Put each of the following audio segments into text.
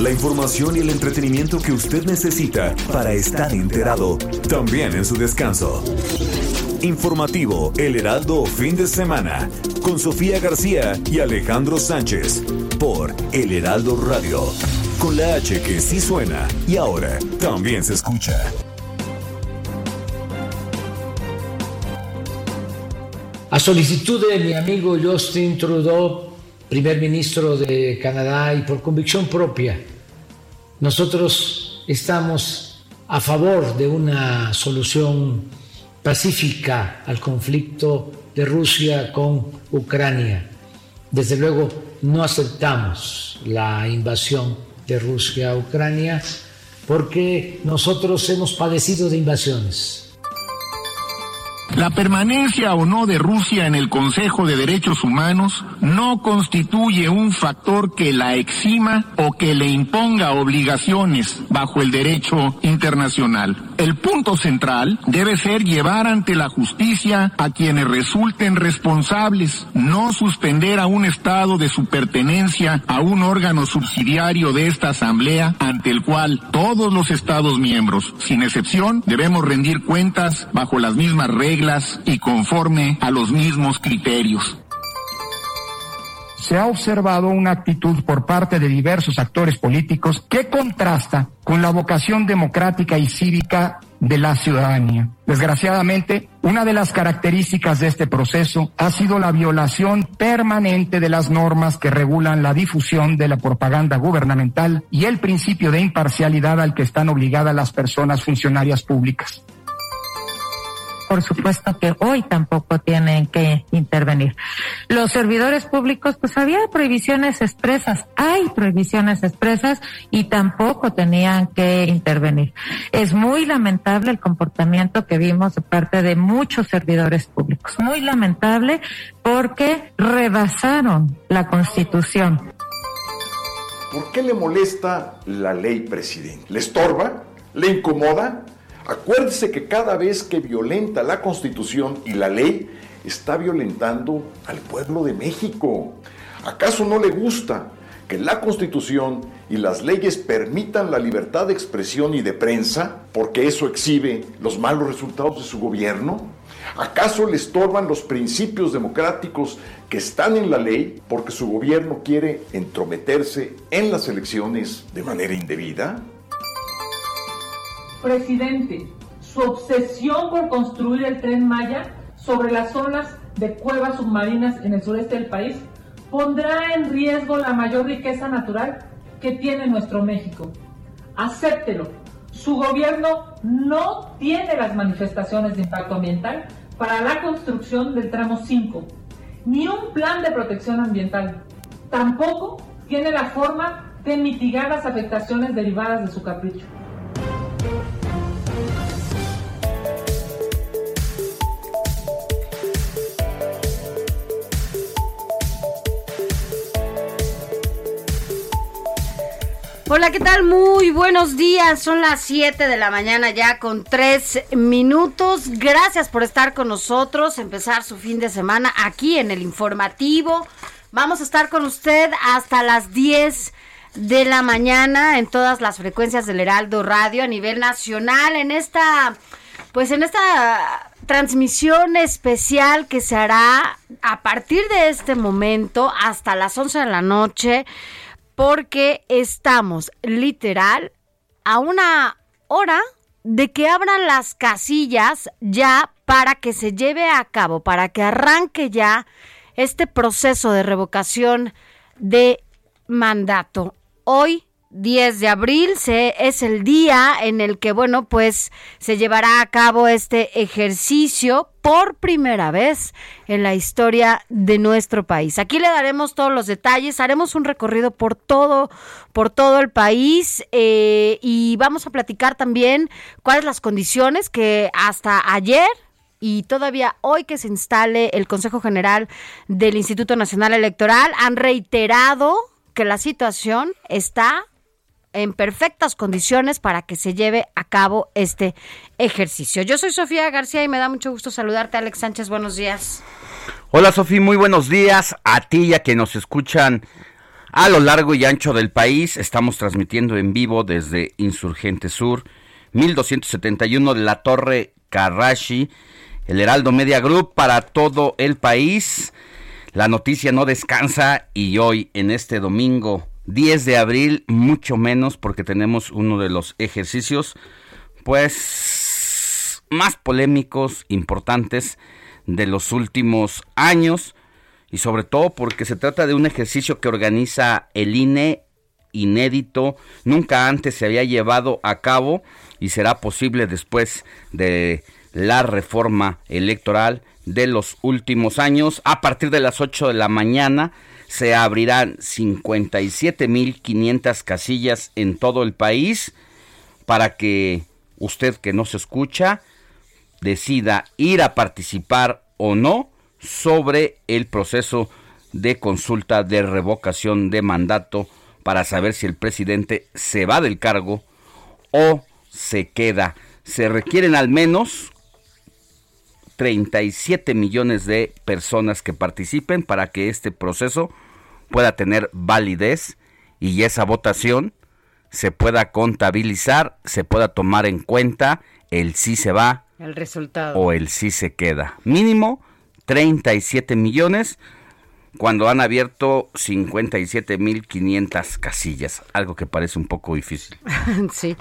la información y el entretenimiento que usted necesita para estar enterado, también en su descanso. Informativo El Heraldo Fin de Semana con Sofía García y Alejandro Sánchez por El Heraldo Radio. Con la H que sí suena y ahora también se escucha. A solicitud de mi amigo Justin Trudeau, primer ministro de Canadá, y por convicción propia, nosotros estamos a favor de una solución pacífica al conflicto de Rusia con Ucrania. Desde luego, no aceptamos la invasión de Rusia a Ucrania porque nosotros hemos padecido de invasiones la permanencia o no de Rusia en el Consejo de Derechos Humanos no constituye un factor que la exima o que le imponga obligaciones bajo el derecho internacional. El punto central debe ser llevar ante la justicia a quienes resulten responsables, no suspender a un Estado de su pertenencia a un órgano subsidiario de esta Asamblea ante el cual todos los Estados miembros, sin excepción, debemos rendir cuentas bajo las mismas reglas y conforme a los mismos criterios se ha observado una actitud por parte de diversos actores políticos que contrasta con la vocación democrática y cívica de la ciudadanía. Desgraciadamente, una de las características de este proceso ha sido la violación permanente de las normas que regulan la difusión de la propaganda gubernamental y el principio de imparcialidad al que están obligadas las personas funcionarias públicas por supuesto que hoy tampoco tienen que intervenir. Los servidores públicos, pues había prohibiciones expresas, hay prohibiciones expresas y tampoco tenían que intervenir. Es muy lamentable el comportamiento que vimos de parte de muchos servidores públicos, muy lamentable porque rebasaron la Constitución. ¿Por qué le molesta la ley presidente? ¿Le estorba? ¿Le incomoda? Acuérdese que cada vez que violenta la Constitución y la ley, está violentando al pueblo de México. ¿Acaso no le gusta que la Constitución y las leyes permitan la libertad de expresión y de prensa porque eso exhibe los malos resultados de su gobierno? ¿Acaso le estorban los principios democráticos que están en la ley porque su gobierno quiere entrometerse en las elecciones de manera indebida? Presidente, su obsesión por construir el tren Maya sobre las zonas de cuevas submarinas en el sureste del país pondrá en riesgo la mayor riqueza natural que tiene nuestro México. Acéptelo. Su gobierno no tiene las manifestaciones de impacto ambiental para la construcción del tramo 5, ni un plan de protección ambiental. Tampoco tiene la forma de mitigar las afectaciones derivadas de su capricho. Hola, ¿qué tal? Muy buenos días. Son las 7 de la mañana ya con 3 minutos. Gracias por estar con nosotros, empezar su fin de semana aquí en el informativo. Vamos a estar con usted hasta las 10 de la mañana en todas las frecuencias del Heraldo Radio a nivel nacional en esta pues en esta transmisión especial que se hará a partir de este momento hasta las 11 de la noche porque estamos literal a una hora de que abran las casillas ya para que se lleve a cabo, para que arranque ya este proceso de revocación de mandato. Hoy 10 de abril se, es el día en el que, bueno, pues se llevará a cabo este ejercicio por primera vez en la historia de nuestro país. Aquí le daremos todos los detalles, haremos un recorrido por todo, por todo el país eh, y vamos a platicar también cuáles las condiciones que hasta ayer y todavía hoy que se instale el Consejo General del Instituto Nacional Electoral han reiterado que la situación está en perfectas condiciones para que se lleve a cabo este ejercicio. Yo soy Sofía García y me da mucho gusto saludarte, Alex Sánchez. Buenos días. Hola Sofía, muy buenos días a ti y a que nos escuchan a lo largo y ancho del país. Estamos transmitiendo en vivo desde Insurgente Sur, 1271 de la Torre Carrashi, el Heraldo Media Group para todo el país. La noticia no descansa y hoy en este domingo 10 de abril, mucho menos porque tenemos uno de los ejercicios, pues, más polémicos, importantes de los últimos años y sobre todo porque se trata de un ejercicio que organiza el INE inédito, nunca antes se había llevado a cabo y será posible después de la reforma electoral de los últimos años a partir de las 8 de la mañana se abrirán 57.500 casillas en todo el país para que usted que no se escucha decida ir a participar o no sobre el proceso de consulta de revocación de mandato para saber si el presidente se va del cargo o se queda. Se requieren al menos 37 millones de personas que participen para que este proceso pueda tener validez y esa votación se pueda contabilizar, se pueda tomar en cuenta el sí se va el resultado o el sí se queda. Mínimo 37 millones cuando han abierto 57.500 casillas, algo que parece un poco difícil. sí.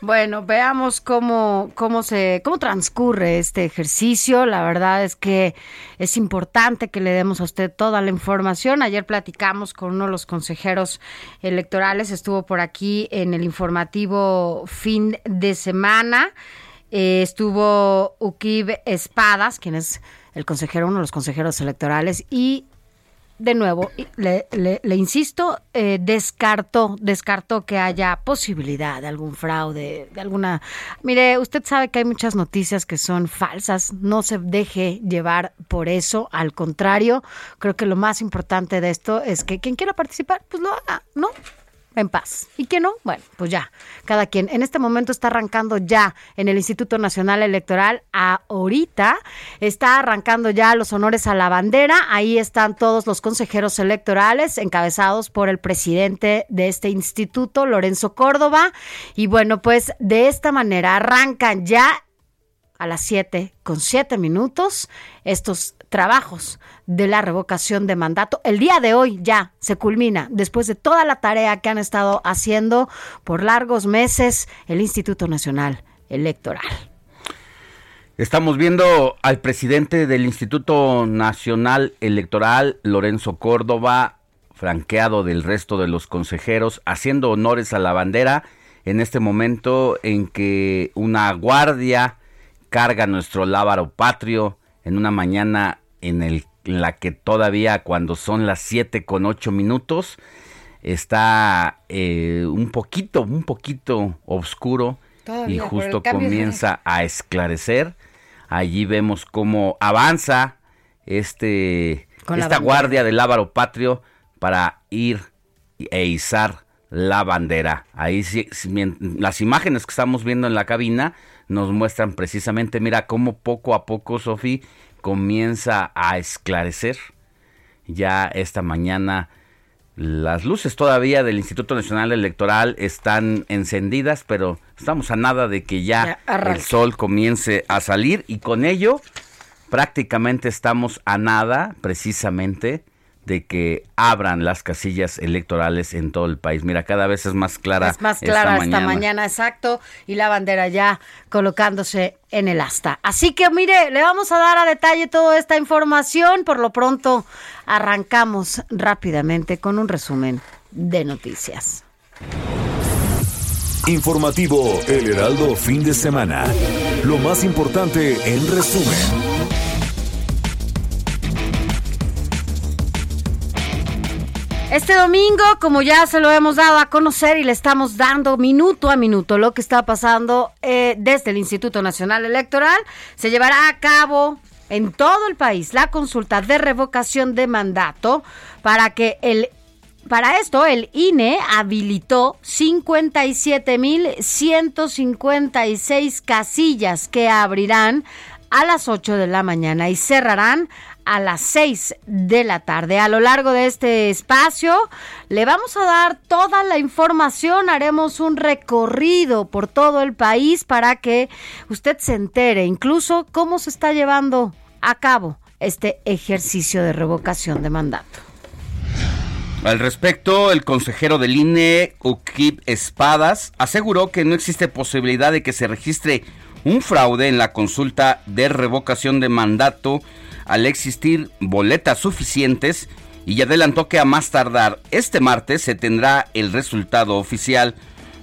Bueno, veamos cómo cómo se cómo transcurre este ejercicio. La verdad es que es importante que le demos a usted toda la información. Ayer platicamos con uno de los consejeros electorales, estuvo por aquí en el informativo fin de semana. Eh, estuvo Ukib Espadas, quien es el consejero, uno de los consejeros electorales, y de nuevo, le, le, insisto, eh, descartó que haya posibilidad de algún fraude, de alguna... Mire, usted sabe que hay muchas noticias que son falsas, no se deje llevar por eso, al contrario, creo que lo más importante de esto es que quien quiera participar, pues lo haga, ¿no? En paz. ¿Y que no? Bueno, pues ya, cada quien. En este momento está arrancando ya en el Instituto Nacional Electoral, ahorita está arrancando ya los honores a la bandera. Ahí están todos los consejeros electorales encabezados por el presidente de este instituto, Lorenzo Córdoba. Y bueno, pues de esta manera arrancan ya a las 7 con 7 minutos estos trabajos de la revocación de mandato. El día de hoy ya se culmina, después de toda la tarea que han estado haciendo por largos meses el Instituto Nacional Electoral. Estamos viendo al presidente del Instituto Nacional Electoral, Lorenzo Córdoba, franqueado del resto de los consejeros, haciendo honores a la bandera en este momento en que una guardia carga nuestro lábaro patrio en una mañana en, el, la que todavía cuando son las 7 con 8 minutos está eh, un poquito, un poquito oscuro y justo comienza a esclarecer. Allí vemos cómo avanza este esta guardia del lábaro patrio para ir e izar la bandera. Ahí sí, las imágenes que estamos viendo en la cabina nos muestran precisamente, mira cómo poco a poco, Sofi, comienza a esclarecer. Ya esta mañana las luces todavía del Instituto Nacional Electoral están encendidas, pero estamos a nada de que ya, el sol comience a salir y con ello prácticamente estamos a nada precisamente de que abran las casillas electorales en todo el país. Mira, cada vez es más clara. Es más clara esta, mañana. exacto, y la bandera ya colocándose en el asta. Así que mire, le vamos a dar a detalle toda esta información. Por lo pronto, arrancamos rápidamente con un resumen de noticias. Informativo El Heraldo Fin de Semana. Lo más importante en resumen. Este domingo, como ya se lo hemos dado a conocer y le estamos dando minuto a minuto lo que está pasando eh, desde el Instituto Nacional Electoral, se llevará a cabo en todo el país la consulta de revocación de mandato para que el para esto, el INE habilitó 57.156 casillas que abrirán a las 8 de la mañana y cerrarán a las 6 de la tarde. A lo largo de este espacio le vamos a dar toda la información, haremos un recorrido por todo el país para que usted se entere incluso cómo se está llevando a cabo este ejercicio de revocación de mandato. Al respecto, el consejero del INE, Ukip Espadas, aseguró que no existe posibilidad de que se registre un fraude en la consulta de revocación de mandato al existir boletas suficientes y adelantó que a más tardar este martes se tendrá el resultado oficial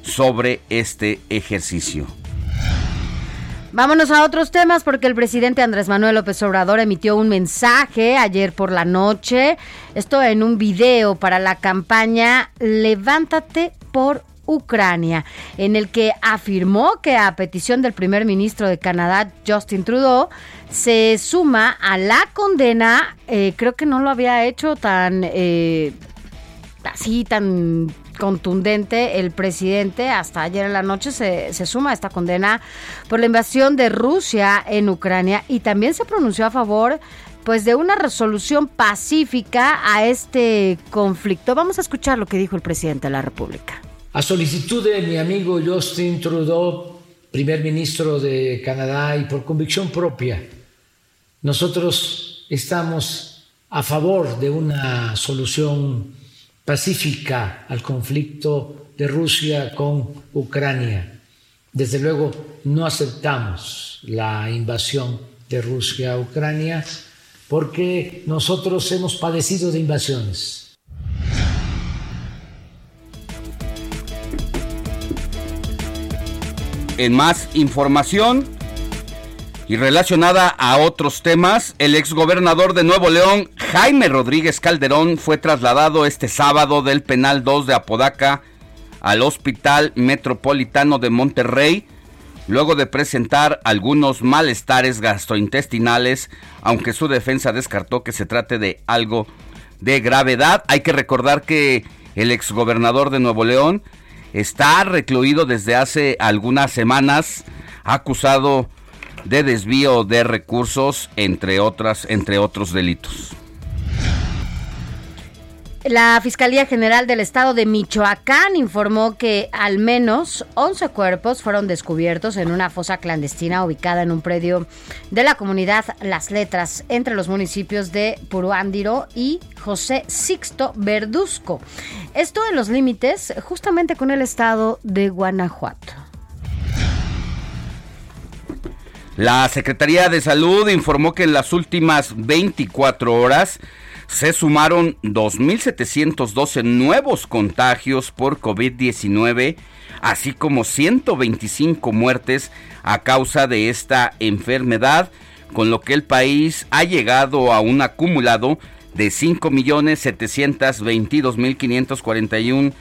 sobre este ejercicio. Vámonos a otros temas porque el presidente Andrés Manuel López Obrador emitió un mensaje ayer por la noche, esto en un video para la campaña Levántate por Ucrania, en el que afirmó que a petición del primer ministro de Canadá, Justin Trudeau, se suma a la condena, eh, creo que no lo había hecho tan... Eh, así tan contundente el presidente hasta ayer en la noche se, se, suma a esta condena por la invasión de Rusia en Ucrania y también se pronunció a favor pues de una resolución pacífica a este conflicto. Vamos a escuchar lo que dijo el presidente de la República. A solicitud de mi amigo Justin Trudeau, primer ministro de Canadá y por convicción propia, nosotros estamos a favor de una solución pacífica al conflicto de Rusia con Ucrania. Desde luego, no aceptamos la invasión de Rusia a Ucrania porque nosotros hemos padecido de invasiones. En más información, y relacionada a otros temas, el exgobernador de Nuevo León, Jaime Rodríguez Calderón, fue trasladado este sábado del Penal 2 de Apodaca al Hospital Metropolitano de Monterrey, luego de presentar algunos malestares gastrointestinales, aunque su defensa descartó que se trate de algo de gravedad. Hay que recordar que el exgobernador de Nuevo León está recluido desde hace algunas semanas, acusado de desvío de recursos, entre otras, entre otros delitos. La Fiscalía General del Estado de Michoacán informó que al menos 11 cuerpos fueron descubiertos en una fosa clandestina ubicada en un predio de la comunidad Las Letras entre los municipios de Puruándiro y José Sixto Verduzco. Esto en los límites justamente con el estado de Guanajuato. La Secretaría de Salud informó que en las últimas 24 horas se sumaron 2.712 nuevos contagios por COVID-19, así como 125 muertes a causa de esta enfermedad, con lo que el país ha llegado a un acumulado de 5.722.541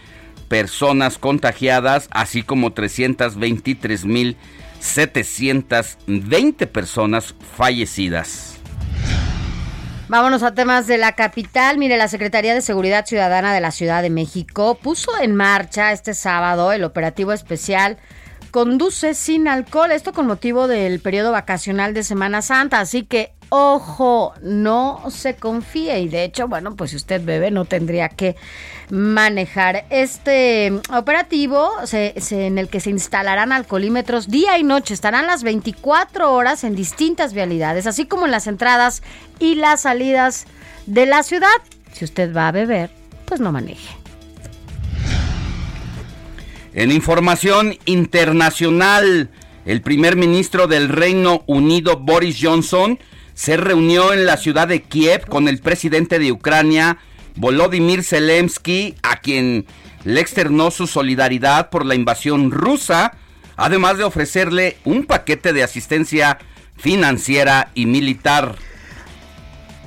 personas contagiadas, así como 323.000 720 personas fallecidas. Vámonos a temas de la capital. Mire, la Secretaría de Seguridad Ciudadana de la Ciudad de México puso en marcha este sábado el operativo especial Conduce sin alcohol. Esto con motivo del periodo vacacional de Semana Santa. Así que ojo, no se confíe. Y de hecho, bueno, pues si usted bebe no tendría que manejar. Este operativo en el que se instalarán alcoholímetros día y noche. Estarán las 24 horas en distintas vialidades, así como en las entradas y las salidas de la ciudad. Si usted va a beber, pues no maneje. En información internacional, el primer ministro del Reino Unido, Boris Johnson, se reunió en la ciudad de Kiev con el presidente de Ucrania, Volodymyr Zelensky, a quien le externó su solidaridad por la invasión rusa, además de ofrecerle un paquete de asistencia financiera y militar.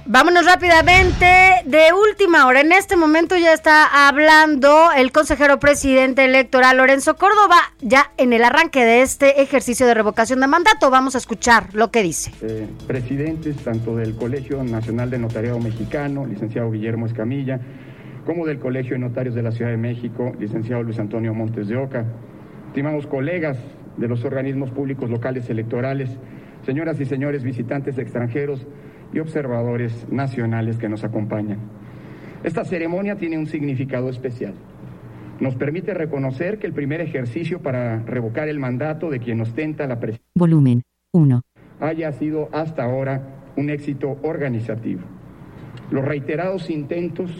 Vámonos rápidamente de última hora. En este momento ya está hablando el consejero presidente electoral Lorenzo Córdoba, ya en el arranque de este ejercicio de revocación de mandato. Vamos a escuchar lo que dice. Eh, presidentes tanto del Colegio Nacional de Notariado Mexicano, licenciado Guillermo Escamilla, como del Colegio de Notarios de la Ciudad de México, licenciado Luis Antonio Montes de Oca, estimados colegas de los organismos públicos locales electorales, señoras y señores visitantes extranjeros, y observadores nacionales que nos acompañan. Esta ceremonia tiene un significado especial. Nos permite reconocer que el primer ejercicio para revocar el mandato de quien ostenta la presidencia Volumen 1. haya sido hasta ahora un éxito organizativo. Los reiterados intentos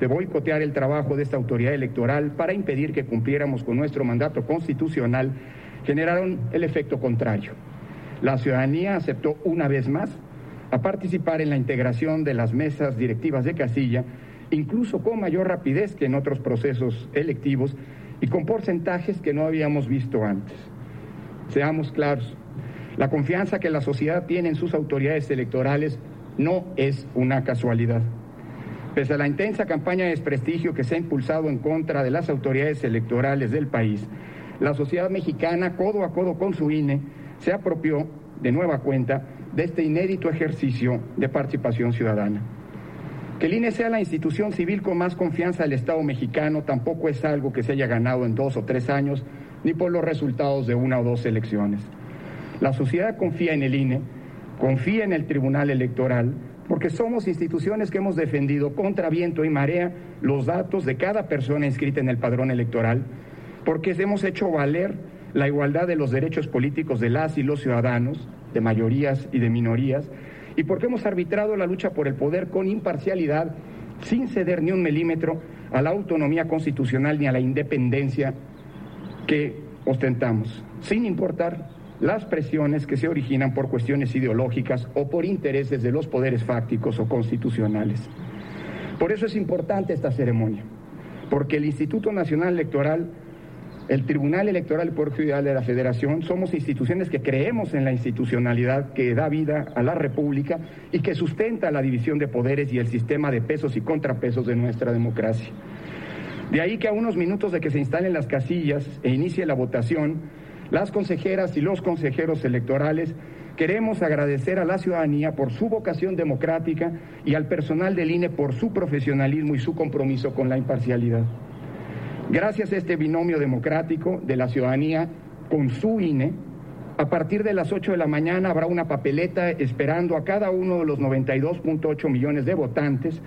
de boicotear el trabajo de esta autoridad electoral para impedir que cumpliéramos con nuestro mandato constitucional generaron el efecto contrario. La ciudadanía aceptó una vez más a participar en la integración de las mesas directivas de casilla, incluso con mayor rapidez que en otros procesos electivos y con porcentajes que no habíamos visto antes. Seamos claros, la confianza que la sociedad tiene en sus autoridades electorales no es una casualidad. Pese a la intensa campaña de desprestigio que se ha impulsado en contra de las autoridades electorales del país, la sociedad mexicana, codo a codo con su INE, se apropió de nueva cuenta de este inédito ejercicio de participación ciudadana. Que el INE sea la institución civil con más confianza del Estado mexicano tampoco es algo que se haya ganado en dos o tres años, ni por los resultados de una o dos elecciones. La sociedad confía en el INE, confía en el Tribunal Electoral, porque somos instituciones que hemos defendido contra viento y marea los datos de cada persona inscrita en el padrón electoral, porque hemos hecho valer la igualdad de los derechos políticos de las y los ciudadanos, de mayorías y de minorías, y porque hemos arbitrado la lucha por el poder con imparcialidad, sin ceder ni un milímetro a la autonomía constitucional ni a la independencia que ostentamos, sin importar las presiones que se originan por cuestiones ideológicas o por intereses de los poderes fácticos o constitucionales. Por eso es importante esta ceremonia, porque el Instituto Nacional Electoral el Tribunal Electoral Poder Judicial de la Federación somos instituciones que creemos en la institucionalidad que da vida a la República y que sustenta la división de poderes y el sistema de pesos y contrapesos de nuestra democracia. De ahí que a unos minutos de que se instalen las casillas e inicie la votación, las consejeras y los consejeros electorales queremos agradecer a la ciudadanía por su vocación democrática y al personal del INE por su profesionalismo y su compromiso con la imparcialidad. Gracias a este binomio democrático de la ciudadanía con su INE, a partir de las 8 de la mañana habrá una papeleta esperando a cada uno de los 92.8 millones de votantes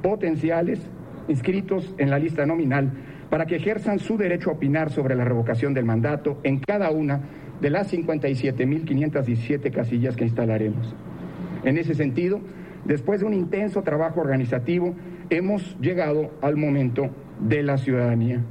potenciales inscritos en la lista nominal para que ejerzan su derecho a opinar sobre la revocación del mandato en cada una de las 57.517 casillas que instalaremos. En ese sentido, después de un intenso trabajo organizativo, hemos llegado al momento de la ciudadanía.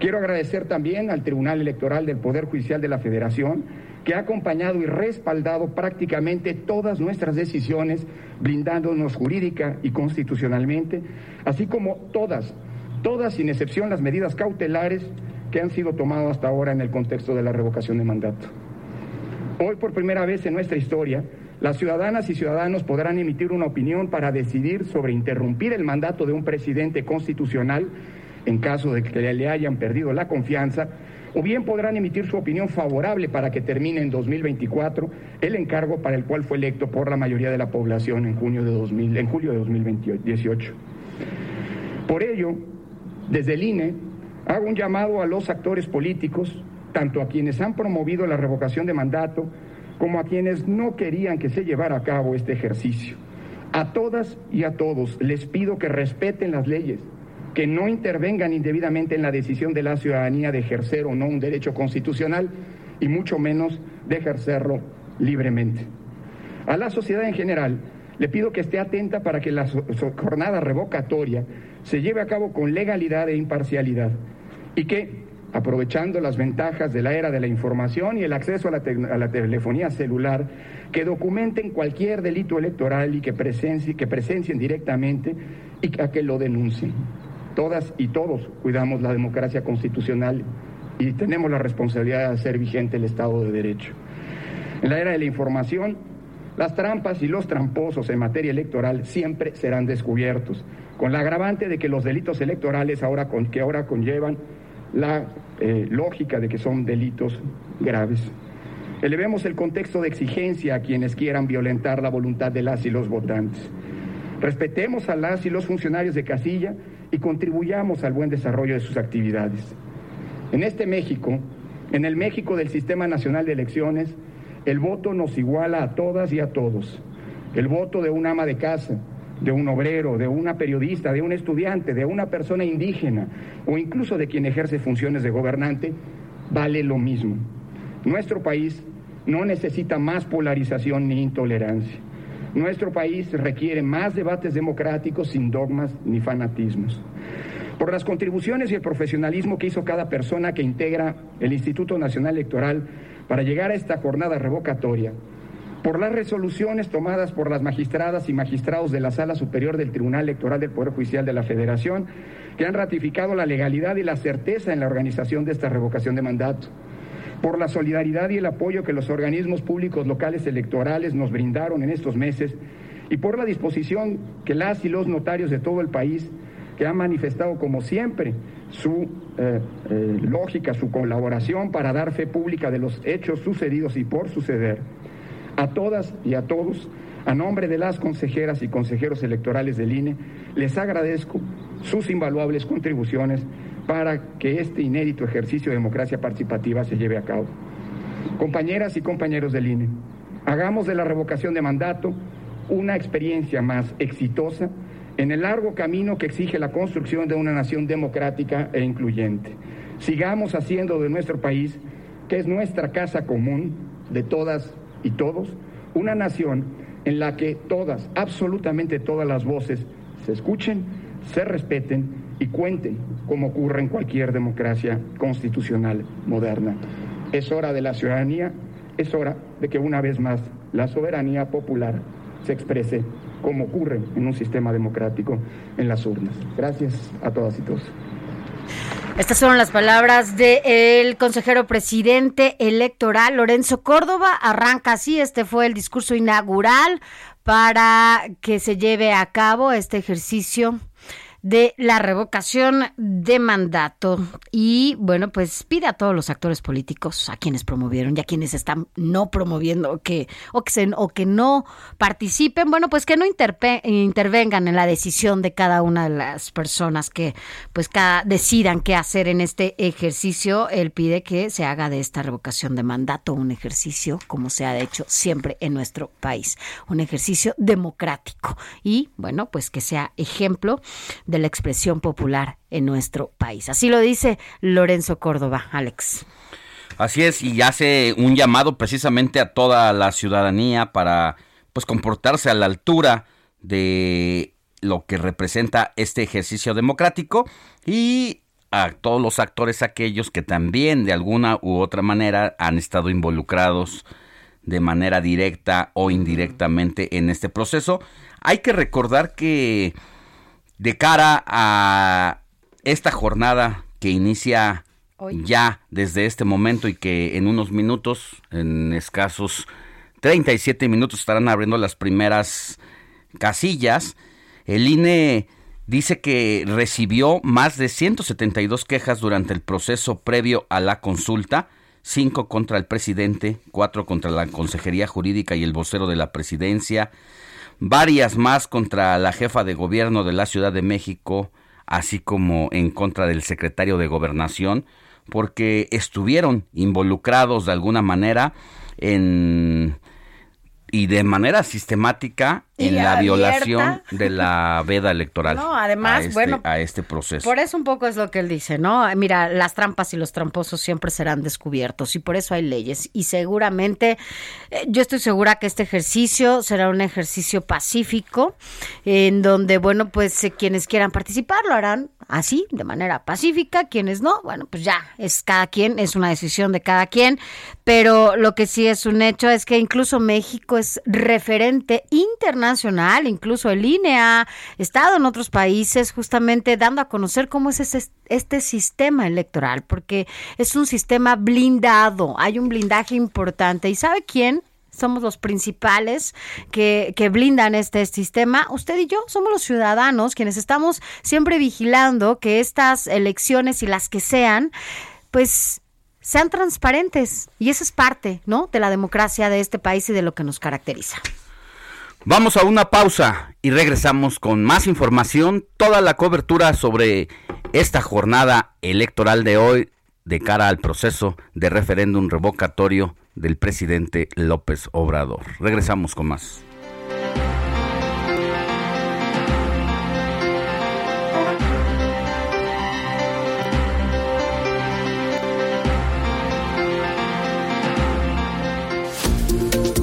Quiero agradecer también al Tribunal Electoral del Poder Judicial de la Federación, que ha acompañado y respaldado prácticamente todas nuestras decisiones, blindándonos jurídica y constitucionalmente, así como todas, todas sin excepción las medidas cautelares que han sido tomadas hasta ahora en el contexto de la revocación de mandato. Hoy, por primera vez en nuestra historia, las ciudadanas y ciudadanos podrán emitir una opinión para decidir sobre interrumpir el mandato de un presidente constitucional en caso de que le hayan perdido la confianza, o bien podrán emitir su opinión favorable para que termine en 2024 el encargo para el cual fue electo por la mayoría de la población en junio de 2000, en julio de 2018. Por ello, desde el INE hago un llamado a los actores políticos, tanto a quienes han promovido la revocación de mandato como a quienes no querían que se llevara a cabo este ejercicio. A todas y a todos les pido que respeten las leyes, que no intervengan indebidamente en la decisión de la ciudadanía de ejercer o no un derecho constitucional y mucho menos de ejercerlo libremente. A la sociedad en general le pido que esté atenta para que la jornada revocatoria se lleve a cabo con legalidad e imparcialidad y que aprovechando las ventajas de la era de la información y el acceso a la, a la telefonía celular, que documenten cualquier delito electoral y que, presencien, que presencien directamente y a que lo denuncien. Todas y todos cuidamos la democracia constitucional y tenemos la responsabilidad de hacer vigente el Estado de Derecho. En la era de la información, las trampas y los tramposos en materia electoral siempre serán descubiertos, con la agravante de que los delitos electorales ahora con, que ahora conllevan la eh, lógica de que son delitos graves. Elevemos el contexto de exigencia a quienes quieran violentar la voluntad de las y los votantes. Respetemos a las y los funcionarios de casilla y contribuyamos al buen desarrollo de sus actividades. En este México, en el México del Sistema Nacional de Elecciones, el voto nos iguala a todas y a todos. El voto de un ama de casa, de un obrero, de una periodista, de un estudiante, de una persona indígena o incluso de quien ejerce funciones de gobernante, vale lo mismo. Nuestro país no necesita más polarización ni intolerancia. Nuestro país requiere más debates democráticos sin dogmas ni fanatismos. Por las contribuciones y el profesionalismo que hizo cada persona que integra el Instituto Nacional Electoral para llegar a esta jornada revocatoria, por las resoluciones tomadas por las magistradas y magistrados de la Sala Superior del Tribunal Electoral del Poder Judicial de la Federación, que han ratificado la legalidad y la certeza en la organización de esta revocación de mandato, por la solidaridad y el apoyo que los organismos públicos locales electorales nos brindaron en estos meses y por la disposición que las y los notarios de todo el país que han manifestado como siempre su eh, eh, lógica, su colaboración para dar fe pública de los hechos sucedidos y por suceder. A todas y a todos, a nombre de las consejeras y consejeros electorales del INE, les agradezco sus invaluables contribuciones para que este inédito ejercicio de democracia participativa se lleve a cabo. Compañeras y compañeros del INE, hagamos de la revocación de mandato una experiencia más exitosa en el largo camino que exige la construcción de una nación democrática e incluyente. Sigamos haciendo de nuestro país, que es nuestra casa común de todas y todos, una nación en la que todas, absolutamente todas las voces se escuchen, se respeten y cuenten como ocurre en cualquier democracia constitucional moderna. Es hora de la ciudadanía, es hora de que una vez más la soberanía popular se exprese como ocurre en un sistema democrático en las urnas. Gracias a todas y todos. Estas fueron las palabras del consejero presidente electoral Lorenzo Córdoba. Arranca así, este fue el discurso inaugural para que se lleve a cabo este ejercicio de la revocación de mandato. Y bueno pues pide a todos los actores políticos a quienes promovieron y a quienes están no promoviendo que o que se, o que no participen bueno pues que no intervengan en la decisión de cada una de las personas que pues cada decidan qué hacer en este ejercicio. Él pide que se haga de esta revocación de mandato un ejercicio como se ha hecho siempre en nuestro país un ejercicio democrático. Y bueno pues que sea ejemplo de la expresión popular en nuestro país. Así lo dice Lorenzo Córdoba, Alex. Así es, y hace un llamado precisamente a toda la ciudadanía para pues comportarse a la altura de lo que representa este ejercicio democrático y a todos los actores aquellos que también de alguna u otra manera han estado involucrados de manera directa o indirectamente en este proceso. Hay que recordar que de cara a esta jornada que inicia ya desde este momento y que en unos minutos, en escasos 37 minutos, estarán abriendo las primeras casillas. El INE dice que recibió más de 172 quejas durante el proceso previo a la consulta, cinco contra el presidente, cuatro contra la Consejería Jurídica y el vocero de la presidencia, varias más contra la jefa de gobierno de la Ciudad de México, así como en contra del secretario de gobernación, porque estuvieron involucrados de alguna manera en y de manera sistemática en la violación de la veda electoral. No, además, este, bueno, a este proceso. Por eso un poco es lo que él dice, ¿no? Mira, las trampas y los tramposos siempre serán descubiertos y por eso hay leyes. Y seguramente, eh, yo estoy segura que este ejercicio será un ejercicio pacífico, en donde, bueno, pues eh, quienes quieran participar lo harán así, de manera pacífica, quienes no, bueno, pues ya, es cada quien, es una decisión de cada quien, pero lo que sí es un hecho es que incluso México es referente internacional, incluso el INE ha estado en otros países justamente dando a conocer cómo es ese, este sistema electoral, porque es un sistema blindado, hay un blindaje importante. ¿Y sabe quién? somos los principales que, que blindan este sistema. Usted y yo somos los ciudadanos quienes estamos siempre vigilando que estas elecciones y las que sean, pues sean transparentes. Y esa es parte, ¿no? De la democracia de este país y de lo que nos caracteriza. Vamos a una pausa y regresamos con más información, toda la cobertura sobre esta jornada electoral de hoy de cara al proceso de referéndum revocatorio del presidente López Obrador. Regresamos con más.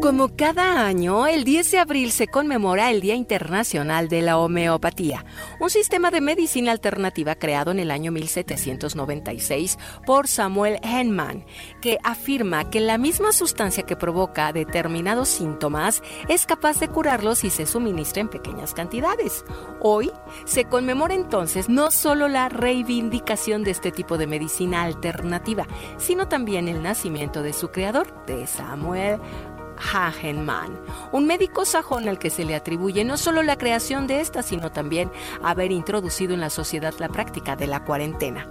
Como cada año, el 10 de abril se conmemora el Día Internacional de la Homeopatía, un sistema de medicina alternativa creado en el año 1796 por Samuel Hahnemann, que afirma que la misma sustancia que provoca determinados síntomas es capaz de curarlos si se suministra en pequeñas cantidades. Hoy se conmemora entonces no solo la reivindicación de este tipo de medicina alternativa, sino también el nacimiento de su creador, de Samuel Hagenman, un médico sajón al que se le atribuye no solo la creación de esta, sino también haber introducido en la sociedad la práctica de la cuarentena.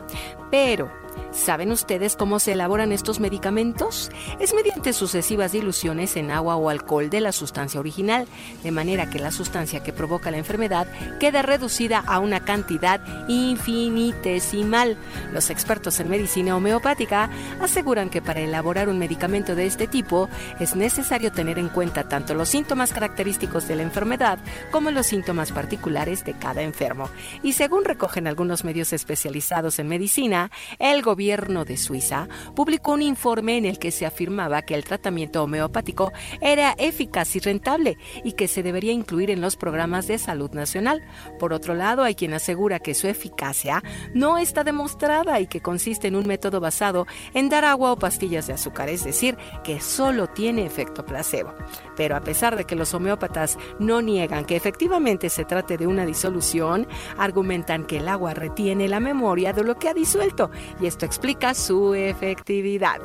Pero, ¿Saben ustedes cómo se elaboran estos medicamentos? Es mediante sucesivas diluciones en agua o alcohol de la sustancia original, de manera que la sustancia que provoca la enfermedad queda reducida a una cantidad infinitesimal. Los expertos en medicina homeopática aseguran que para elaborar un medicamento de este tipo es necesario tener en cuenta tanto los síntomas característicos de la enfermedad como los síntomas particulares de cada enfermo. Y según recogen algunos medios especializados en medicina, el gobierno de Suiza publicó un informe en el que se afirmaba que el tratamiento homeopático era eficaz y rentable y que se debería incluir en los programas de salud nacional. Por otro lado, hay quien asegura que su eficacia no está demostrada y que consiste en un método basado en dar agua o pastillas de azúcar, es decir, que solo tiene efecto placebo. Pero a pesar de que los homeópatas no niegan que efectivamente se trate de una disolución, argumentan que el agua retiene la memoria de lo que ha disuelto y esto explica su efectividad.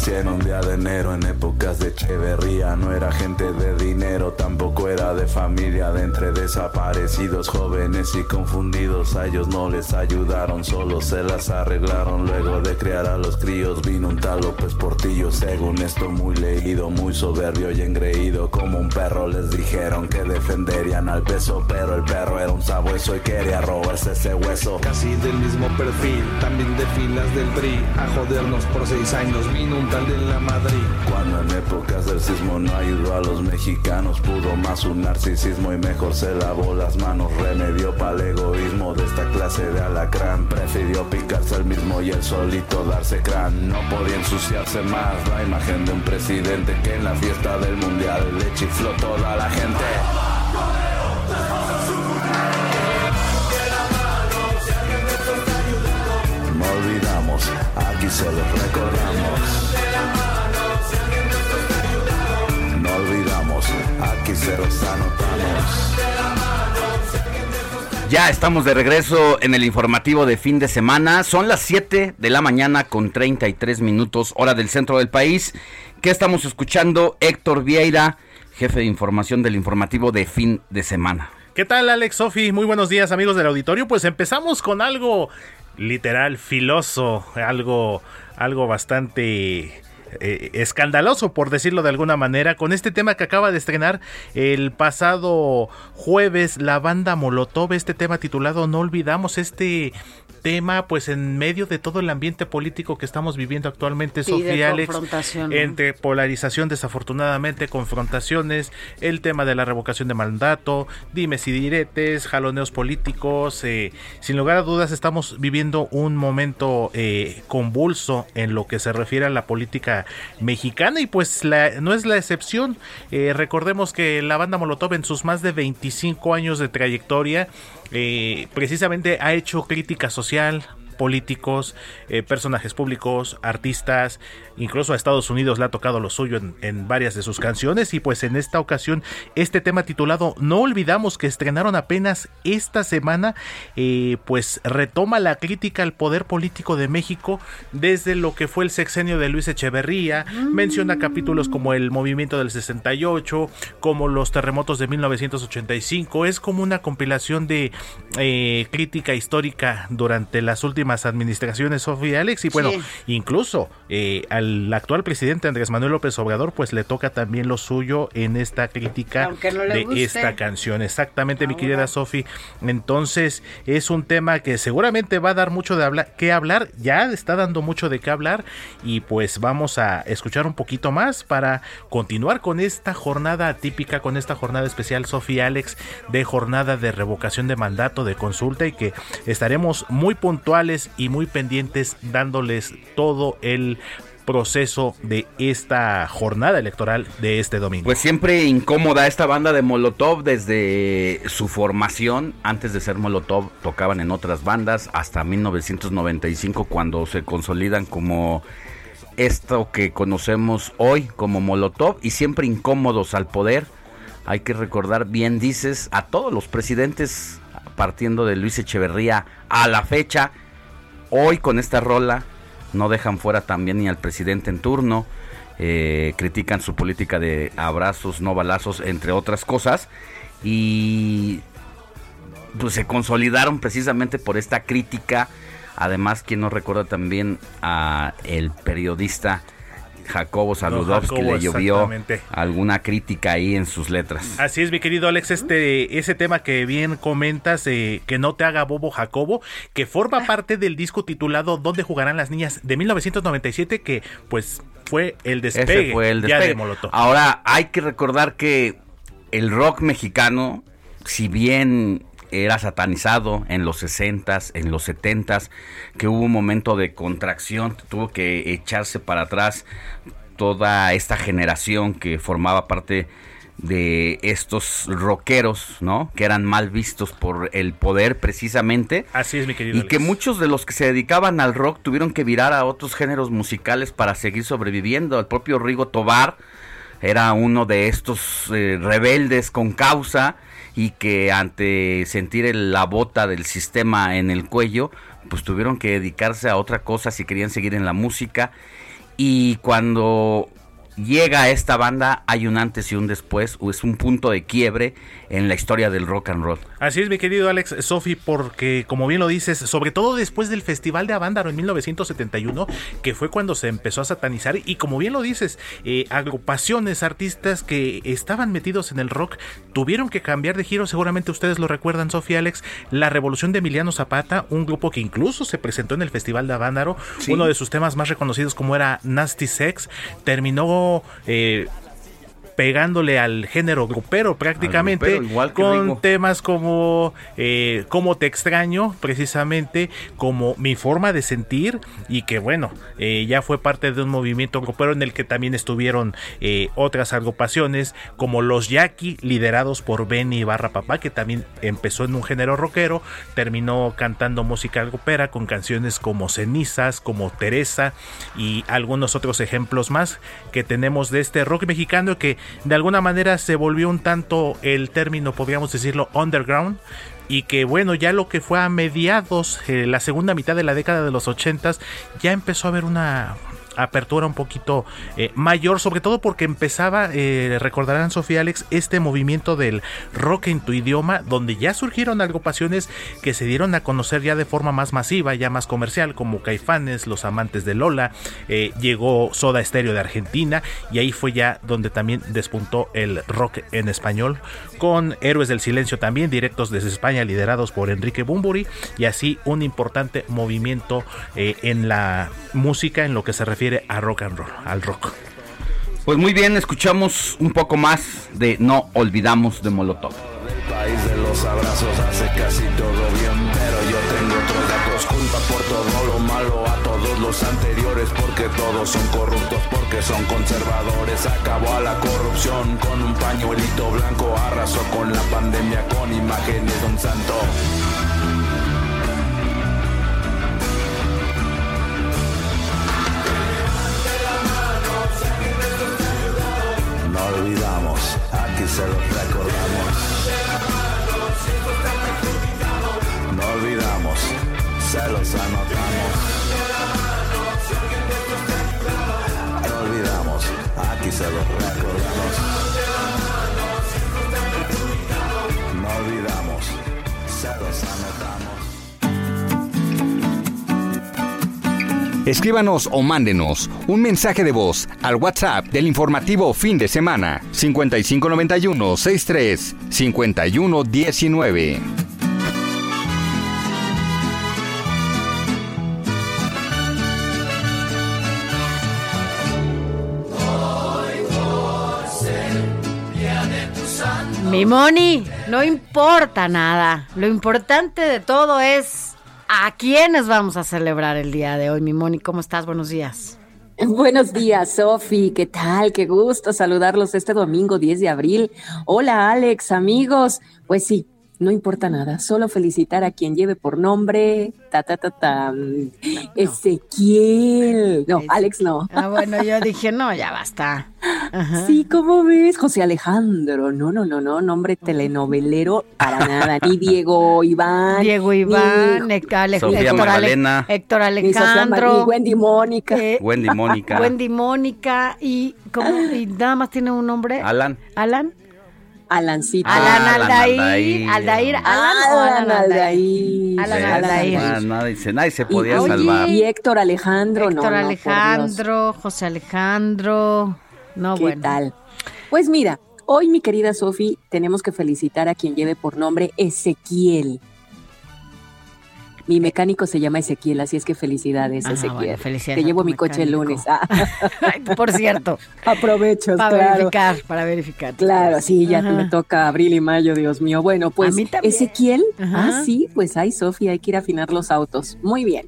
Nací en un día de enero en épocas de Echeverría. No era gente de dinero, tampoco era de familia. De entre desaparecidos, jóvenes y confundidos. A ellos no les ayudaron, solo se las arreglaron. Luego de criar a los críos, vino un tal López Portillo. Según esto, muy leído, muy soberbio y engreído. Como un perro les dijeron que defenderían al peso. Pero el perro era un sabueso y quería robarse ese hueso. Casi del mismo perfil, también de filas del PRI. A jodernos por seis años, vino un de la Madrid. Cuando en épocas del sismo no ayudó a los mexicanos, pudo más un narcisismo y mejor se lavó las manos. Remedio para el egoísmo de esta clase de alacrán. Prefirió picarse el mismo y el solito darse crán. No podía ensuciarse más la imagen de un presidente que en la fiesta del mundial le chifló toda la gente. Aquí se los recordamos. No olvidamos, aquí se los anotamos. Ya estamos de regreso en el informativo de fin de semana. Son las 7 de la mañana con 33 minutos, hora del centro del país. ¿Qué estamos escuchando? Héctor Vieira, jefe de información del informativo de fin de semana. ¿Qué tal, Alex Sofi? Muy buenos días, amigos del auditorio. Pues empezamos con algo literal, filoso, algo, algo bastante eh, escandaloso, por decirlo de alguna manera, con este tema que acaba de estrenar el pasado jueves la banda Molotov, este tema titulado No olvidamos este tema, pues en medio de todo el ambiente político que estamos viviendo actualmente, Sofía Alex, entre polarización, desafortunadamente, confrontaciones, el tema de la revocación de mandato, dimes y diretes, jaloneos políticos, eh, sin lugar a dudas estamos viviendo un momento eh, convulso en lo que se refiere a la política mexicana y pues la, no es la excepción. Eh, recordemos que la banda Molotov en sus más de 25 años de trayectoria eh, precisamente ha hecho crítica social, políticos, eh, personajes públicos, artistas, incluso a Estados Unidos le ha tocado lo suyo en, varias de sus canciones. Y pues en esta ocasión este tema titulado No olvidamos que estrenaron apenas esta semana, eh, pues retoma la crítica al poder político de México desde lo que fue el sexenio de Luis Echeverría, menciona capítulos como el movimiento del 68, como los terremotos de 1985, es como una compilación de eh, crítica histórica durante las últimas administraciones, Sofía Alex, y bueno, incluso eh, al actual presidente Andrés Manuel López Obrador, pues le toca también lo suyo en esta crítica de esta canción. Exactamente, mi querida Sofía. Entonces, es un tema que seguramente va a dar mucho de hablar, que hablar, ya está dando mucho de qué hablar, y pues vamos a escuchar un poquito más para continuar con esta jornada típica, con esta jornada especial, Sofía Alex, de jornada de revocación de mandato, de consulta, y que estaremos muy puntuales y muy pendientes dándoles todo el proceso de esta jornada electoral de este domingo. Pues siempre incómoda esta banda de Molotov desde su formación. Antes de ser Molotov tocaban en otras bandas hasta 1995 cuando se consolidan como esto que conocemos hoy como Molotov y siempre incómodos al poder. Hay que recordar, bien dices, a todos los presidentes partiendo de Luis Echeverría a la fecha Hoy con esta rola no dejan fuera también ni al presidente en turno. Eh, critican su política de abrazos, no balazos, entre otras cosas. Y pues se consolidaron precisamente por esta crítica. Además, quien nos recuerda también a el periodista Jacobo Saludowski le llovió alguna crítica ahí en sus letras. Así es, mi querido Alex, este ese tema que bien comentas, eh, que no te haga bobo Jacobo, que forma ah. parte del disco titulado ¿Dónde jugarán las niñas? de 1997, que pues fue el despegue, fue el despegue. de Molotov. Ahora hay que recordar que el rock mexicano, si bien era satanizado en los 60s, en los 70s, que hubo un momento de contracción, tuvo que echarse para atrás toda esta generación que formaba parte de estos rockeros, ¿no? Que eran mal vistos por el poder precisamente. Así es, mi querido. Y que muchos de los que se dedicaban al rock tuvieron que virar a otros géneros musicales para seguir sobreviviendo. El propio Rigo Tobar era uno de estos eh, rebeldes con causa y que ante sentir la bota del sistema en el cuello, pues tuvieron que dedicarse a otra cosa si querían seguir en la música. Y cuando llega a esta banda hay un antes y un después, o es un punto de quiebre en la historia del rock and roll. Así es, mi querido Alex Sofi, porque como bien lo dices, sobre todo después del Festival de Avándaro en 1971, que fue cuando se empezó a satanizar, y como bien lo dices, eh, agrupaciones, artistas que estaban metidos en el rock tuvieron que cambiar de giro, seguramente ustedes lo recuerdan, Sofi Alex, la revolución de Emiliano Zapata, un grupo que incluso se presentó en el Festival de Avándaro, uno de sus temas más reconocidos como era Nasty Sex, terminó eh, pegándole al género grupero prácticamente con temas como eh, Cómo te extraño precisamente como mi forma de sentir y que bueno eh, ya fue parte de un movimiento grupero en el que también estuvieron eh, otras agrupaciones como los Yaqui liderados por Benny Barra Papá que también empezó en un género rockero terminó cantando música grupera con canciones como Cenizas como Teresa y algunos otros ejemplos más que tenemos de este rock mexicano que de alguna manera se volvió un tanto el término, podríamos decirlo, underground. Y que bueno, ya lo que fue a mediados, eh, la segunda mitad de la década de los ochentas, ya empezó a haber una apertura un poquito eh, mayor, sobre todo porque empezaba, eh, recordarán Sofía Alex, este movimiento del rock en tu idioma, donde ya surgieron agrupaciones que se dieron a conocer ya de forma más masiva, ya más comercial, como Caifanes, Los Amantes de Lola, eh, llegó Soda Stereo de Argentina y ahí fue ya donde también despuntó el rock en español, con Héroes del Silencio también, directos desde España, liderados por Enrique Bumburi, y así un importante movimiento eh, en la música en lo que se refiere a rock and roll, al rock. Pues muy bien, escuchamos un poco más de No Olvidamos de Molotov. El país de los abrazos hace casi todo bien, pero yo tengo otros datos. Culpa por todo lo malo a todos los anteriores, porque todos son corruptos, porque son conservadores. Acabó a la corrupción con un pañuelito blanco, arrasó con la pandemia con imágenes de un santo. No olvidamos, aquí se los recordamos. No olvidamos, se los anotamos. No olvidamos, aquí se los recordamos. No olvidamos, se los anotamos. Escríbanos o mándenos un mensaje de voz al WhatsApp del informativo fin de semana 5591 63 5119. Mi Moni, no importa nada. Lo importante de todo es a quiénes vamos a celebrar el día de hoy. Mi Moni, ¿cómo estás? Buenos días. Buenos días, Sofi. ¿Qué tal? Qué gusto saludarlos este domingo 10 de abril. Hola, Alex, amigos. Pues sí, no importa nada, solo felicitar a quien lleve por nombre, ta, ta, ta, ta, Ezequiel. No, Alex no. Ah, bueno, yo dije, no, ya basta. Ajá. Sí, ¿cómo ves? José Alejandro. No, no, no, no, nombre telenovelero para nada. Ni Diego Iván. Diego Iván, ni- Héctor Ale- Sofía Héctor Ale- Magdalena. Héctor Alejandro. Ni Wendy Mónica. eh, Wendy Mónica. Wendy Mónica y, ¿cómo? y nada más tiene un nombre. Alan. Alan. Alancito. Alan Alan Aldair. Aldair. Alan Aldair. Alan Aldair. dice, nadie se Y, podía oye, salvar. y Héctor Alejandro, no, Héctor no. Alejandro, José Alejandro. No, ¿Qué bueno. tal? Pues mira, hoy mi querida Sofi, tenemos que felicitar a quien lleve por nombre Ezequiel. Mi mecánico se llama Ezequiel, así es que felicidades, Ah, Ezequiel. bueno, felicidades Te llevo mi coche el lunes. Ah, Por cierto, aprovecho, para claro. verificar, para verificar. Claro, sí, ya Ajá. me toca abril y mayo, Dios mío. Bueno, pues. Ezequiel, Ajá. ah, sí, pues ay, Sofía, hay que ir a afinar los autos. Muy bien.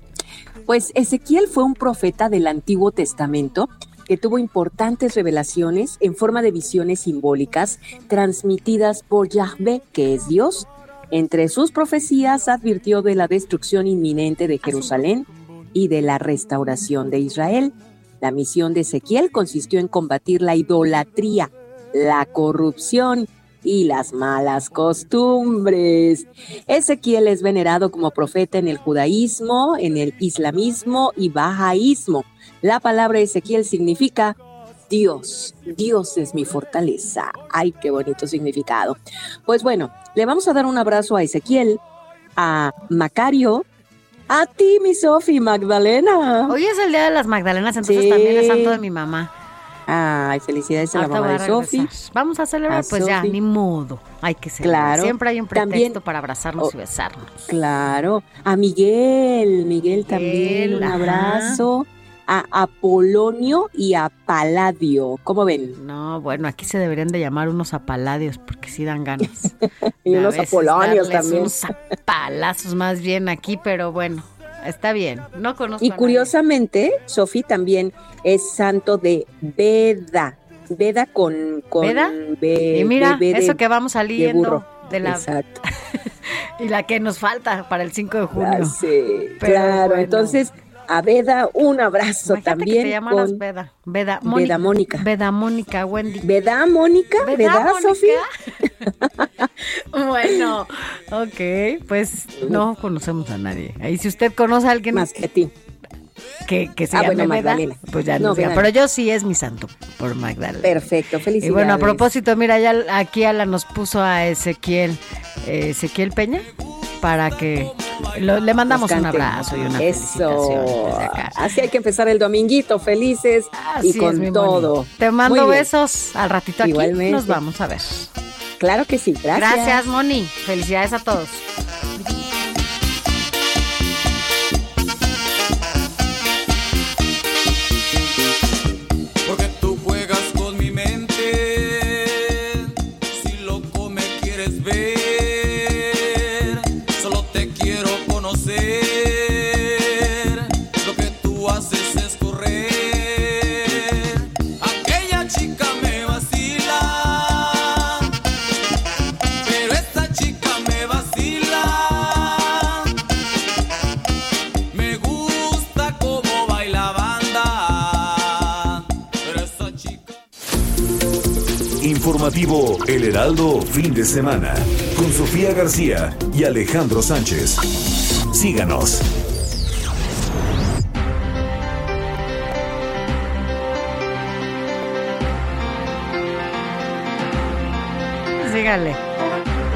Pues Ezequiel fue un profeta del Antiguo Testamento que tuvo importantes revelaciones en forma de visiones simbólicas transmitidas por Yahvé, que es Dios. Entre sus profecías advirtió de la destrucción inminente de Jerusalén y de la restauración de Israel. La misión de Ezequiel consistió en combatir la idolatría, la corrupción y las malas costumbres. Ezequiel es venerado como profeta en el judaísmo, en el islamismo y bahaísmo. La palabra Ezequiel significa Dios, Dios es mi fortaleza. Ay, qué bonito significado. Pues bueno, le vamos a dar un abrazo a Ezequiel, a Macario, a ti, mi Sofi Magdalena. Hoy es el día de las Magdalenas, entonces Sí. también es santo de mi mamá. Ay, felicidades a la mamá de Sofi. Vamos a celebrar, A pues ya, ni modo. Hay que celebrar. Claro. Siempre hay un pretexto También- para abrazarnos Oh. y besarnos. Claro, a Miguel, Miguel también, un ajá. A Apolonio y a Paladio, ¿cómo ven? No, bueno, aquí se deberían de llamar unos apaladios porque sí dan ganas. Y de unos Apolonios también. Unos apalazos más bien aquí, pero bueno, está bien. No conozco Y curiosamente, Sofi también es santo de Veda. Veda con, con ¿Veda? Y mira, de- eso que vamos de saliendo burro. de la Exacto. y la que nos falta para el 5 de junio. Ah, sí, Pero claro, bueno. entonces a Veda un abrazo Imagínate también que te llamaras con Veda. Veda, Veda Mónica. Veda Mónica, Wendy. Veda Mónica, ¿Veda. Sofi? Bueno, ok, pues no conocemos a nadie. Ahí si usted conoce a alguien Más que a ti. Que, que se Ah, llame bueno, Magdalena. pues ya no, diga. Pero yo sí es mi santo, por Magdalena. Perfecto, felicidades. Y bueno, a propósito, mira, ya aquí Ala nos puso a Ezequiel, eh, Ezequiel Peña, para que lo- le mandamos un abrazo y una felicitación Eso. desde acá. Así hay que empezar el dominguito, felices Así y con todo. Te mando besos al ratito aquí. Igualmente. Nos vamos a ver. Claro que sí, gracias. Gracias, Moni. Felicidades a todos. El Heraldo Fin de Semana con Sofía García y Alejandro Sánchez. Síganos. Síganle.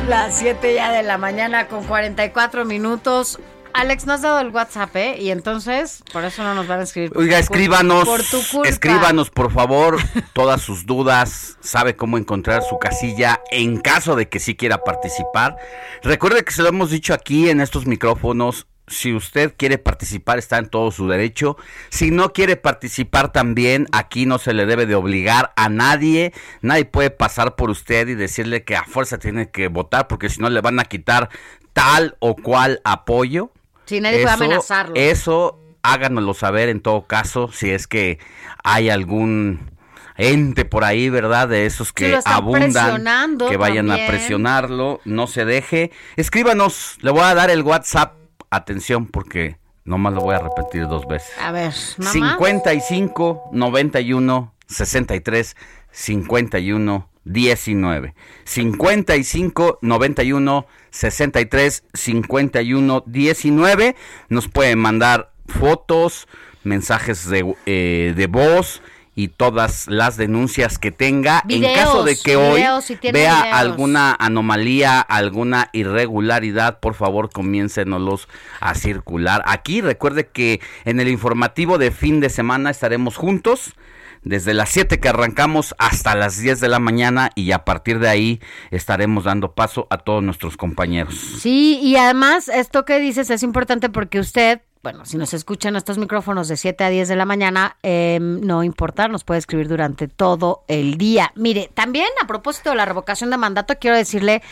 Las 7 ya de la mañana con 44 minutos. Alex, no has dado el WhatsApp, ¿eh? Y entonces, por eso no nos van a escribir. Oiga, escríbanos, Por tu culpa. escríbanos por favor todas sus dudas, sabe cómo encontrar su casilla en caso de que sí quiera participar. Recuerde que se lo hemos dicho aquí en estos micrófonos, si usted quiere participar está en todo su derecho. Si no quiere participar también, aquí no se le debe de obligar a nadie. Nadie puede pasar por usted y decirle que a fuerza tiene que votar porque si no le van a quitar tal o cual apoyo. Sí, nadie puede amenazarlo. Eso háganoslo saber en todo caso, si es que hay algún ente por ahí, ¿verdad? De esos que abundan, que vayan también. a presionarlo, no se deje. Escríbanos, le voy a dar el WhatsApp, atención porque nomás lo voy a repetir dos veces. A ver, mamá. 55 91 63 51 19 55 91 63 51 19 nos pueden mandar fotos mensajes de, eh, de voz y todas las denuncias que tenga en caso de que hoy videos, si tiene vea videos. alguna anomalía, alguna irregularidad, por favor comiéncenos a circular. Aquí recuerde que en el informativo de fin de semana estaremos juntos desde las 7 que arrancamos hasta las 10 de la mañana y a partir de ahí estaremos dando paso a todos nuestros compañeros. Sí, y además esto que dices es importante porque usted, bueno, si nos escucha en estos micrófonos de 7 a 10 de la mañana, eh, no importa, nos puede escribir durante todo el día. Mire, también a propósito de la revocación de mandato, quiero decirle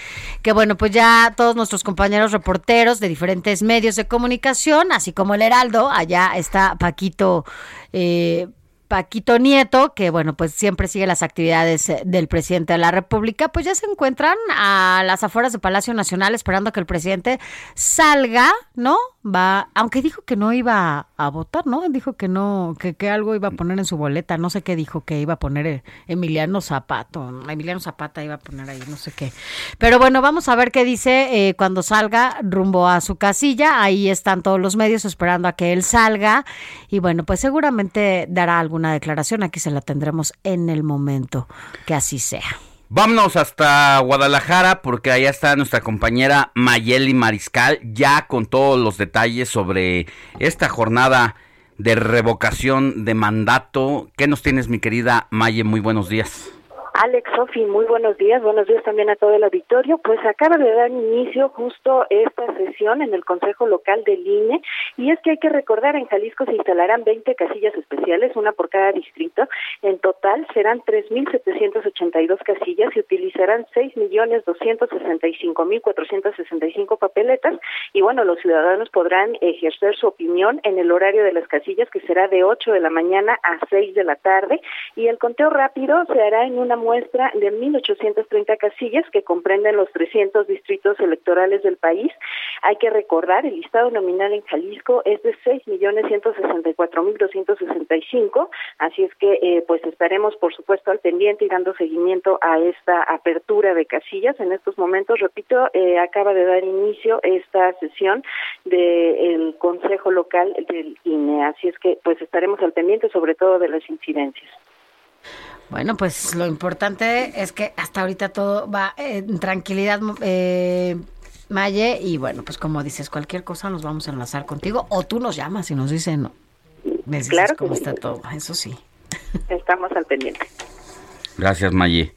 que, bueno, pues ya todos nuestros compañeros reporteros de diferentes medios de comunicación, así como el Heraldo, allá está Paquito. Eh, Paquito Nieto, que bueno, pues siempre sigue las actividades eh, del presidente de la República, pues ya se encuentran a las afueras de Palacio Nacional esperando que el presidente salga, ¿no? Va, aunque dijo que no iba a, votar, ¿no? Dijo que no, que, que algo iba a poner en su boleta, no sé qué dijo que iba a poner eh, Emiliano Zapato, Emiliano Zapata iba a poner ahí, no sé qué. Pero bueno, vamos a ver qué dice eh, cuando salga rumbo a su casilla, ahí están todos los medios esperando a que él salga y bueno, pues seguramente dará alguna declaración, aquí se la tendremos en el momento que así sea. Vámonos hasta Guadalajara porque allá está nuestra compañera Mayeli Mariscal ya con todos los detalles sobre esta jornada de revocación de mandato. ¿Qué nos tienes mi querida Maye? Muy buenos días. Alex, Sofi, muy buenos días. Buenos días también a todo el auditorio. Pues acaba de dar inicio justo esta sesión en el Consejo Local del INE y es que hay que recordar, en Jalisco se instalarán 20 casillas especiales, una por cada distrito. En total serán 3.782 casillas y utilizarán 6.265.465 papeletas y bueno, los ciudadanos podrán ejercer su opinión en el horario de las casillas que será de 8 de la mañana a 6 de la tarde y el conteo rápido se hará en una muestra de 1.830 casillas que comprenden los 300 distritos electorales del país. Hay que recordar, el listado nominal en Jalisco es de 6.164.265, así es que eh, pues estaremos por supuesto al pendiente y dando seguimiento a esta apertura de casillas. En estos momentos, repito, eh, acaba de dar inicio esta sesión del Consejo Local del INE, así es que pues estaremos al pendiente sobre todo de las incidencias. Bueno, pues lo importante es que hasta ahorita todo va en tranquilidad, eh, Maye, y bueno, pues como dices, cualquier cosa nos vamos a enlazar contigo, o tú nos llamas y nos dicen, dices Claro cómo sí. está todo, eso sí. Estamos al pendiente. Gracias, Maye.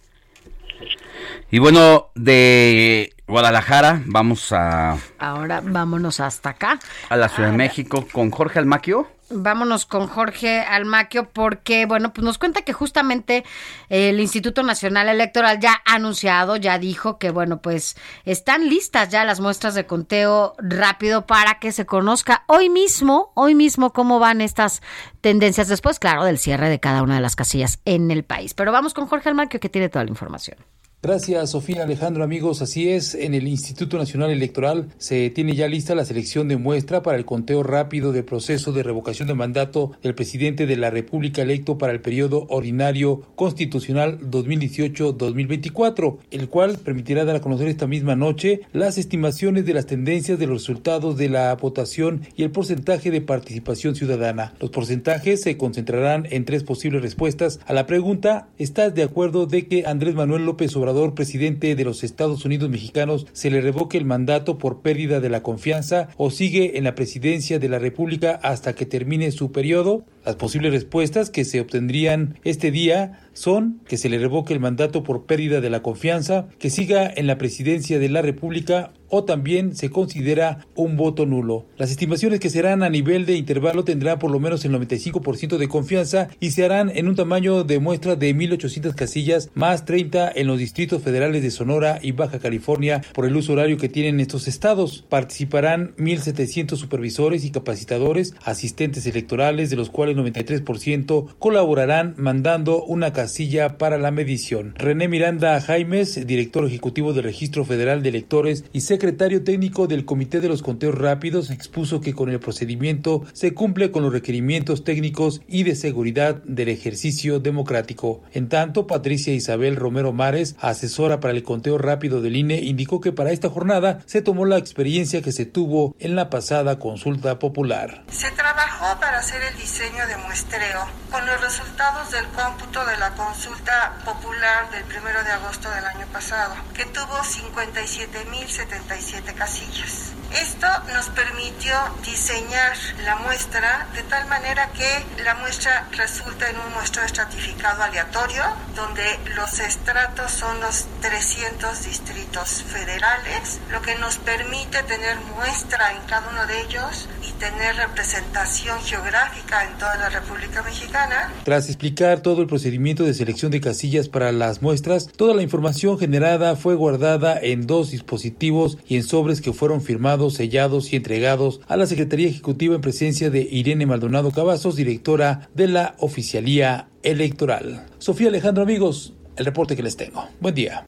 Y bueno, de Guadalajara vamos a, Ahora vámonos hasta acá. a la Ciudad de México con Jorge Almaquio. Vámonos con Jorge Almaquio porque, bueno, pues nos cuenta que justamente el Instituto Nacional Electoral ya ha anunciado, ya dijo que, bueno, pues están listas ya las muestras de conteo rápido para que se conozca hoy mismo, hoy mismo cómo van estas tendencias después, claro, del cierre de cada una de las casillas en el país. Pero vamos con Jorge Almaquio que tiene toda la información. Gracias, Sofía Alejandro, amigos. Así es, en el Instituto Nacional Electoral se tiene ya lista la selección de muestra para el conteo rápido del proceso de revocación de mandato del presidente de la República electo para el periodo ordinario constitucional 2018-2024, el cual permitirá dar a conocer esta misma noche las estimaciones de las tendencias de los resultados de la votación y el porcentaje de participación ciudadana. Los porcentajes se concentrarán en tres posibles respuestas a la pregunta ¿Estás de acuerdo de que Andrés Manuel López presidente de los Estados Unidos mexicanos, se le revoque el mandato por pérdida de la confianza o sigue en la presidencia de la República hasta que termine su periodo? Las posibles respuestas que se obtendrían este día son que se le revoque el mandato por pérdida de la confianza, que siga en la presidencia de la República o también se considera un voto nulo. Las estimaciones que serán a nivel de intervalo tendrán por lo menos el 95% de confianza y se harán en un tamaño de muestra de 1.800 casillas más 30 en los distritos federales de Sonora y Baja California por el uso horario que tienen estos estados. Participarán 1.700 supervisores y capacitadores, asistentes electorales, de los cuales 93% colaborarán mandando una casilla para la medición. René Miranda Jaimes, director ejecutivo del Registro Federal de Electores y secretario técnico del Comité de los Conteos Rápidos, expuso que con el procedimiento se cumple con los requerimientos técnicos y de seguridad del ejercicio democrático. En tanto, Patricia Isabel Romero Mares, asesora para el conteo rápido del INE, indicó que para esta jornada se tomó la experiencia que se tuvo en la pasada consulta popular. Se trabajó para hacer el diseño de muestreo con los resultados del cómputo de la consulta popular del 1 de agosto del año pasado, que tuvo 57.077 casillas. Esto nos permitió diseñar la muestra de tal manera que la muestra resulta en un muestreo estratificado aleatorio, donde los estratos son los 300 distritos federales, lo que nos permite tener muestra en cada uno de ellos y tener representación geográfica en toda la República Mexicana. Tras explicar todo el procedimiento de selección de casillas para las muestras, toda la información generada fue guardada en dos dispositivos y en sobres que fueron firmados, sellados y entregados a la Secretaría Ejecutiva en presencia de Irene Maldonado Cavazos, directora de la Oficialía Electoral. Sofía Alejandro, amigos, el reporte que les tengo. Buen día.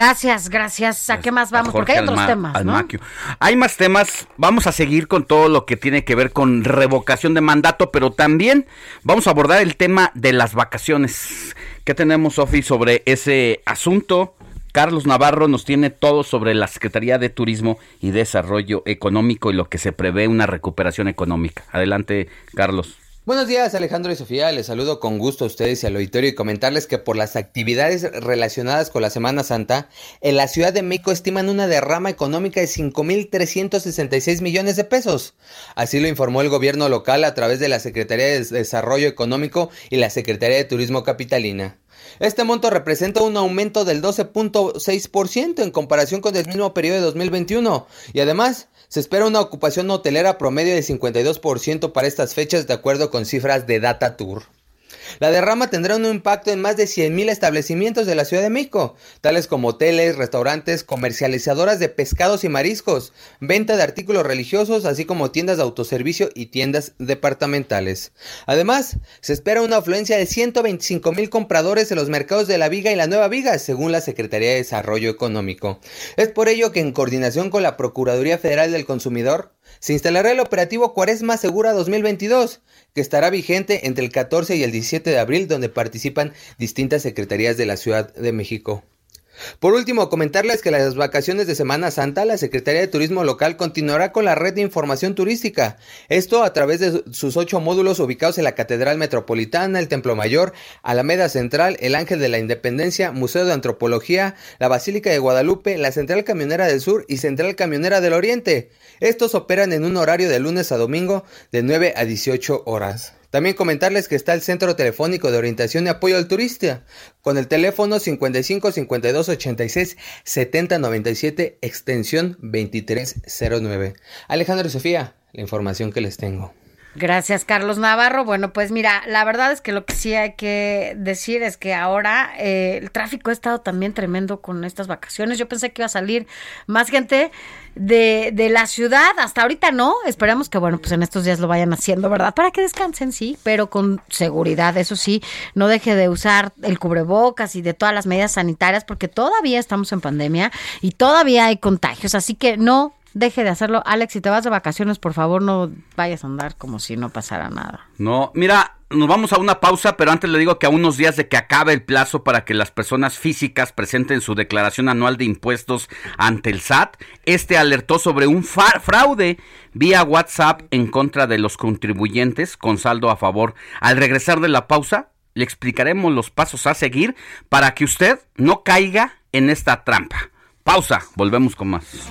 Gracias, gracias. ¿A qué más vamos? Porque hay otros temas, ¿no? Hay más temas. Vamos a seguir con todo lo que tiene que ver con revocación de mandato, pero también vamos a abordar el tema de las vacaciones. ¿Qué tenemos, Sofi, sobre ese asunto? Carlos Navarro nos tiene todo sobre la Secretaría de Turismo y Desarrollo Económico y lo que se prevé una recuperación económica. Adelante, Carlos. Buenos días Alejandro y Sofía, les saludo con gusto a ustedes y al auditorio y comentarles que por las actividades relacionadas con la Semana Santa, en la Ciudad de México estiman una derrama económica de 5.366 millones de pesos. Así lo informó el gobierno local a través de la Secretaría de Desarrollo Económico y la Secretaría de Turismo Capitalina. Este monto representa un aumento del 12.6% en comparación con el mismo periodo de 2021 y además se espera una ocupación hotelera promedio de 52% para estas fechas de acuerdo con cifras de Data Tour. La derrama tendrá un impacto en más de 100.000 establecimientos de la Ciudad de México, tales como hoteles, restaurantes, comercializadoras de pescados y mariscos, venta de artículos religiosos, así como tiendas de autoservicio y tiendas departamentales. Además, se espera una afluencia de 125 mil compradores en los mercados de la Viga y la Nueva Viga, según la Secretaría de Desarrollo Económico. Es por ello que en coordinación con la Procuraduría Federal del Consumidor, se instalará el operativo Cuaresma Segura 2022, que estará vigente entre el 14 y el 17 de abril, donde participan distintas secretarías de la Ciudad de México. Por último, comentarles que las vacaciones de Semana Santa, la Secretaría de Turismo Local continuará con la red de información turística. Esto a través de sus ocho módulos ubicados en la Catedral Metropolitana, el Templo Mayor, Alameda Central, el Ángel de la Independencia, Museo de Antropología, la Basílica de Guadalupe, la Central Camionera del Sur y Central Camionera del Oriente. Estos operan en un horario de lunes a domingo de 9 a 18 horas. También comentarles que está el Centro Telefónico de Orientación y Apoyo al Turista, con el teléfono 55 52 86 70 97, extensión 2309. Alejandro y Sofía, la información que les tengo. Gracias, Carlos Navarro. Bueno, pues mira, la verdad es que lo que sí hay que decir es que ahora eh, el tráfico ha estado también tremendo con estas vacaciones. Yo pensé que iba a salir más gente de, de la ciudad. Hasta ahorita no. Esperamos que, bueno, pues en estos días lo vayan haciendo, ¿verdad? Para que descansen, sí, pero con seguridad. Eso sí, no deje de usar el cubrebocas y de todas las medidas sanitarias porque todavía estamos en pandemia y todavía hay contagios. Así que no deje de hacerlo. Alex, si te vas de vacaciones, por favor, no vayas a andar como si no pasara nada. No, mira, nos vamos a una pausa, pero antes le digo que a unos días de que acabe el plazo para que las personas físicas presenten su declaración anual de impuestos ante el SAT, este alertó sobre un fraude vía WhatsApp en contra de los contribuyentes con saldo a favor. Al regresar de la pausa, le explicaremos los pasos a seguir para que usted no caiga en esta trampa. Pausa, volvemos con más.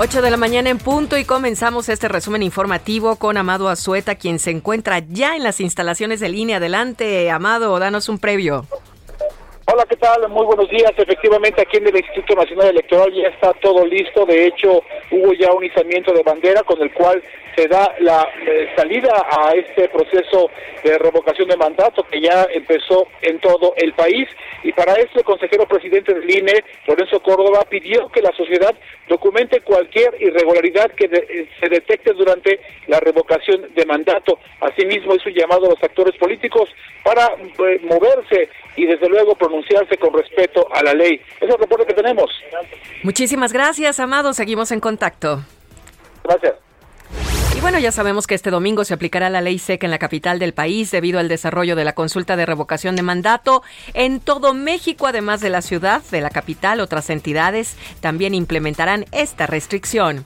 8 de la mañana en punto y comenzamos este resumen informativo con Amado Azueta, quien se encuentra ya en las instalaciones de línea. Adelante, Amado, danos un previo. Hola, ¿qué tal? Muy buenos días. Efectivamente, aquí en el Instituto Nacional Electoral ya está todo listo. De hecho, hubo ya un izamiento de bandera con el cual se da la eh, salida a este proceso de revocación de mandato que ya empezó en todo el país. Y para eso el consejero presidente del INE, Lorenzo Córdoba, pidió que la sociedad documente cualquier irregularidad que de- se detecte durante la revocación de mandato. Asimismo, hizo un llamado a los actores políticos para eh, moverse y desde luego pronunciarse con respeto a la ley. Es el reporte que tenemos. Muchísimas gracias, Amado. Seguimos en contacto. Gracias. Y bueno, ya sabemos que este domingo se aplicará la ley seca en la capital del país debido al desarrollo de la consulta de revocación de mandato en todo México, además de la ciudad, de la capital, otras entidades también implementarán esta restricción.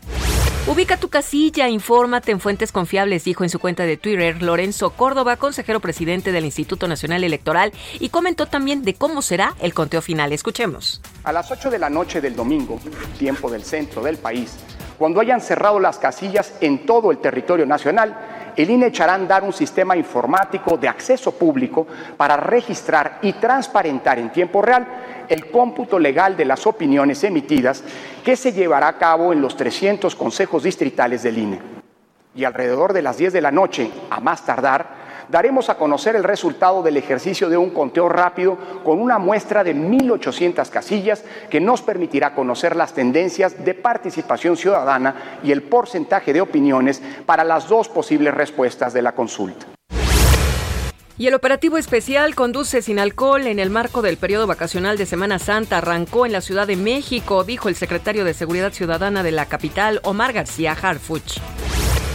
Ubica tu casilla, infórmate en fuentes confiables, dijo en su cuenta de Twitter Lorenzo Córdoba, consejero presidente del Instituto Nacional Electoral, y comentó también de cómo será el conteo final. Escuchemos. A las 8 de la noche del domingo, tiempo del centro del país, cuando hayan cerrado las casillas en todo el territorio nacional, el INE echará a andar un sistema informático de acceso público para registrar y transparentar en tiempo real el cómputo legal de las opiniones emitidas que se llevará a cabo en los 300 consejos distritales del INE. Y alrededor de las 10 de la noche, a más tardar, daremos a conocer el resultado del ejercicio de un conteo rápido con una muestra de 1.800 casillas que nos permitirá conocer las tendencias de participación ciudadana y el porcentaje de opiniones para las dos posibles respuestas de la consulta. Y el operativo especial Conduce sin alcohol en el marco del periodo vacacional de Semana Santa arrancó en la Ciudad de México, dijo el secretario de Seguridad Ciudadana de la capital, Omar García Harfuch.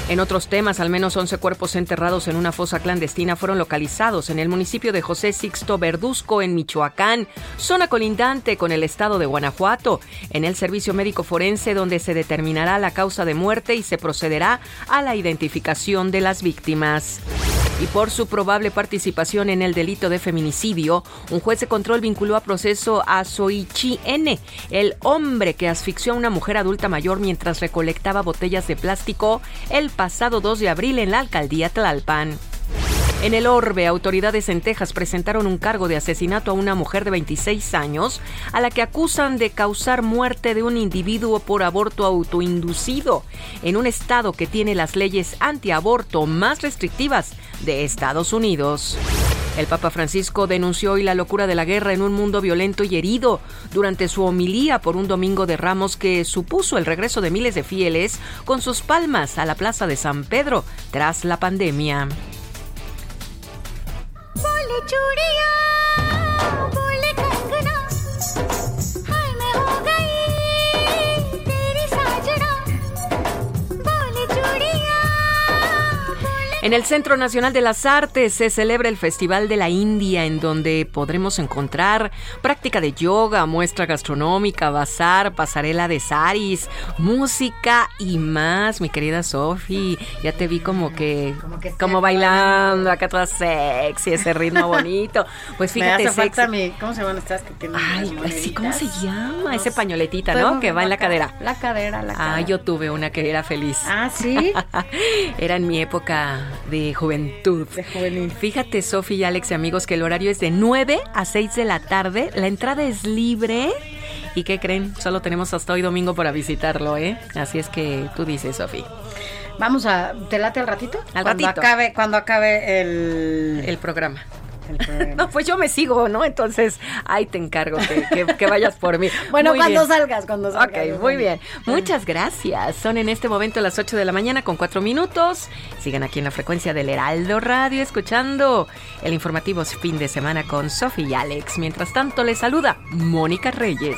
En otros temas, al menos 11 cuerpos enterrados en una fosa clandestina fueron localizados en el municipio de José Sixto Verduzco, en Michoacán, zona colindante con el estado de Guanajuato, en el servicio médico forense donde se determinará la causa de muerte y se procederá a la identificación de las víctimas y por su probable participación en el delito de feminicidio, un juez de control vinculó a proceso a Soichi N., el hombre que asfixió a una mujer adulta mayor mientras recolectaba botellas de plástico el pasado 2 de abril en la alcaldía Tlalpan. En el Orbe, autoridades en Texas presentaron un cargo de asesinato a una mujer de 26 años a la que acusan de causar muerte de un individuo por aborto autoinducido en un estado que tiene las leyes antiaborto más restrictivas de Estados Unidos. El Papa Francisco denunció hoy la locura de la guerra en un mundo violento y herido durante su homilía por un domingo de Ramos que supuso el regreso de miles de fieles con sus palmas a la Plaza de San Pedro tras la pandemia. बोले चूड़िया En el Centro Nacional de las Artes se celebra el Festival de la India, en donde podremos encontrar práctica de yoga, muestra gastronómica, bazar, pasarela de saris, música y más, mi querida Sofi. Ya te vi como que, como, bailando, acá toda sexy, ese ritmo bonito. Pues fíjate, Me hace falta mi, ¿cómo se llaman estas que tienen Ay, sí, ¿cómo se llama? Ese pañoletita, ¿no? Que va en la cadera. La cadera, la cadera. Ah, yo tuve una que era feliz. Ah, sí. era en mi época de juventud. De juvenil. Fíjate, Sofi y Alex y amigos, que el horario es de 9 a 6 de la tarde. La entrada es libre. ¿Y qué creen? Solo tenemos hasta hoy domingo para visitarlo, ¿eh? Así es que tú dices, Sofi. Vamos a. ¿Te late al ratito? Al cuando ratito. Acabe, cuando acabe el. El programa. No, pues yo me sigo, ¿no? Entonces, ahí te encargo que, que- que vayas por mí. Bueno, Muy cuando bien. salgas, cuando salgas. Ok, muy bien. Muchas gracias. Son en este momento las 8 de la mañana con 4 minutos. Sigan aquí en la frecuencia del Heraldo Radio escuchando el informativo fin de semana con Sofi y Alex. Mientras tanto, les saluda Mónica Reyes.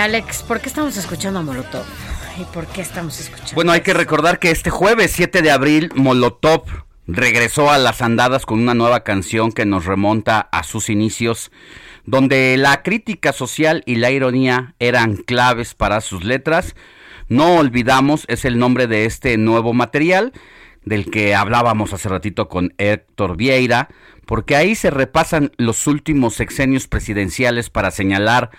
Alex, ¿por qué estamos escuchando a Molotov? ¿Y por qué estamos escuchando? Bueno, hay que recordar que este jueves 7 de abril Molotov regresó a las andadas con una nueva canción que nos remonta a sus inicios, donde la crítica social y la ironía eran claves para sus letras. No olvidamos, es el nombre de este nuevo material del que hablábamos hace ratito con Héctor Vieira, porque ahí se repasan los últimos sexenios presidenciales para señalar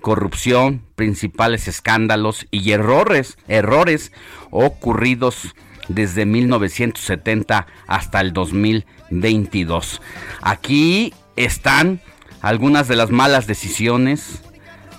corrupción, principales escándalos y errores, errores ocurridos desde 1970 hasta el 2022. Aquí están algunas de las malas decisiones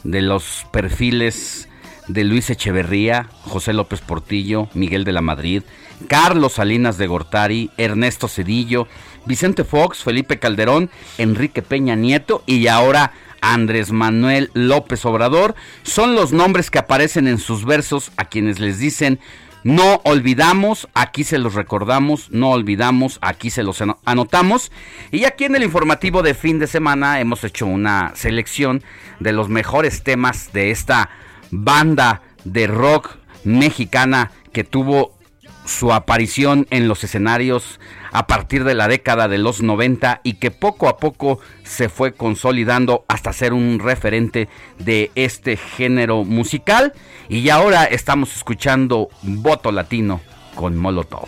de los perfiles de Luis Echeverría, José López Portillo, Miguel de la Madrid, Carlos Salinas de Gortari, Ernesto Cedillo, Vicente Fox, Felipe Calderón, Enrique Peña Nieto y ahora Andrés Manuel López Obrador son los nombres que aparecen en sus versos a quienes les dicen no olvidamos, aquí se los recordamos, no olvidamos, aquí se los ano- anotamos. Y aquí en el informativo de fin de semana hemos hecho una selección de los mejores temas de esta banda de rock mexicana que tuvo su aparición en los escenarios a partir de la década de los 90 y que poco a poco se fue consolidando hasta ser un referente de este género musical y ahora estamos escuchando Voto Latino con Molotov.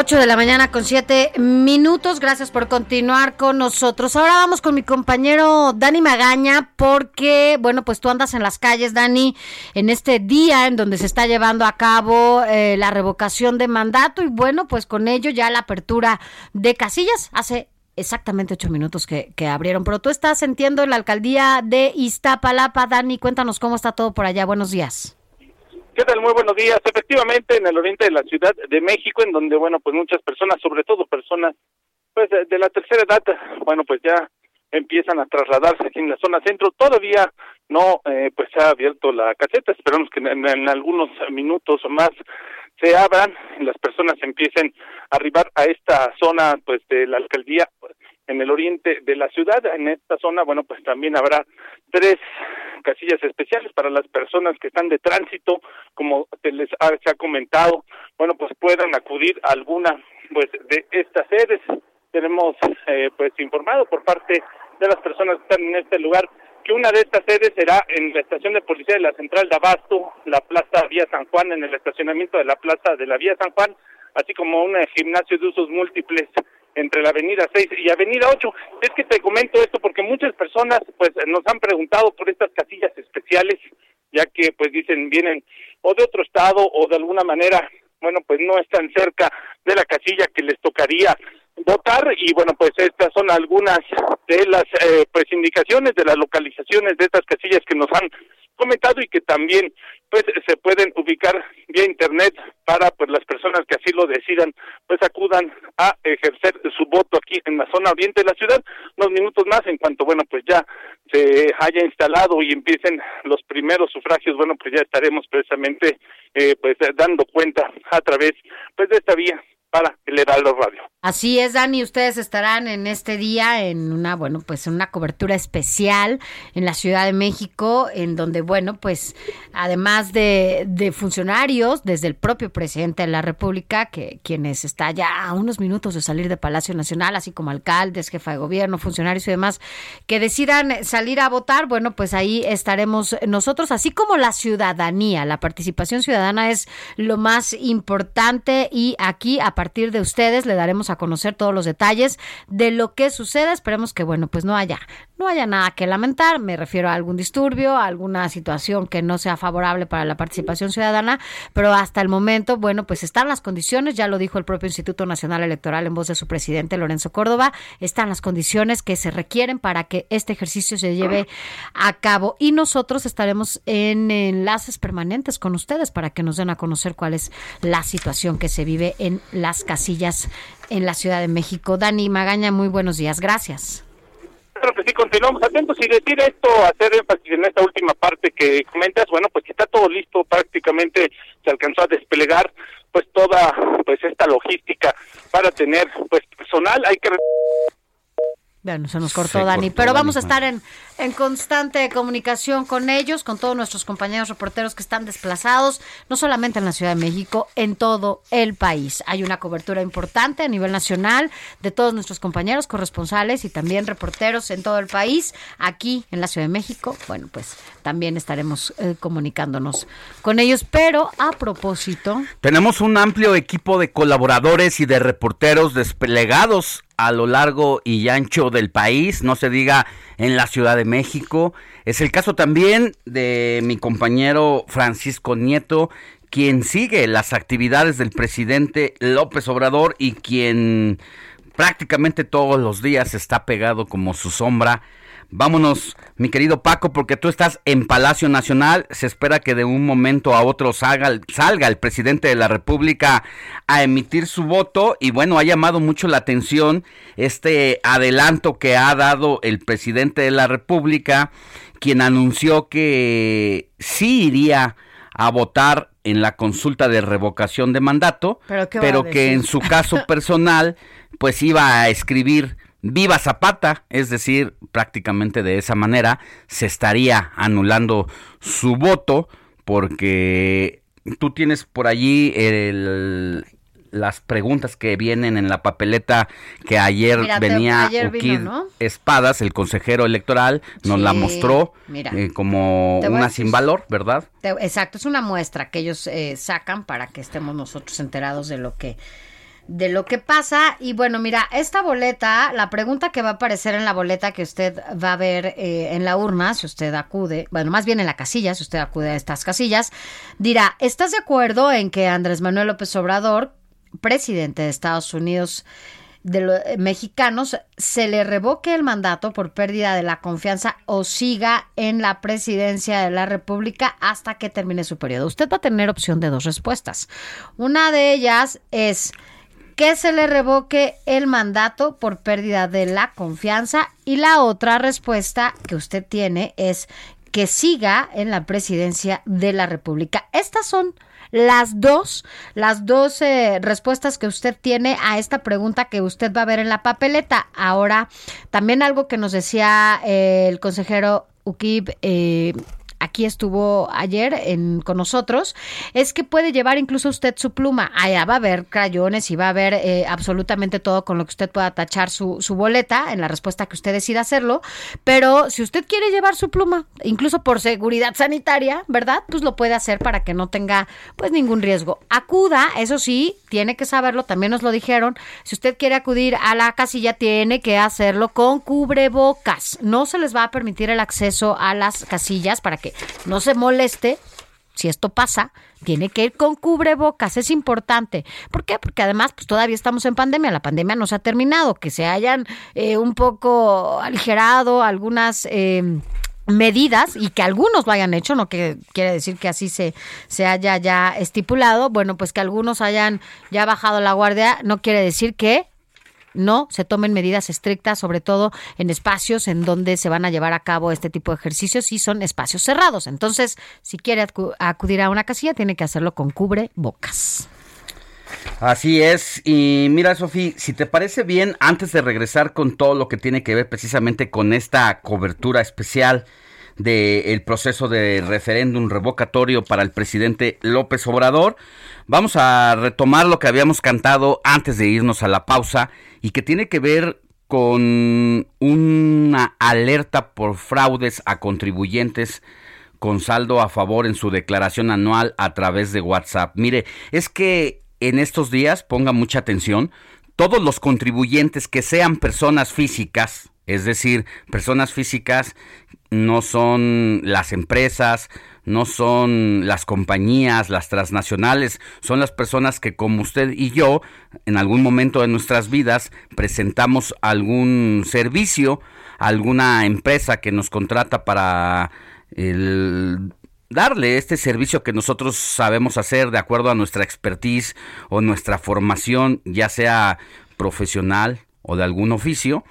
Ocho de la mañana con siete minutos. Gracias por continuar con nosotros. Ahora vamos con mi compañero Dani Magaña, porque, bueno, pues tú andas en las calles, Dani, en este día en donde se está llevando a cabo eh, la revocación de mandato y, bueno, pues con ello ya la apertura de casillas hace exactamente ocho minutos que, que abrieron. Pero tú estás, entiendo, en la alcaldía de Iztapalapa. Dani, cuéntanos cómo está todo por allá. Buenos días. ¿Qué tal? Muy buenos días. Efectivamente, en el oriente de la Ciudad de México, en donde, bueno, pues muchas personas, sobre todo personas, pues de, la tercera edad, bueno, pues ya empiezan a trasladarse aquí en la zona centro. Todavía no, eh, pues se ha abierto la caseta. Esperamos que en, en algunos minutos más se abran y las personas empiecen a arribar a esta zona, pues de la alcaldía en el oriente de la ciudad. En esta zona, bueno, pues también habrá tres casillas especiales para las personas que están de tránsito, como se les ha, comentado, bueno, pues puedan acudir a alguna pues de estas sedes. Tenemos eh, pues informado por parte de las personas que están en este lugar que una de estas sedes será en la estación de policía de la central de Abasto, la plaza Vía San Juan, en el estacionamiento de la plaza de la Vía San Juan, así como un eh, gimnasio de usos múltiples entre la avenida 6 y avenida 8. Es que te comento esto porque muchas personas pues nos han preguntado por estas casillas especiales, ya que pues dicen vienen o de otro estado o de alguna manera, bueno, pues no están cerca de la casilla que les tocaría votar y bueno, pues estas son algunas de las eh, pues indicaciones de las localizaciones de estas casillas que nos han comentado y que también pues se pueden ubicar vía internet para pues las personas que así lo decidan pues acudan a ejercer su voto aquí en la zona oriente de la ciudad. Unos minutos más en cuanto bueno pues ya se haya instalado y empiecen los primeros sufragios bueno pues ya estaremos precisamente eh, pues dando cuenta a través pues de esta vía para el Heraldo Radio. Así es, Dani, ustedes estarán en este día en una, bueno, pues en una cobertura especial en la Ciudad de México, en donde, bueno, pues además de, de funcionarios, desde el propio presidente de la República, que quienes está ya a unos minutos de salir de Palacio Nacional, así como alcaldes, jefa de gobierno, funcionarios y demás, que decidan salir a votar, bueno, pues ahí estaremos nosotros, así como la ciudadanía, la participación ciudadana es lo más importante y aquí a partir de ustedes le daremos a conocer todos los detalles de lo que sucede. Esperemos que, bueno, pues no haya, no haya nada que lamentar. Me refiero a algún disturbio, a alguna situación que no sea favorable para la participación ciudadana, pero hasta el momento, bueno, pues están las condiciones, ya lo dijo el propio Instituto Nacional Electoral en voz de su presidente Lorenzo Córdoba, están las condiciones que se requieren para que este ejercicio se lleve a cabo y nosotros estaremos en enlaces permanentes con ustedes para que nos den a conocer cuál es la situación que se vive en las casillas en la Ciudad de México. Dani Magaña, muy buenos días. Gracias. Claro que sí, continuamos atentos y decir esto, hacer énfasis en esta última parte que comentas, bueno, pues que está todo listo, prácticamente se alcanzó a desplegar pues toda pues esta logística para tener pues personal, hay que Bueno, se nos cortó Se Dani, cortó pero Dani, vamos a estar en, en constante comunicación con ellos, con todos nuestros compañeros reporteros que están desplazados, no solamente en la Ciudad de México, en todo el país. Hay una cobertura importante a nivel nacional de todos nuestros compañeros corresponsales y también reporteros en todo el país. Aquí en la Ciudad de México, bueno, pues también estaremos eh, comunicándonos con ellos, pero a propósito, Tenemos un amplio equipo de colaboradores y de reporteros desplegados a lo largo y ancho del país, no se diga en la Ciudad de México. Es el caso también de mi compañero Francisco Nieto, quien sigue las actividades del presidente López Obrador y quien prácticamente todos los días está pegado como su sombra. Vámonos, mi querido Paco, porque tú estás en Palacio Nacional. Se espera que de un momento a otro salga, salga el presidente de la República a emitir su voto. Y bueno, ha llamado mucho la atención este adelanto que ha dado el presidente de la República, quien anunció que sí iría a votar en la consulta de revocación de mandato, ¿Pero que en su caso personal, pues iba a escribir viva Zapata, es decir, prácticamente de esa manera se estaría anulando su voto porque tú tienes por allí el, las preguntas que vienen en la papeleta que ayer Mira, venía ayer vino, ¿no? Espadas, el consejero electoral, nos la mostró mira. eh, como una decir- sin valor, ¿verdad? Te- Exacto, es una muestra que ellos eh, sacan para que estemos nosotros enterados de lo que de lo que pasa y bueno mira esta boleta la pregunta que va a aparecer en la boleta que usted va a ver eh, en la urna si usted acude bueno más bien en la casilla si usted acude a estas casillas dirá estás de acuerdo en que Andrés Manuel López Obrador presidente de Estados Unidos de los mexicanos se le revoque el mandato por pérdida de la confianza o siga en la presidencia de la República hasta que termine su periodo. Usted va a tener opción de dos respuestas. Una de ellas es que se le revoque el mandato por pérdida de la confianza y la otra respuesta que usted tiene es que siga en la presidencia de la República. Estas son las dos, las dos eh, respuestas que usted tiene a esta pregunta que usted va a ver en la papeleta. Ahora, también algo que nos decía eh, el consejero Ukib, eh, aquí estuvo ayer con nosotros, es que puede llevar incluso usted su pluma. Allá va a haber crayones y va a haber eh, absolutamente todo con lo que usted pueda tachar su, su boleta en la respuesta que usted decida hacerlo. Pero si usted quiere llevar su pluma, incluso por seguridad sanitaria, ¿verdad? Pues lo puede hacer para que no tenga pues ningún riesgo. Acuda, eso sí, tiene que saberlo, también nos lo dijeron. Si usted quiere acudir a la casilla, tiene que hacerlo con cubrebocas. No se les va a permitir el acceso a las casillas para que no se moleste. Si esto pasa, tiene que ir con cubrebocas, es importante. ¿Por qué? Porque además, pues todavía estamos en pandemia, la pandemia no se ha terminado, que se hayan eh, un poco aligerado algunas eh, medidas y que algunos lo hayan hecho, no que quiere decir que así se, se haya ya estipulado, bueno, pues que algunos hayan ya bajado la guardia, no quiere decir que no se tomen medidas estrictas, sobre todo en espacios en donde se van a llevar a cabo este tipo de ejercicios y son espacios cerrados. Entonces, si quiere acu- acudir a una casilla, tiene que hacerlo con cubre bocas. Así es, y mira Sofi, si te parece bien, antes de regresar con todo lo que tiene que ver precisamente con esta cobertura especial del proceso de referéndum revocatorio para el presidente López Obrador, vamos a retomar lo que habíamos cantado antes de irnos a la pausa y que tiene que ver con una alerta por fraudes a contribuyentes con saldo a favor en su declaración anual a través de WhatsApp. Mire, es que en estos días, ponga mucha atención, todos los contribuyentes que sean personas físicas, es decir, personas físicas no son las empresas, no son las compañías, las transnacionales, son las personas que como usted y yo, en algún momento de nuestras vidas, presentamos algún servicio, alguna empresa que nos contrata para darle este servicio que nosotros sabemos hacer de acuerdo a nuestra expertise o nuestra formación, ya sea profesional o de algún oficio,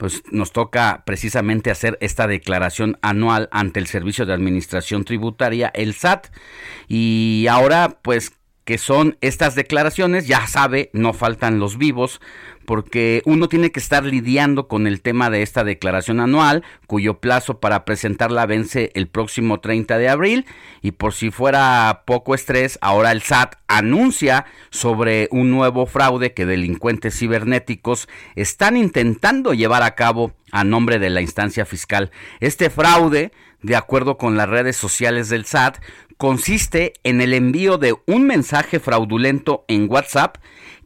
pues nos toca precisamente hacer esta declaración anual ante el Servicio de Administración Tributaria, el SAT. Y ahora, pues, que son estas declaraciones, ya sabe, no faltan los vivos, porque uno tiene que estar lidiando con el tema de esta declaración anual, cuyo plazo para presentarla vence el próximo 30 de abril, y por si fuera poco estrés, ahora el SAT anuncia sobre un nuevo fraude que delincuentes cibernéticos están intentando llevar a cabo a nombre de la instancia fiscal. Este fraude, de acuerdo con las redes sociales del SAT, consiste en el envío de un mensaje fraudulento en WhatsApp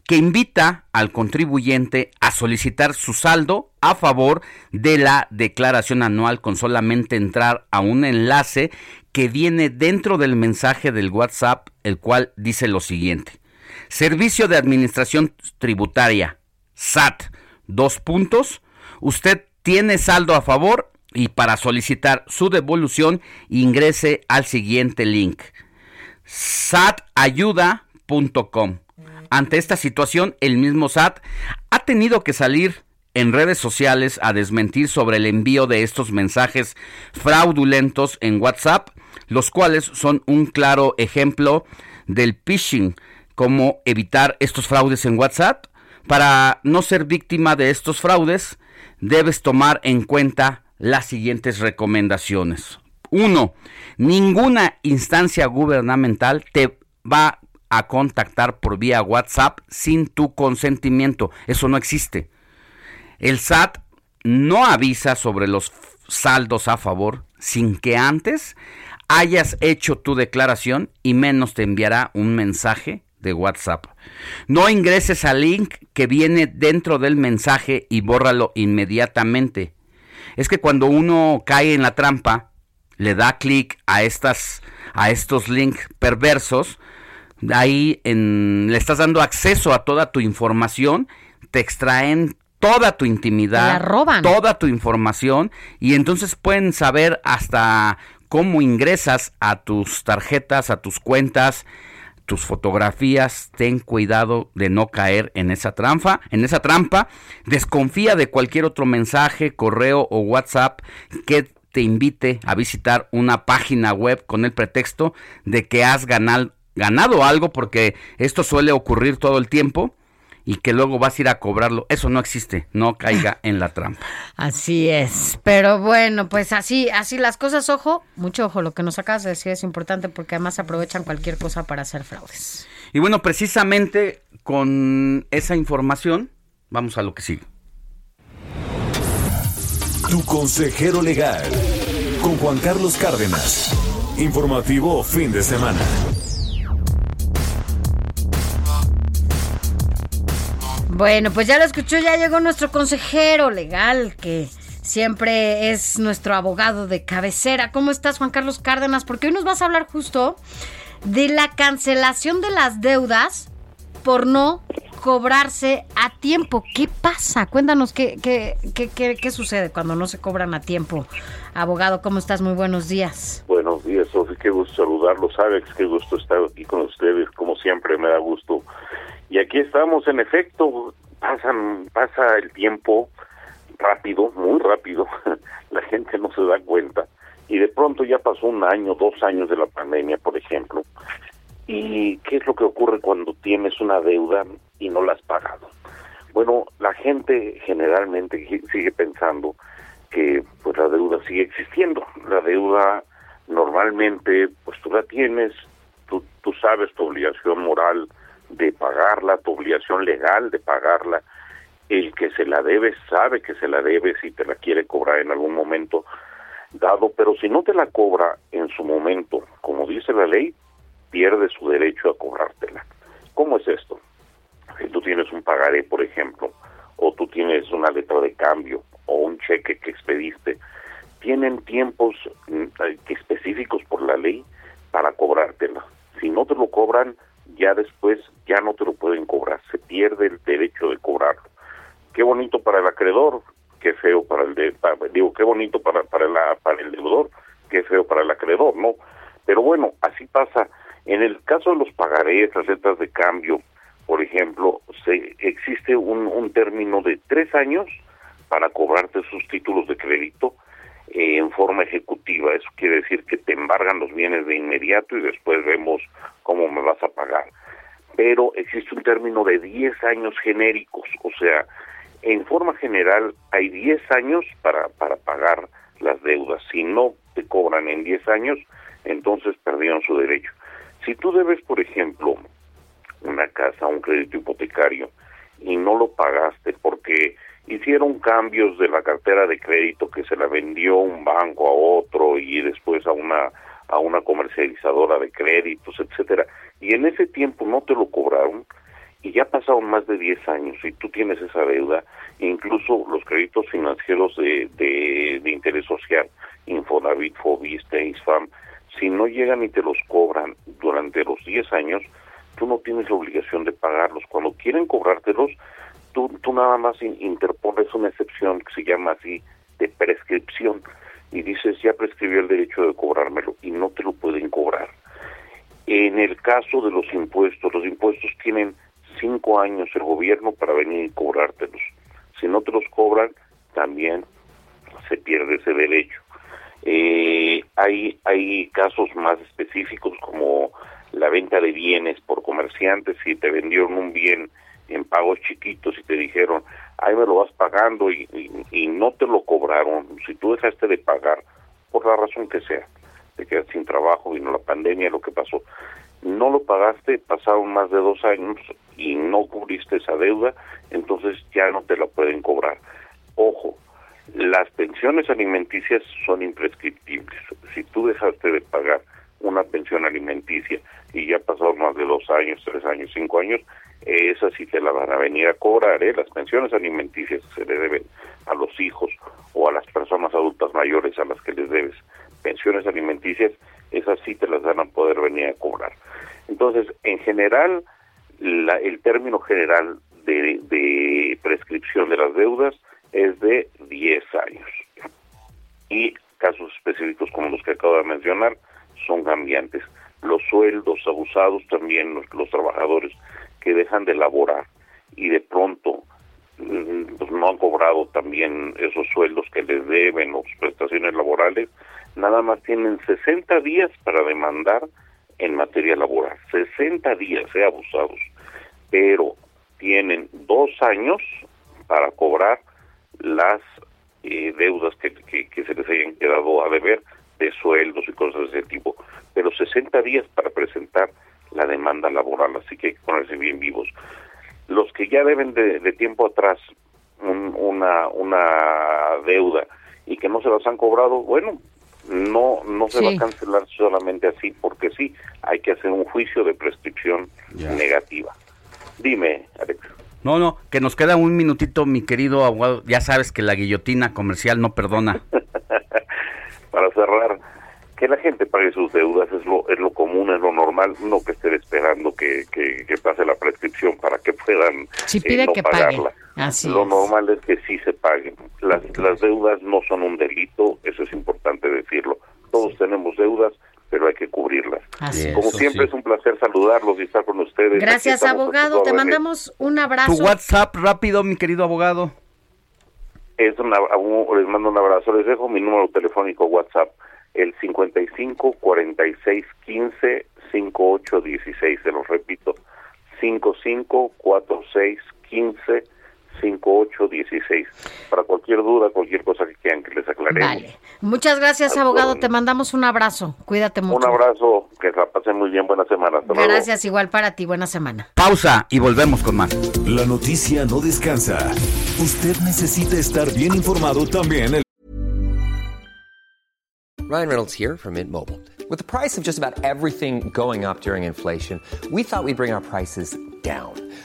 que invita al contribuyente a solicitar su saldo a favor de la declaración anual con solamente entrar a un enlace que viene dentro del mensaje del WhatsApp, el cual dice lo siguiente. Servicio de Administración Tributaria, SAT, dos puntos. Usted tiene saldo a favor y para solicitar su devolución ingrese al siguiente link satayuda.com. Ante esta situación, el mismo SAT ha tenido que salir en redes sociales a desmentir sobre el envío de estos mensajes fraudulentos en WhatsApp, los cuales son un claro ejemplo del phishing. ¿Cómo evitar estos fraudes en WhatsApp? Para no ser víctima de estos fraudes, debes tomar en cuenta las siguientes recomendaciones. Uno, ninguna instancia gubernamental te va a contactar por vía WhatsApp sin tu consentimiento. Eso no existe. El SAT no avisa sobre los saldos a favor sin que antes hayas hecho tu declaración y menos te enviará un mensaje de WhatsApp. No ingreses al link que viene dentro del mensaje y bórralo inmediatamente. Es que cuando uno cae en la trampa, le da clic a estas a estos links perversos, ahí en, le estás dando acceso a toda tu información, te extraen toda tu intimidad, La roban. toda tu información y entonces pueden saber hasta cómo ingresas a tus tarjetas, a tus cuentas, tus fotografías, ten cuidado de no caer en esa trampa, en esa trampa, desconfía de cualquier otro mensaje, correo o WhatsApp que te invite a visitar una página web con el pretexto de que has ganado, ganado algo porque esto suele ocurrir todo el tiempo y que luego vas a ir a cobrarlo. Eso no existe, no caiga en la trampa. Así es, pero bueno, pues así, así las cosas, ojo, mucho ojo, lo que nos acabas de decir es importante porque además aprovechan cualquier cosa para hacer fraudes. Y bueno, precisamente con esa información, vamos a lo que sigue. Tu consejero legal. Con Juan Carlos Cárdenas. Informativo fin de semana. Bueno, pues ya lo escuchó, ya llegó nuestro consejero legal, que siempre es nuestro abogado de cabecera. ¿Cómo estás, Juan Carlos Cárdenas? Porque hoy nos vas a hablar justo de la cancelación de las deudas por no cobrarse a tiempo. ¿Qué pasa? Cuéntanos qué, qué, qué, qué, qué sucede cuando no se cobran a tiempo. Abogado, ¿cómo estás? Muy buenos días. Buenos días, Sofi, qué gusto saludarlos. Alex, qué gusto estar aquí con ustedes. Como siempre, me da gusto. Y aquí estamos, en efecto, pasan, pasa el tiempo rápido, muy rápido. La gente no se da cuenta. Y de pronto ya pasó un año, dos años de la pandemia, por ejemplo. ¿Y qué es lo que ocurre cuando tienes una deuda y no la has pagado? Bueno, la gente generalmente sigue pensando que pues la deuda sigue existiendo. La deuda normalmente pues tú la tienes, tú, tú sabes tu obligación moral de pagarla, tu obligación legal de pagarla. El que se la debe sabe que se la debe si te la quiere cobrar en algún momento dado, pero si no te la cobra en su momento, como dice la ley, pierde su derecho a cobrártela. ¿Cómo es esto? Si tú tienes un pagaré, por ejemplo, o tú tienes una letra de cambio o un cheque que expediste, tienen tiempos mm, eh, específicos por la ley para cobrártela. Si no te lo cobran, ya después ya no te lo pueden cobrar, se pierde el derecho de cobrarlo. Qué bonito para el acreedor, qué feo para el de, digo, qué bonito para para la para el deudor, qué feo para el acreedor, ¿no? Pero bueno, así pasa. En el caso de los pagarés, las letras de cambio, por ejemplo, se, existe un, un término de tres años para cobrarte sus títulos de crédito eh, en forma ejecutiva. Eso quiere decir que te embargan los bienes de inmediato y después vemos cómo me vas a pagar. Pero existe un término de 10 años genéricos, o sea, en forma general hay 10 años para, para pagar las deudas. Si no te cobran en 10 años, entonces perdieron su derecho. Si tú debes, por ejemplo, una casa, un crédito hipotecario, y no lo pagaste porque hicieron cambios de la cartera de crédito que se la vendió un banco a otro y después a una a una comercializadora de créditos, etcétera, y en ese tiempo no te lo cobraron y ya pasaron más de 10 años y tú tienes esa deuda, incluso los créditos financieros de, de, interés social, Infonavit, Fobiste, Isfam, si no llegan y te los cobran durante los 10 años, tú no tienes la obligación de pagarlos. Cuando quieren cobrártelos, tú, tú nada más in- interpones una excepción que se llama así de prescripción y dices ya prescribió el derecho de cobrármelo y no te lo pueden cobrar. En el caso de los impuestos, los impuestos tienen cinco años el gobierno para venir y cobrártelos. Si no te los cobran, también se pierde ese derecho. Eh, hay, hay casos más específicos como la venta de bienes por comerciantes, si te vendieron un bien en pagos chiquitos y te dijeron, ahí me lo vas pagando y, y, y no te lo cobraron, si tú dejaste de pagar, por la razón que sea, te quedas sin trabajo, vino la pandemia, lo que pasó, no lo pagaste, pasaron más de dos años y no cubriste esa deuda, entonces ya no te la pueden cobrar. Ojo, las pensiones alimenticias son imprescriptibles. Si tú dejaste de pagar una pensión alimenticia y ya pasaron más de dos años, tres años, cinco años, esas sí te la van a venir a cobrar. ¿eh? Las pensiones alimenticias se le deben a los hijos o a las personas adultas mayores a las que les debes pensiones alimenticias, esas sí te las van a poder venir a cobrar. Entonces, en general, la- el término general de, de prescripción de las deudas es de 10 años. Y casos específicos como los que acabo de mencionar son cambiantes. Los sueldos abusados también, los, trabajadores que dejan de laborar y de pronto mm, pues no han cobrado también esos sueldos que les deben o prestaciones laborales, nada más tienen 60 días para demandar en materia laboral. 60 días, eh, abusados. Pero tienen dos años para cobrar las eh, deudas que se les hayan quedado a deber de sueldos y cosas de ese tipo. Pero 60 días para presentar la demanda laboral, así que hay que ponerse bien vivos. Los que ya deben de, de tiempo atrás un- una, una deuda y que no se las han cobrado, bueno, no no se va a cancelar solamente así porque sí, hay que hacer un juicio de prescripción negativa. Dime, Alex. No, no, que nos queda un minutito, mi querido abogado. Ya sabes que la guillotina comercial no perdona. para cerrar, que la gente pague sus deudas es lo, es lo común, es lo normal, no que estén esperando que, que, que pase la prescripción para que puedan eh, no que pagarla. Así lo es. normal es que sí se paguen. Las, las deudas no son un delito, eso es importante decirlo. Todos tenemos deudas, pero hay que cubrirlas. Así Como siempre Sí. es un placer saludarlos y estar con ustedes. Gracias, abogado. Te mandamos un abrazo. Tu WhatsApp rápido, mi querido abogado. Es una, un- les mando un abrazo. Les dejo mi número telefónico WhatsApp, el 55 46 15 58 16. Se los repito, 55 46 15 58 16. Para cualquier duda, cualquier cosa que quieran que les aclaremos. Vale. Muchas gracias, abogado. Te mandamos un abrazo. Cuídate mucho. Un abrazo, que la pasen muy bien. Buena semana. Hasta luego. Gracias, igual para ti. Buena semana. Pausa y volvemos con más. La noticia no descansa. Usted necesita estar bien informado también. el- Ryan Reynolds here from Mint Mobile. With the price of just about everything going up during inflation, we thought we'd bring our prices down.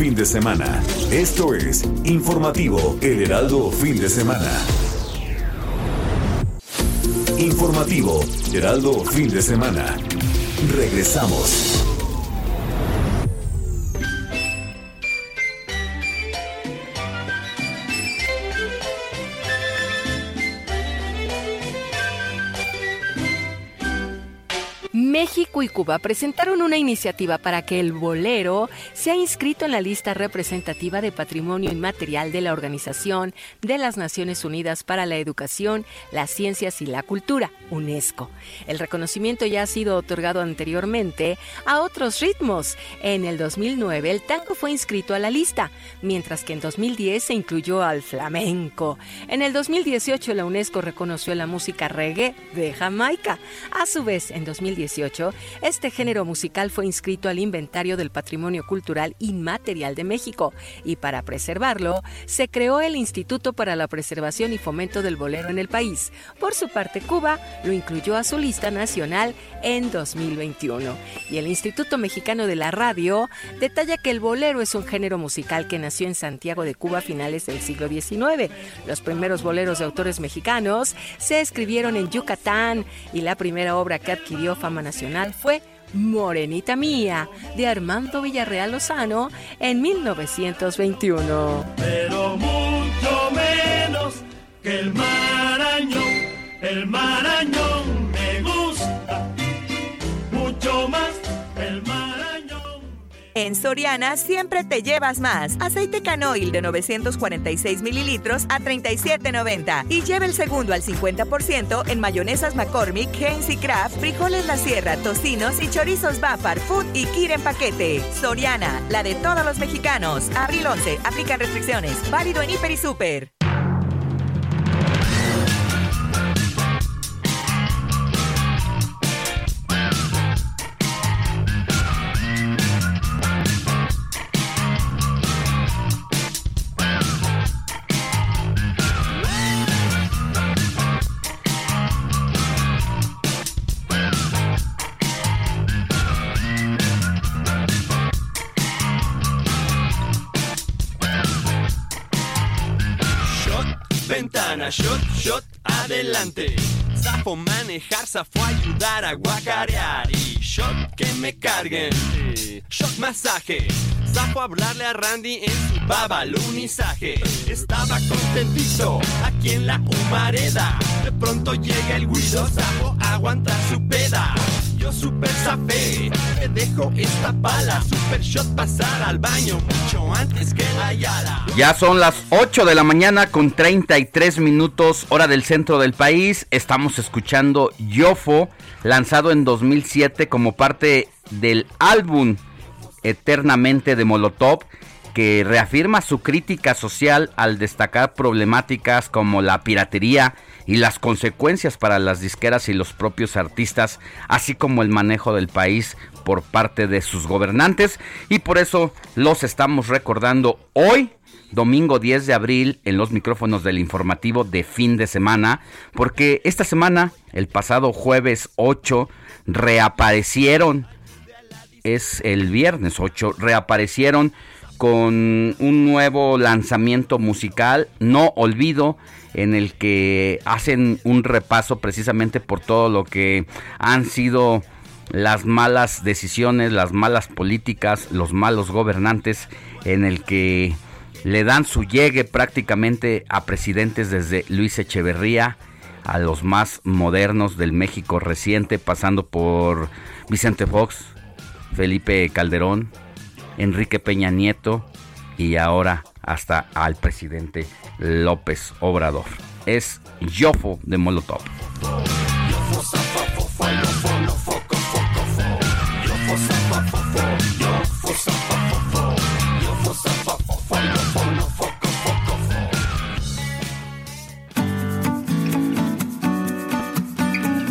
Fin de semana. Esto es Informativo El Heraldo Fin de Semana. Informativo Heraldo Fin de Semana. Regresamos. México y Cuba presentaron una iniciativa para que el bolero sea inscrito en la lista representativa de patrimonio inmaterial de la Organización de las Naciones Unidas para la Educación, las Ciencias y la Cultura, UNESCO. El reconocimiento ya ha sido otorgado anteriormente a otros ritmos. En el 2009 el tango fue inscrito a la lista, mientras que en 2010 se incluyó al flamenco. En el 2018 la UNESCO reconoció la música reggae de Jamaica. A su vez, en 2018 este género musical fue inscrito al inventario del Patrimonio Cultural Inmaterial de México y para preservarlo se creó el Instituto para la Preservación y Fomento del Bolero en el país. Por su parte, Cuba lo incluyó a su lista nacional en 2021. Y el Instituto Mexicano de la Radio detalla que el bolero es un género musical que nació en Santiago de Cuba a finales del siglo XIX. Los primeros boleros de autores mexicanos se escribieron en Yucatán y la primera obra que adquirió fama nacional fue Morenita Mía, de Armando Villarreal Lozano en 1921. pero mucho menos que el mar. El Marañón me gusta mucho más. El Marañón. En Soriana siempre te llevas más. Aceite canoil de 946 mililitros a 37.90 y lleva el segundo al 50% en mayonesas McCormick, Heinz y Kraft, frijoles La Sierra, tocinos y chorizos Bafar, Food y Kir en paquete. Soriana, la de todos los mexicanos. Abril 11, aplican restricciones. Válido en Hiper y Super. Shot, shot, adelante. Zafo manejar, zafo ayudar a guacarear. Y shot que me carguen. Shot masaje. Zafo hablarle a Randy en su babalunizaje. Estaba contentito aquí en la humareda. De pronto llega el guido, zafo aguanta su peda. Yo super zafé, me dejo esta pala. Super shot pasar al baño mucho antes que la yala. Ya son las 8 de la mañana con 33 minutos hora del centro del país. Estamos escuchando Yofo, lanzado en 2007 como parte del álbum Eternamente de Molotov, que reafirma su crítica social al destacar problemáticas como la piratería y las consecuencias para las disqueras y los propios artistas, así como el manejo del país por parte de sus gobernantes. Y por eso los estamos recordando hoy domingo 10 de abril en los micrófonos del informativo de fin de semana, porque esta semana, el pasado jueves 8, reaparecieron, es el viernes 8, reaparecieron con un nuevo lanzamiento musical, No Olvido, en el que hacen un repaso precisamente por todo lo que han sido las malas decisiones, las malas políticas, los malos gobernantes, en el que le dan su llegue prácticamente a presidentes desde Luis Echeverría a los más modernos del México reciente, pasando por Vicente Fox, Felipe Calderón, Enrique Peña Nieto y ahora hasta al presidente López Obrador. Es Yofo de Molotov.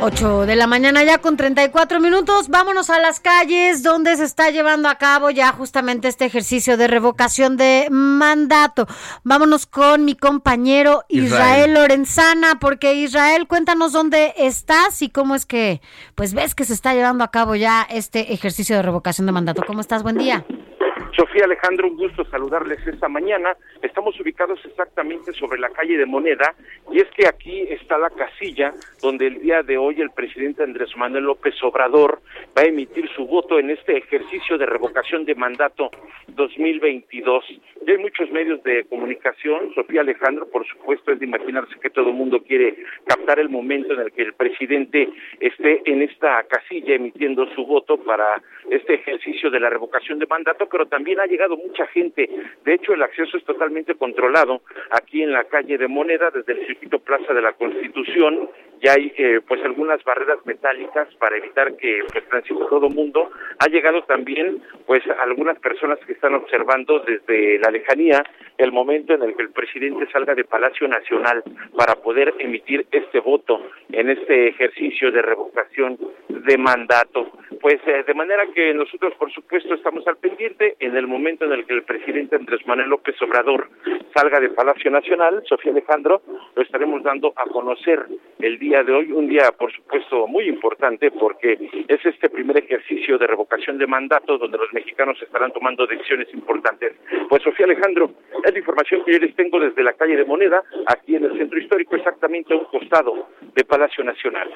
8 de la mañana ya con 34 minutos. Vámonos a las calles donde se está llevando a cabo ya justamente este ejercicio de revocación de mandato. Vámonos con mi compañero Israel, Israel. Lorenzana, porque Israel, cuéntanos dónde estás y cómo es que, pues ves que se está llevando a cabo ya este ejercicio de revocación de mandato. ¿Cómo estás? Buen día. Sofía Alejandro, un gusto saludarles esta mañana. Estamos ubicados exactamente sobre la calle de Moneda y es que aquí está la casilla donde el día de hoy el presidente Andrés Manuel López Obrador va a emitir su voto en este ejercicio de revocación de mandato 2022. Ya hay muchos medios de comunicación, Sofía Alejandro, por supuesto, es de imaginarse que todo el mundo quiere captar el momento en el que el presidente esté en esta casilla emitiendo su voto para este ejercicio de la revocación de mandato, pero también ha llegado mucha gente. De hecho, el acceso es totalmente controlado aquí en la calle de Moneda, desde el circuito Plaza de la Constitución. Ya hay eh, pues algunas barreras metálicas para evitar que pues, transite todo mundo. Ha llegado también pues algunas personas que están observando desde la lejanía el momento en el que el presidente salga de Palacio Nacional para poder emitir este voto en este ejercicio de revocación de mandato. Pues eh, de manera que nosotros, por supuesto, estamos al pendiente en el momento en el que el presidente Andrés Manuel López Obrador salga de Palacio Nacional, Sofía Alejandro, lo estaremos dando a conocer el día de hoy, un día por supuesto muy importante porque es este primer ejercicio de revocación de mandato donde los mexicanos estarán tomando decisiones importantes. Pues Sofía Alejandro, es la información que yo les tengo desde la calle de Moneda, aquí en el centro histórico, exactamente a un costado de Palacio Nacional.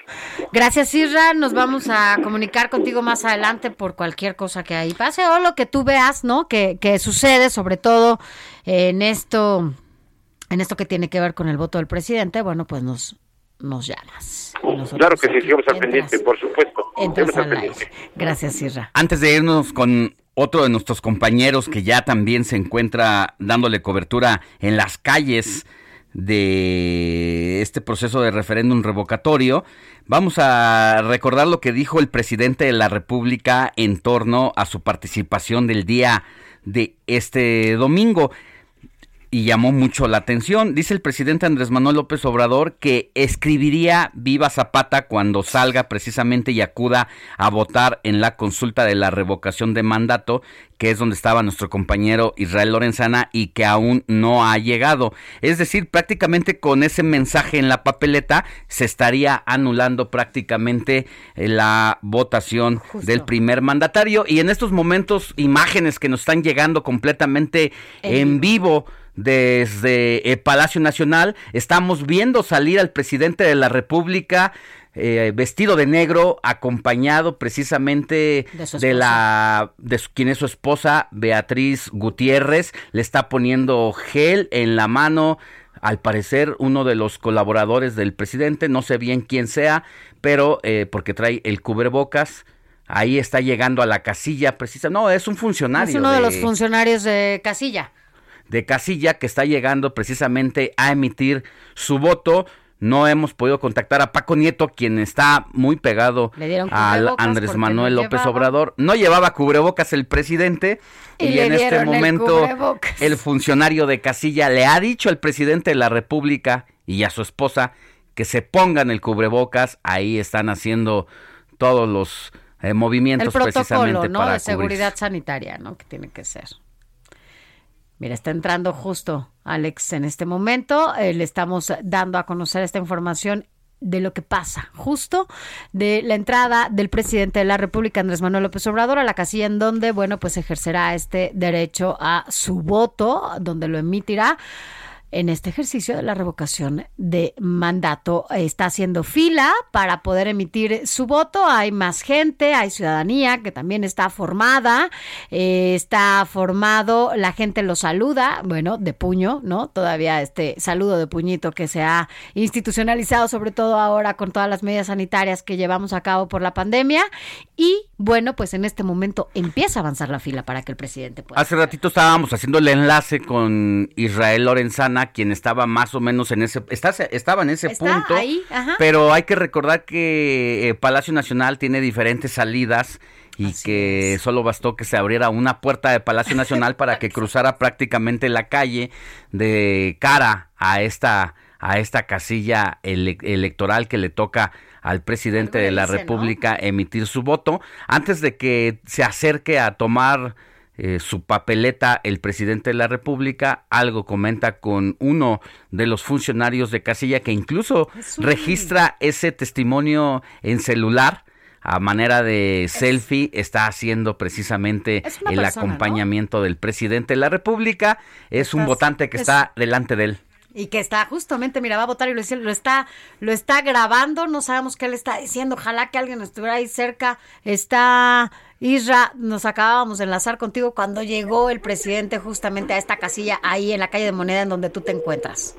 Gracias, Isra. Nos vamos a comunicar contigo más adelante por cualquier cosa que ahí pase o lo que tú veas, ¿no? Que, que sucede, sobre todo en esto, en esto que tiene que ver con el voto del presidente. Bueno, pues nos, nos llamas. Claro que sí, sigamos al pendiente, por supuesto. Entras al aire. Gracias, Isra. Antes de irnos con otro de nuestros compañeros que ya también se encuentra dándole cobertura en las calles de este proceso de referéndum revocatorio, vamos a recordar lo que dijo el presidente de la República en torno a su participación del día de este domingo y llamó mucho la atención. Dice el presidente Andrés Manuel López Obrador que escribiría Viva Zapata cuando salga precisamente y acuda a votar en la consulta de la revocación de mandato, que es donde estaba nuestro compañero Israel Lorenzana y que aún no ha llegado. Es decir, prácticamente con ese mensaje en la papeleta se estaría anulando prácticamente eh, la votación del primer mandatario y en estos momentos imágenes que nos están llegando completamente en vivo desde el Palacio Nacional. Estamos viendo salir al presidente de la República eh, vestido de negro, acompañado precisamente de la de su- quien es su esposa Beatriz Gutiérrez. Le está poniendo gel en la mano. Al parecer, uno de los colaboradores del presidente, no sé bien quién sea, pero eh, porque trae el cubrebocas, ahí está llegando a la casilla precisa. No, es un funcionario. Es uno de los funcionarios de Casilla. De casilla que está llegando precisamente a emitir su voto. No hemos podido contactar a Paco Nieto, quien está muy pegado al Andrés Manuel no López llevaba. Obrador. No llevaba cubrebocas el presidente Y en este el momento el funcionario de casilla le ha dicho al presidente de la República y a su esposa que se pongan el cubrebocas. Ahí están haciendo todos los eh, movimientos El protocolo, precisamente ¿no? para De cubrirse. seguridad sanitaria, ¿no? Que tiene que ser. Mira, está entrando justo Alex en este momento. Eh, le estamos dando a conocer esta información de lo que pasa, justo de la entrada del presidente de la República, Andrés Manuel López Obrador, a la casilla en donde, bueno, pues ejercerá este derecho a su voto, donde lo emitirá en este ejercicio de la revocación de mandato. Está haciendo fila para poder emitir su voto. Hay más gente, hay ciudadanía que también está formada, eh, está formado, la gente lo saluda, bueno, de puño, ¿no? Todavía este saludo de puñito que se ha institucionalizado, sobre todo ahora con todas las medidas sanitarias que llevamos a cabo por la pandemia. Y bueno, pues en este momento empieza a avanzar la fila para que el presidente pueda. Hace ratito estábamos haciendo el enlace con Israel Lorenzana, quien estaba más o menos en ese, está- estaba en ese Está punto, ahí, ajá. pero hay que recordar que eh, Palacio Nacional tiene diferentes salidas y que solo bastó que se abriera una puerta de Palacio Nacional para que cruzara prácticamente la calle de cara a esta a esta casilla ele- electoral que le toca al presidente de la dice, ¿no? República emitir su voto antes de que se acerque a tomar eh, su papeleta el presidente de la República, algo comenta con uno de los funcionarios de casilla que incluso un- registra ese testimonio en celular a manera de selfie, está haciendo precisamente el persona, ¿no? acompañamiento del presidente de la República, es un votante que es- está delante de él. Y que está justamente, mira, va a votar y lo, lo está, lo está grabando, no sabemos qué le está diciendo, ojalá que alguien estuviera ahí cerca. Está Isra, nos acabábamos de enlazar contigo cuando llegó el presidente justamente a esta casilla ahí en la calle de Moneda en donde tú te encuentras.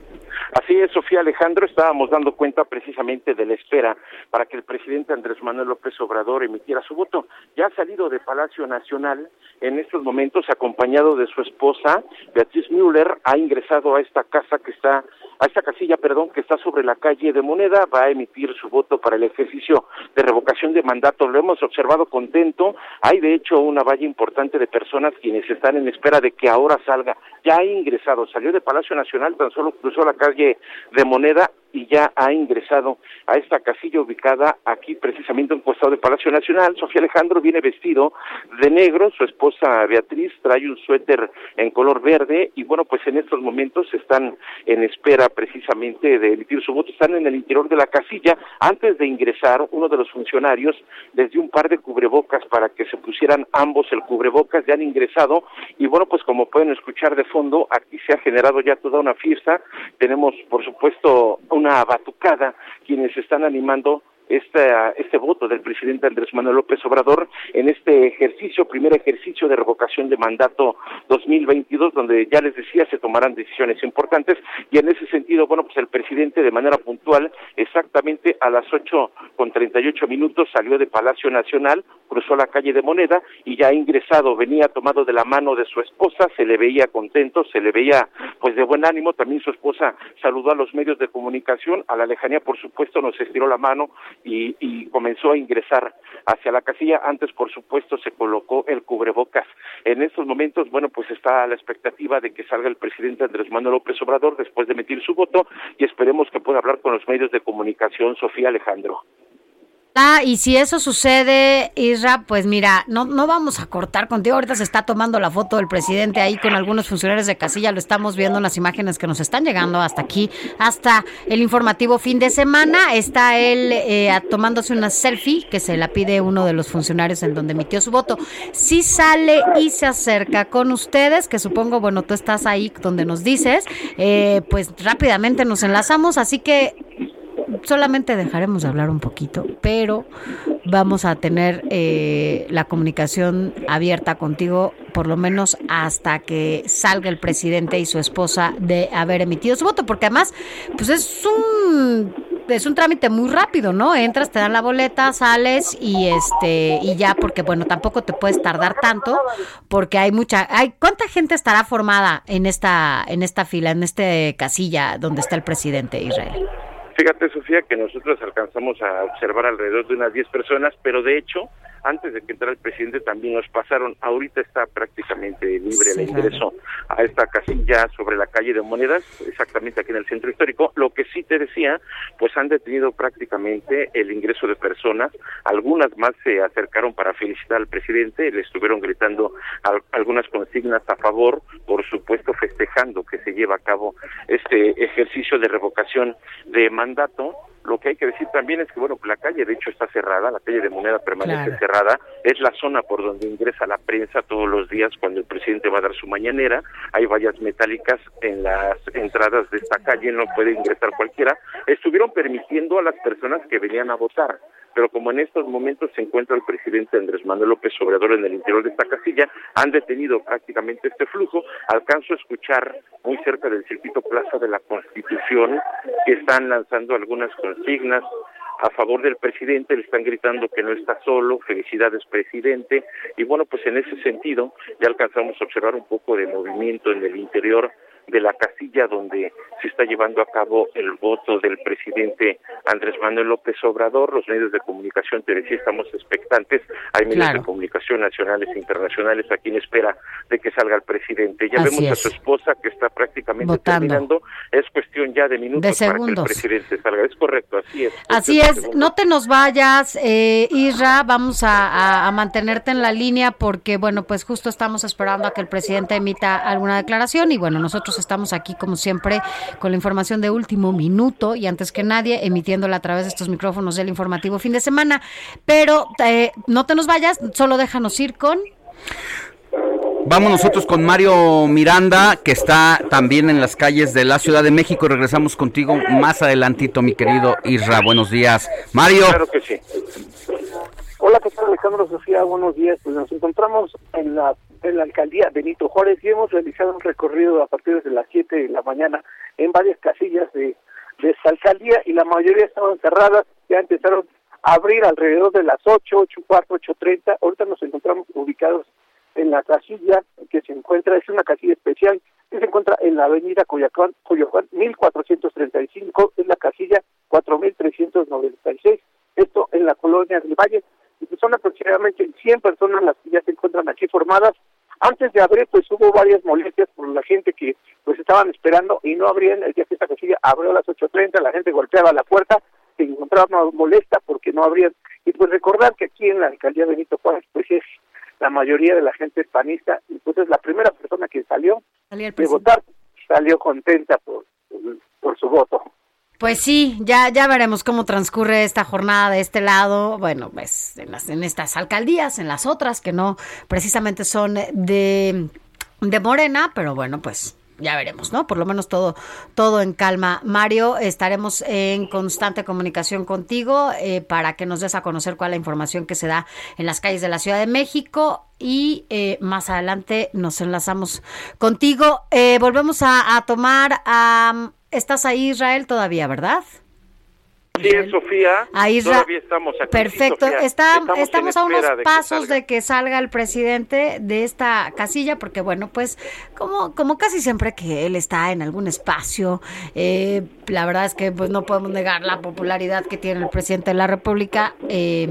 Así es, Sofía Alejandro, estábamos dando cuenta precisamente de la espera para que el presidente Andrés Manuel López Obrador emitiera su voto. Ya ha salido de Palacio Nacional en estos momentos acompañado de su esposa, Beatriz Müller, ha ingresado a esta casa que está, a esta casilla, perdón, que está sobre la calle de Moneda, va a emitir su voto para el ejercicio de revocación de mandato. Lo hemos observado contento. Hay de hecho una valla importante de personas quienes están en espera de que ahora salga. Ya ha ingresado, salió de Palacio Nacional, tan solo cruzó la calle de Moneda y ya ha ingresado a esta casilla ubicada aquí precisamente en un costado de Palacio Nacional. Sofía Alejandro viene vestido de negro, su esposa Beatriz trae un suéter en color verde y bueno, pues en estos momentos están en espera precisamente de emitir su voto, están en el interior de la casilla. Antes de ingresar, uno de los funcionarios les dio un par de cubrebocas para que se pusieran ambos el cubrebocas, ya han ingresado y bueno, pues como pueden escuchar de fondo, aquí se ha generado ya toda una fiesta. Tenemos, por supuesto, una batucada, quienes están animando este, este voto del presidente Andrés Manuel López Obrador en este ejercicio, primer ejercicio de revocación de mandato 2022, donde ya les decía se tomarán decisiones importantes. Y en ese sentido, bueno, pues el presidente de manera puntual, exactamente a las ocho con treinta y ocho minutos salió de Palacio Nacional, cruzó la calle de Moneda y ya ha ingresado, venía tomado de la mano de su esposa, se le veía contento, se le veía pues de buen ánimo, también su esposa saludó a los medios de comunicación, a la lejanía por supuesto nos estiró la mano y, y comenzó a ingresar hacia la casilla. Antes, por supuesto, se colocó el cubrebocas. En estos momentos, bueno, pues está la expectativa de que salga el presidente Andrés Manuel López Obrador después de emitir su voto y esperemos que pueda hablar con los medios de comunicación Sofía Alejandro. Ah, y si eso sucede, Isra, pues mira, no, no vamos a cortar contigo. Ahorita se está tomando la foto del presidente ahí con algunos funcionarios de casilla. Lo estamos viendo en las imágenes que nos están llegando hasta aquí, hasta el informativo fin de semana. Está él eh, tomándose una selfie que se la pide uno de los funcionarios en donde emitió su voto. Si sale y se acerca con ustedes, que supongo, bueno, tú estás ahí donde nos dices, eh, pues rápidamente nos enlazamos. Así que solamente dejaremos de hablar un poquito, pero vamos a tener eh, la comunicación abierta contigo por lo menos hasta que salga el presidente y su esposa de haber emitido su voto, porque además, pues es un es un trámite muy rápido, ¿no? Entras, te dan la boleta, sales y este y ya porque bueno, tampoco te puedes tardar tanto porque hay mucha hay ¿cuánta gente estará formada en esta en esta fila, en este casilla donde está el presidente Israel? Fíjate, Sofía, que nosotros alcanzamos a observar alrededor de unas 10 personas, pero de hecho, antes de que entrara el presidente también nos pasaron, ahorita está prácticamente libre el ingreso a esta casilla sobre la calle de Monedas, exactamente aquí en el centro histórico. Lo que sí te decía, pues han detenido prácticamente el ingreso de personas, algunas más se acercaron para felicitar al presidente, le estuvieron gritando al- algunas consignas a favor, por supuesto festejando que se lleva a cabo este ejercicio de revocación de mandato. Lo que hay que decir también es que, bueno, la calle de hecho está cerrada, la calle de Moneda permanece Claro. cerrada, es la zona por donde ingresa la prensa todos los días cuando el presidente va a dar su mañanera, hay vallas metálicas en las entradas de esta calle, no puede ingresar cualquiera, estuvieron permitiendo a las personas que venían a votar, pero como en estos momentos se encuentra el presidente Andrés Manuel López Obrador en el interior de esta casilla, han detenido prácticamente este flujo, alcanzo a escuchar muy cerca del circuito Plaza de la Constitución que están lanzando algunas consignas a favor del presidente, le están gritando que no está solo, felicidades presidente, y bueno, pues en ese sentido ya alcanzamos a observar un poco de movimiento en el interior de la casilla donde se está llevando a cabo el voto del presidente Andrés Manuel López Obrador. Los medios de comunicación, te decía, estamos expectantes. Hay medios Claro. de comunicación nacionales e internacionales aquí en espera de que salga el presidente. Ya Así vemos a su esposa que está prácticamente Votando. terminando. Es cuestión ya de minutos De para que el presidente salga. Es correcto, así es. Así es, no te nos vayas, eh, Isra, vamos a, a- a mantenerte en la línea porque, bueno, pues justo estamos esperando a que el presidente emita alguna declaración y, bueno, nosotros estamos aquí, como siempre, con la información de último minuto y antes que nadie, emitiéndola a través de estos micrófonos del informativo fin de semana. Pero eh, no te nos vayas, solo déjanos ir con... Vamos nosotros con Mario Miranda, que está también en las calles de la Ciudad de México. Regresamos contigo más adelantito, mi querido Isra. Buenos días. Mario. Claro que sí. Hola, ¿qué tal Alejandro Sofía? Buenos días. Pues nos encontramos en la, en la alcaldía Benito Juárez y hemos realizado un recorrido a partir de las 7 de la mañana en varias casillas de, de esta alcaldía y la mayoría estaban cerradas. Ya empezaron a abrir alrededor de las 8, 8 cuarto, 8 treinta. Ahorita nos encontramos ubicados en la casilla que se encuentra, es una casilla especial que se encuentra en la avenida Coyoacán, Coyoacán 1435, es la casilla 4396, esto en la colonia del Valle, y pues son aproximadamente 100 personas las que ya se encuentran aquí formadas. Antes de abrir, pues hubo varias molestias por la gente que pues estaban esperando y no abrían el día que esta casilla abrió a las 8.30, la gente golpeaba la puerta, se encontraba molesta porque no abrían. Y pues recordar que aquí en la alcaldía Benito Juárez, pues es la mayoría de la gente panista, y pues es la primera persona que salió de votar, salió contenta por, por su voto. Pues sí, ya, ya veremos cómo transcurre esta jornada de este lado, bueno, pues en, las, en estas alcaldías, en las otras que no precisamente son de, de Morena, pero bueno, pues ya veremos, ¿no? Por lo menos todo, todo en calma. Mario, estaremos en constante comunicación contigo eh, para que nos des a conocer cuál es la información que se da en las calles de la Ciudad de México y eh, más adelante nos enlazamos contigo. Eh, volvemos a, a tomar a... Estás ahí, Israel, todavía, ¿verdad? Sí, Sofía. Ahí Todavía estamos aquí. Perfecto. Está- Estamos a unos de pasos de que salga el presidente de esta casilla, porque bueno, pues como, como casi siempre que él está en algún espacio, eh, la verdad es que pues no podemos negar la popularidad que tiene el presidente de la República eh,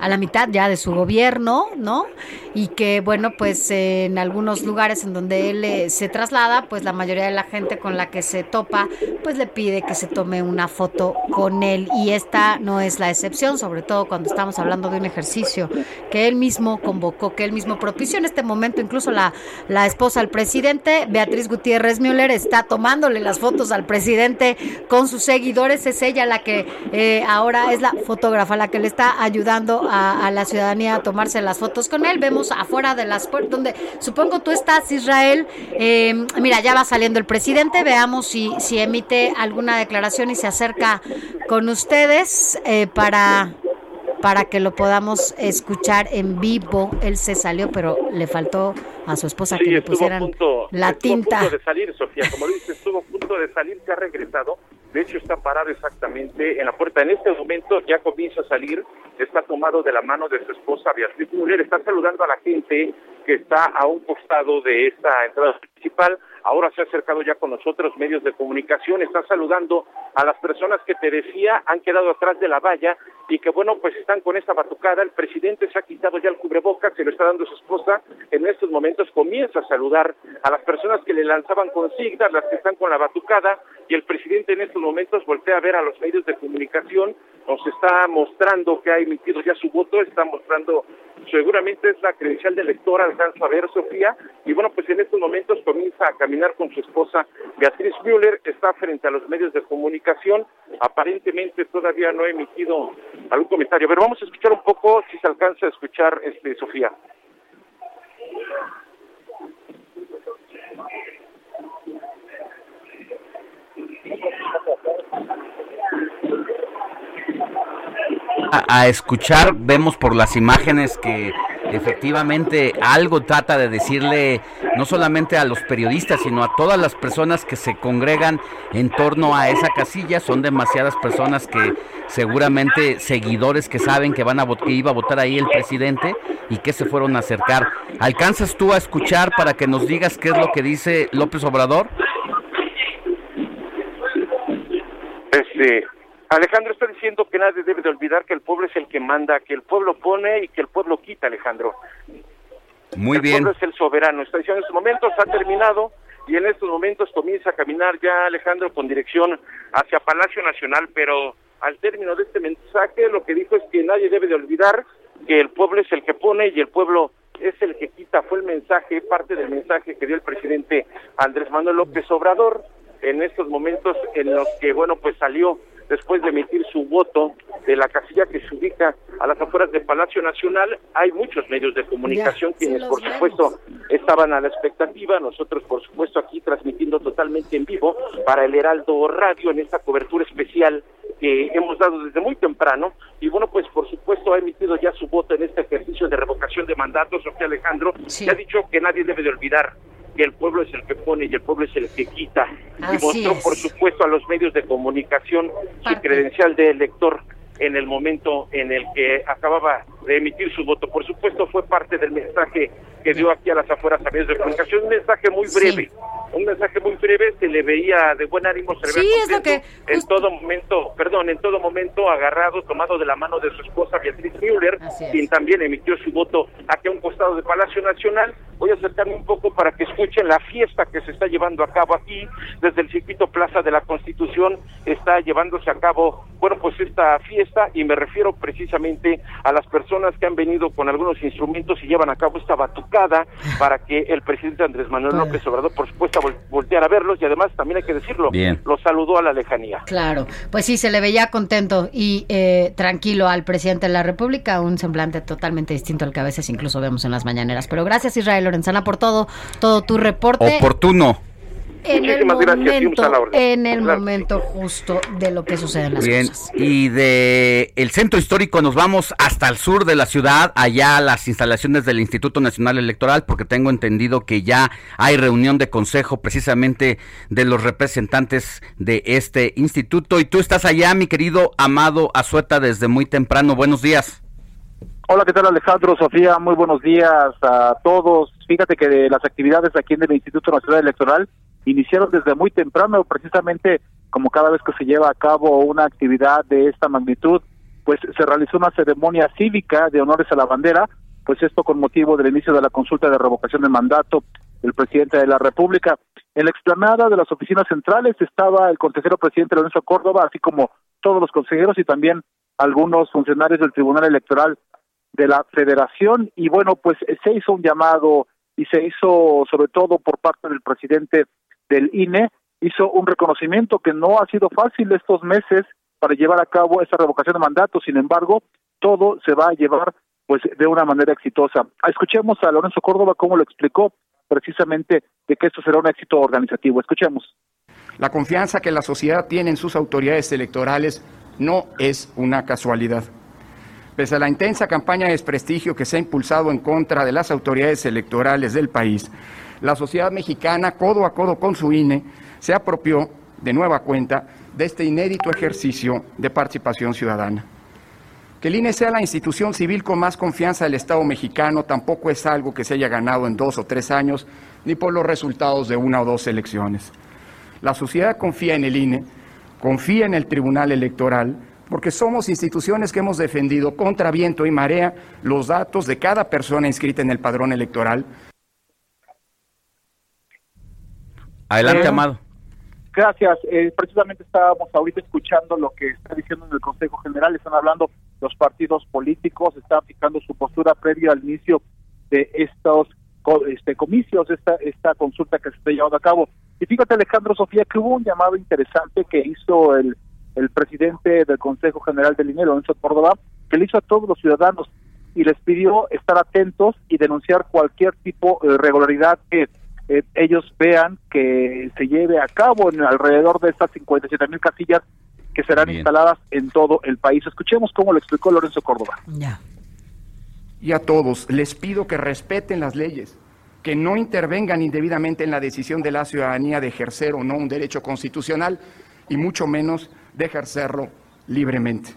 a la mitad ya de su gobierno, ¿no? Y que bueno, pues eh, en algunos lugares en donde él eh, se traslada, pues la mayoría de la gente con la que se topa, pues le pide que se tome una foto con él y esta no es la excepción, sobre todo cuando estamos hablando de un ejercicio que él mismo convocó, que él mismo propició en este momento, incluso la, la esposa del presidente, Beatriz Gutiérrez Müller, está tomándole las fotos al presidente con sus seguidores, es ella la que eh, ahora es la fotógrafa, la que le está ayudando a, la ciudadanía a tomarse las fotos con él, vemos afuera de las puertas, donde supongo tú estás, Israel, Eh, mira, ya va saliendo el presidente, veamos si, si emite alguna declaración y se acerca con ustedes eh, para, para que lo podamos escuchar en vivo. Él se salió, pero le faltó a su esposa Sí, que le pusieran punto, la estuvo a tinta. punto de salir, Sofía, como dices, estuvo a punto de salir, se ha regresado. De hecho, está parado exactamente en la puerta. En este momento ya comienza a salir, está tomado de la mano de su esposa Beatriz Müller, está saludando a la gente que está a un costado de esta entrada principal. Ahora se ha acercado ya con nosotros medios de comunicación, está saludando a las personas que te decía han quedado atrás de la valla y que bueno, pues están con esta batucada. El presidente se ha quitado ya el cubrebocas, se lo está dando su esposa. En estos momentos comienza a saludar a las personas que le lanzaban consignas, las que están con la batucada y el presidente en estos momentos voltea a ver a los medios de comunicación, nos está mostrando que ha emitido ya su voto, está mostrando seguramente es la credencial del lector, alcanzo a ver Sofía, y bueno, pues en estos momentos comienza a caminar con su esposa Beatriz Müller, está frente a los medios de comunicación, aparentemente todavía no ha emitido algún comentario, pero vamos a escuchar un poco si se alcanza a escuchar este Sofía. A, escuchar, vemos por las imágenes que efectivamente algo trata de decirle no solamente a los periodistas, sino a todas las personas que se congregan en torno a esa casilla. Son demasiadas personas que seguramente seguidores que saben que van a que iba a votar ahí el presidente y que se fueron a acercar. ¿Alcanzas tú a escuchar para que nos digas qué es lo que dice López Obrador? Este, Alejandro está diciendo que nadie debe de olvidar que el pueblo es el que manda, que el pueblo pone y que el pueblo quita, Alejandro. Muy el bien. pueblo es el soberano. Está diciendo en estos momentos ha terminado y en estos momentos comienza a caminar ya Alejandro con dirección hacia Palacio Nacional, pero al término de este mensaje lo que dijo es que nadie debe de olvidar que el pueblo es el que pone y el pueblo es el que quita. Fue el mensaje, parte del mensaje que dio el presidente Andrés Manuel López Obrador en estos momentos en los que, bueno, pues salió después de emitir su voto de la casilla que se ubica a las afueras del Palacio Nacional. Hay muchos medios de comunicación Ya, sí quienes, por supuesto, estaban a la expectativa. Nosotros, por supuesto, aquí transmitiendo totalmente en vivo para el Heraldo Radio en esta cobertura especial que hemos dado desde muy temprano. Y bueno, pues por supuesto ha emitido ya su voto en este ejercicio de revocación de mandatos, Sofía Alejandro, y ha dicho que nadie debe de olvidar que el pueblo es el que pone y el pueblo es el que quita. Así y mostró, es. por supuesto, a los medios de comunicación su credencial de elector en el momento en el que acababa de emitir su voto. Por supuesto, fue parte del mensaje que dio aquí a las afueras a medios de comunicación, un mensaje muy breve, un mensaje muy breve, se le veía de buen ánimo, se le Sí, veía es lo contento, en todo momento, perdón, en todo momento agarrado, tomado de la mano de su esposa Beatriz Müller, es. quien también emitió su voto aquí a un costado de Palacio Nacional. Voy a acercarme un poco para que escuchen la fiesta que se está llevando a cabo aquí, desde el circuito Plaza de la Constitución está llevándose a cabo, bueno, pues esta fiesta y me refiero precisamente a las personas que han venido con algunos instrumentos y llevan a cabo esta batucada para que el presidente Andrés Manuel López Obrador, por supuesto, vol- volteara a verlos y además también hay que decirlo, Bien. los saludó a la lejanía. Claro, pues sí, se le veía contento y eh, tranquilo al presidente de la República, un semblante totalmente distinto al que a veces incluso vemos en las mañaneras. Pero gracias Israel Lorenzana por todo, todo tu reporte. Oportuno. En el Muchísimas gracias y un momento, en el Claro. momento justo de lo que sucede en las Bien, cosas. y de el centro histórico nos vamos hasta el sur de la ciudad, allá a las instalaciones del Instituto Nacional Electoral, porque tengo entendido que ya hay reunión de consejo precisamente de los representantes de este instituto. Y tú estás allá, mi querido Amado Azueta, desde muy temprano. Buenos días. Hola, ¿qué tal Alejandro? Sofía, muy buenos días a todos. Fíjate que de las actividades aquí en el Instituto Nacional Electoral iniciaron desde muy temprano, precisamente como cada vez que se lleva a cabo una actividad de esta magnitud, pues se realizó una ceremonia cívica de honores a la bandera, pues esto con motivo del inicio de la consulta de revocación de mandato del presidente de la República. En la explanada de las oficinas centrales estaba el consejero presidente Lorenzo Córdoba, así como todos los consejeros y también algunos funcionarios del Tribunal Electoral de la Federación y bueno, pues se hizo un llamado y se hizo sobre todo por parte del presidente del INE, hizo un reconocimiento que no ha sido fácil estos meses para llevar a cabo esa revocación de mandato, sin embargo, todo se va a llevar pues de una manera exitosa. Escuchemos a Lorenzo Córdoba cómo lo explicó precisamente de que esto será un éxito organizativo. Escuchemos. La confianza que la sociedad tiene en sus autoridades electorales no es una casualidad. Pese a la intensa campaña de desprestigio que se ha impulsado en contra de las autoridades electorales del país, la sociedad mexicana, codo a codo con su INE, se apropió de nueva cuenta de este inédito ejercicio de participación ciudadana. Que el INE sea la institución civil con más confianza del Estado mexicano tampoco es algo que se haya ganado en dos o tres años, ni por los resultados de una o dos elecciones. La sociedad confía en el INE, confía en el Tribunal Electoral, porque somos instituciones que hemos defendido contra viento y marea los datos de cada persona inscrita en el padrón electoral. Adelante, Eh, Amado. Gracias. Eh, precisamente estábamos ahorita escuchando lo que está diciendo en el Consejo General. Están hablando los partidos políticos, están fijando su postura previa al inicio de estos este, comicios, esta, esta consulta que se está llevando a cabo. Y fíjate, Alejandro Sofía, que hubo un llamado interesante que hizo el, el presidente del Consejo General del INE, Lorenzo Córdoba, que le hizo a todos los ciudadanos y les pidió estar atentos y denunciar cualquier tipo de irregularidad que eh, ellos vean que se lleve a cabo en alrededor de estas 57 mil casillas que serán instaladas en todo el país. Escuchemos cómo lo explicó Lorenzo Córdoba. Y a todos les pido que respeten las leyes, que no intervengan indebidamente en la decisión de la ciudadanía de ejercer o no un derecho constitucional y mucho menos de ejercerlo libremente.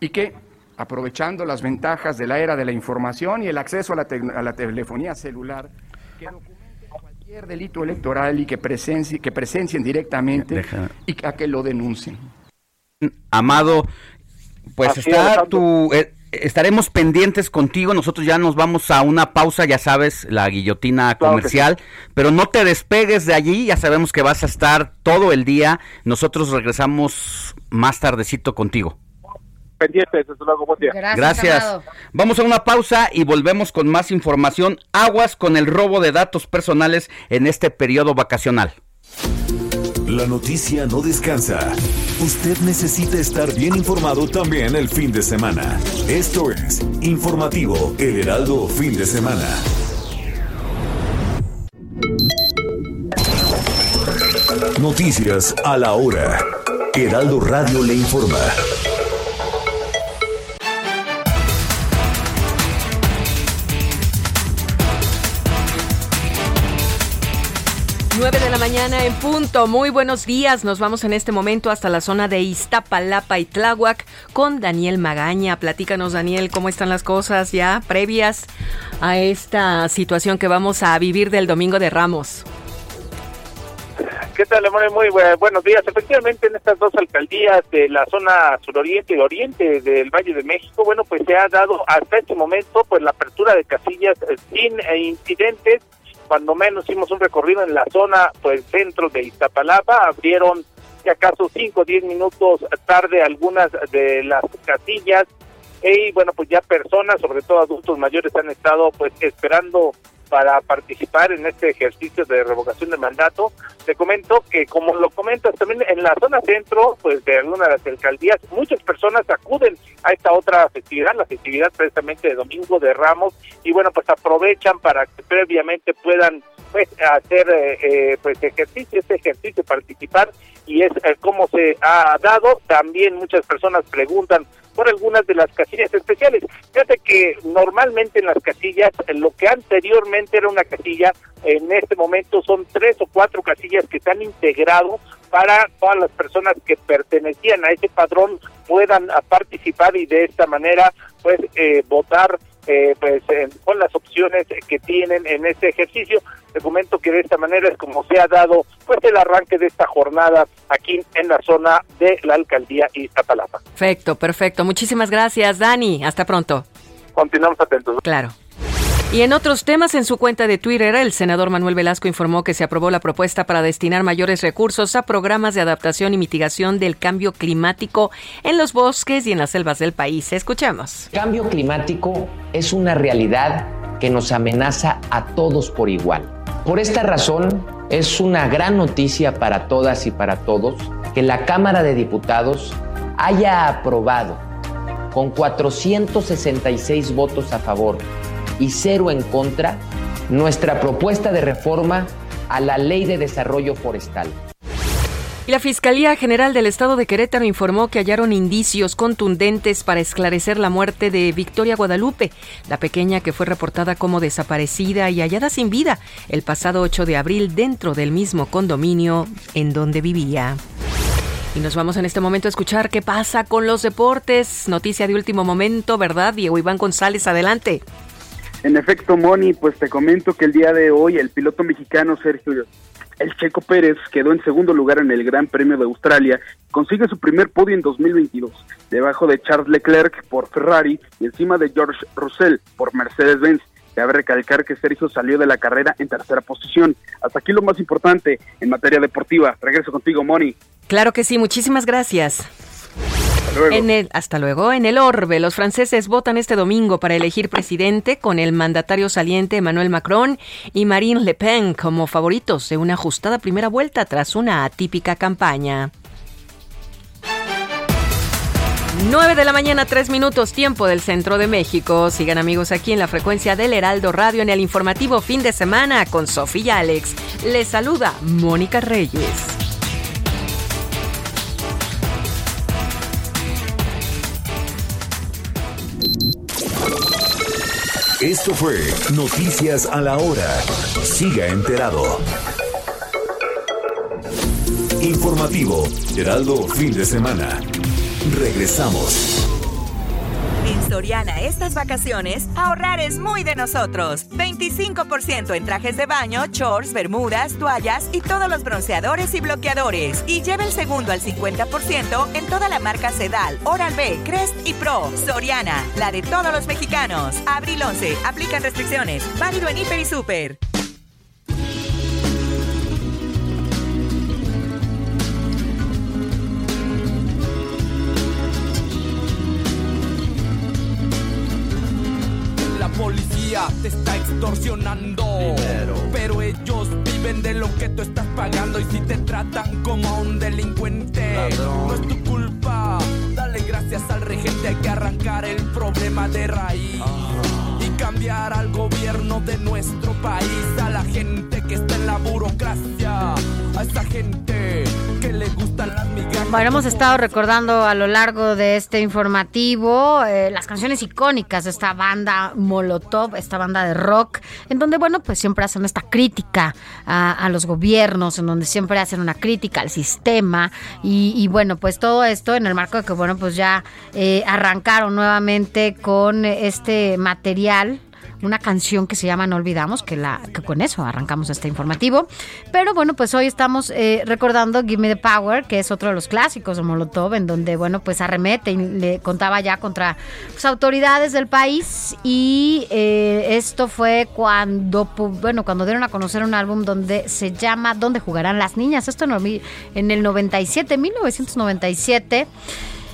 Y que, aprovechando las ventajas de la era de la información y el acceso a la, tec- a la telefonía celular, que cualquier delito electoral y que, presencie- que presencien directamente Deja- y a que lo denuncien. Amado, pues Así está tu... eh, estaremos pendientes contigo, nosotros ya nos vamos a una pausa, ya sabes, la guillotina Claro comercial, pero no te despegues de allí, ya sabemos que vas a estar todo el día, nosotros regresamos más tardecito contigo. Pendientes, desde luego, buen día. Gracias. Vamos a una pausa y volvemos con más información. Aguas con el robo de datos personales en este periodo vacacional. La noticia no descansa. Usted necesita estar bien informado también el fin de semana. Esto es Informativo El Heraldo Fin de Semana. Noticias a la hora. Heraldo Radio le informa. Nueve de la mañana en punto. Muy buenos días. Nos vamos en este momento hasta la zona de Iztapalapa y Tláhuac con Daniel Magaña. Platícanos, Daniel, cómo están las cosas ya previas a esta situación que vamos a vivir del Domingo de Ramos. ¿Qué tal, Lemonel? Muy bu- buenos días. Efectivamente, en estas dos alcaldías de la zona suroriente y oriente del Valle de México, bueno, pues se ha dado hasta este momento pues la apertura de casillas eh, sin eh, incidentes. Cuando menos hicimos un recorrido en la zona, pues centro de Iztapalapa, abrieron si acaso 5 o 10 minutos tarde algunas de las casillas. Y bueno, pues ya personas, sobre todo adultos mayores, han estado pues esperando para participar en este ejercicio de revocación de mandato. Te comento que, como lo comentas, también en la zona centro, pues de alguna de las alcaldías, muchas personas acuden a esta otra festividad, la festividad precisamente de Domingo de Ramos, y bueno, pues aprovechan para que previamente puedan pues hacer eh, eh, pues ejercicio, este ejercicio, participar, y es eh, como se ha dado. También muchas personas preguntan por algunas de las casillas especiales. Fíjate que normalmente en las casillas, lo que anteriormente era una casilla, en este momento son tres o cuatro casillas que se han integrado para todas las personas que pertenecían a ese padrón puedan participar y de esta manera pues eh, votar eh, pues en- con las opciones que tienen en este ejercicio. Te comento que de esta manera es como se ha dado pues el arranque de esta jornada aquí en la zona de la alcaldía Iztapalapa. Perfecto, perfecto. Muchísimas gracias, Dani. Hasta pronto. Continuamos atentos. Claro. Y en otros temas, en su cuenta de Twitter, el senador Manuel Velasco informó que se aprobó la propuesta para destinar mayores recursos a programas de adaptación y mitigación del cambio climático en los bosques y en las selvas del país. Escuchemos. Cambio climático es una realidad que nos amenaza a todos por igual. Por esta razón, es una gran noticia para todas y para todos que la Cámara de Diputados haya aprobado con 466 votos a favor y cero en contra nuestra propuesta de reforma a la Ley de Desarrollo Forestal. La Fiscalía General del Estado de Querétaro informó que hallaron indicios contundentes para esclarecer la muerte de Victoria Guadalupe, la pequeña que fue reportada como desaparecida y hallada sin vida el pasado 8 de abril dentro del mismo condominio en donde vivía. Y nos vamos en este momento a escuchar qué pasa con los deportes. Noticia de último momento, ¿verdad? Diego Iván González, adelante. En efecto, Moni, pues te comento que el día de hoy el piloto mexicano Sergio El Checo Pérez quedó en segundo lugar en el Gran Premio de Australia, consigue su primer podio en 2022, debajo de Charles Leclerc por Ferrari y encima de George Russell por Mercedes-Benz. Cabe recalcar que Sergio salió de la carrera en tercera posición. Hasta aquí lo más importante en materia deportiva. Regreso contigo, Moni. Claro que sí, muchísimas gracias. Hasta luego. En el Orbe, los franceses votan este domingo para elegir presidente con el mandatario saliente Emmanuel Macron y Marine Le Pen como favoritos de una ajustada primera vuelta tras una atípica campaña. 9 de la mañana, 3 minutos, tiempo del centro de México. Sigan amigos aquí en la frecuencia del Heraldo Radio en el informativo fin de semana con Sofía Alex. Les saluda Mónica Reyes. Esto fue Noticias a la Hora. Siga enterado. Informativo, Heraldo Fin de Semana. Regresamos. En Soriana estas vacaciones, ahorrar es muy de nosotros. 25% en trajes de baño, shorts, bermudas, toallas y todos los bronceadores y bloqueadores. Y lleva el segundo al 50% en toda la marca Sedal, Oral-B, Crest y Pro. Soriana, la de todos los mexicanos. Abril 11, aplican restricciones. Válido en Hiper y Super. Te está extorsionando. Pero ellos viven de lo que tú estás pagando. Y si te tratan como a un delincuente, no es tu culpa. Dale gracias al regente. Hay que arrancar el problema de raíz. Y cambiar al gobierno de nuestro país. A la gente que está en la burocracia. A esa gente que le gustan las migajas. Bueno, hemos estado recordando a lo largo de este informativo eh, las canciones icónicas de esta banda Molotov, esta banda de rock, en donde, bueno, pues siempre hacen esta crítica a, los gobiernos, en donde siempre hacen una crítica al sistema. Y, y bueno, pues todo esto en el marco de que, bueno, pues ya eh, arrancaron nuevamente con este material una canción que se llama No Olvidamos, que, la, que con eso arrancamos este informativo. Pero bueno, pues hoy estamos eh, recordando Give Me the Power, que es otro de los clásicos de Molotov, en donde, bueno, pues arremete y le contaba ya contra pues, autoridades del país. Y eh, esto fue cuando, bueno, cuando dieron a conocer un álbum donde se llama ¿Dónde jugarán las niñas? Esto en el 97, 1997.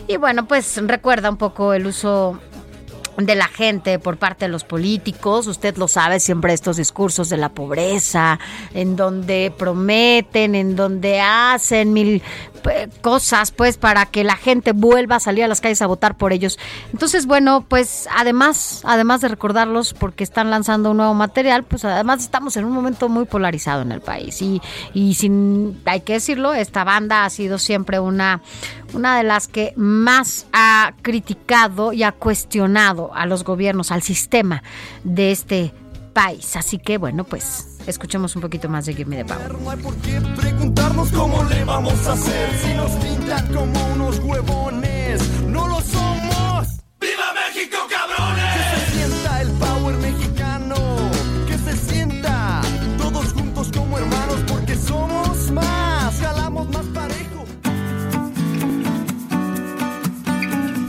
Y bueno, pues recuerda un poco el uso de la gente por parte de los políticos. Usted lo sabe, siempre estos discursos de la pobreza, en donde prometen, en donde hacen mil cosas, pues, para que la gente vuelva a salir a las calles a votar por ellos. Entonces, bueno, pues, además, además de recordarlos porque están lanzando un nuevo material, pues, además estamos en un momento muy polarizado en el país. Y, y sin, hay que decirlo, esta banda ha sido siempre una, una de las que más ha criticado y ha cuestionado a los gobiernos, al sistema de este país. Así que bueno, pues escuchemos un poquito más de Give Me the Power. No hay por qué preguntarnos cómo le vamos a hacer si nos pintan como unos huevones.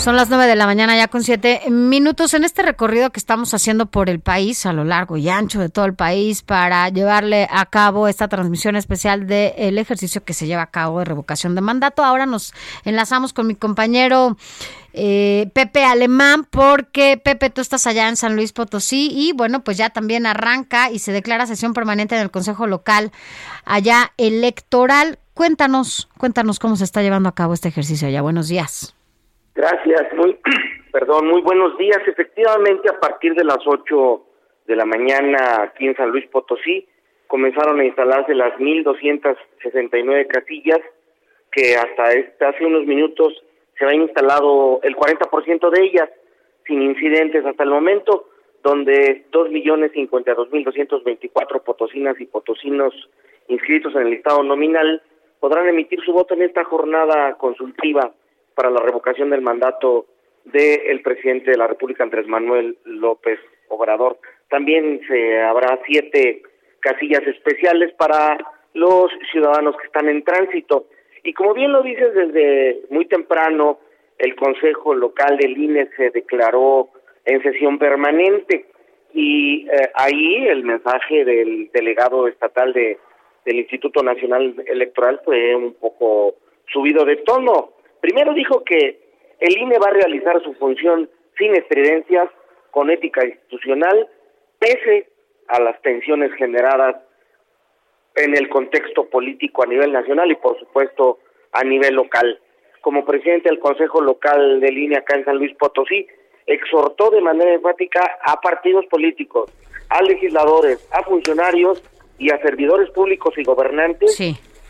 Son las 9 de la mañana ya con 7 minutos en este recorrido que estamos haciendo por el país, a lo largo y ancho de todo el país, para llevarle a cabo esta transmisión especial del ejercicio que se lleva a cabo de revocación de mandato. Ahora nos enlazamos con mi compañero eh, Pepe Alemán, porque Pepe, tú estás allá en San Luis Potosí y bueno, pues ya también arranca y se declara sesión permanente en el Consejo Local allá electoral. Cuéntanos, cuéntanos cómo se está llevando a cabo este ejercicio allá. Buenos días. Gracias, muy, perdón, muy buenos días. Efectivamente, a partir de las 8 de la mañana aquí en San Luis Potosí comenzaron a instalarse las 1.269 casillas que hasta este, hace unos minutos se ha instalado el 40% de ellas sin incidentes hasta el momento, donde 2.052.224 potosinas y potosinos inscritos en el listado nominal podrán emitir su voto en esta jornada consultiva para la revocación del mandato del presidente de la República, Andrés Manuel López Obrador. También se habrá siete casillas especiales para los ciudadanos que están en tránsito. Y como bien lo dices, desde muy temprano el Consejo Local del INE se declaró en sesión permanente y eh, ahí el mensaje del delegado estatal de del Instituto Nacional Electoral fue un poco subido de tono. Primero dijo que el INE va a realizar su función sin estridencias, con ética institucional, pese a las tensiones generadas en el contexto político a nivel nacional y por supuesto a nivel local. Como presidente del Consejo Local del INE acá en San Luis Potosí, exhortó de manera enfática a partidos políticos, a legisladores, a funcionarios y a servidores públicos y gobernantes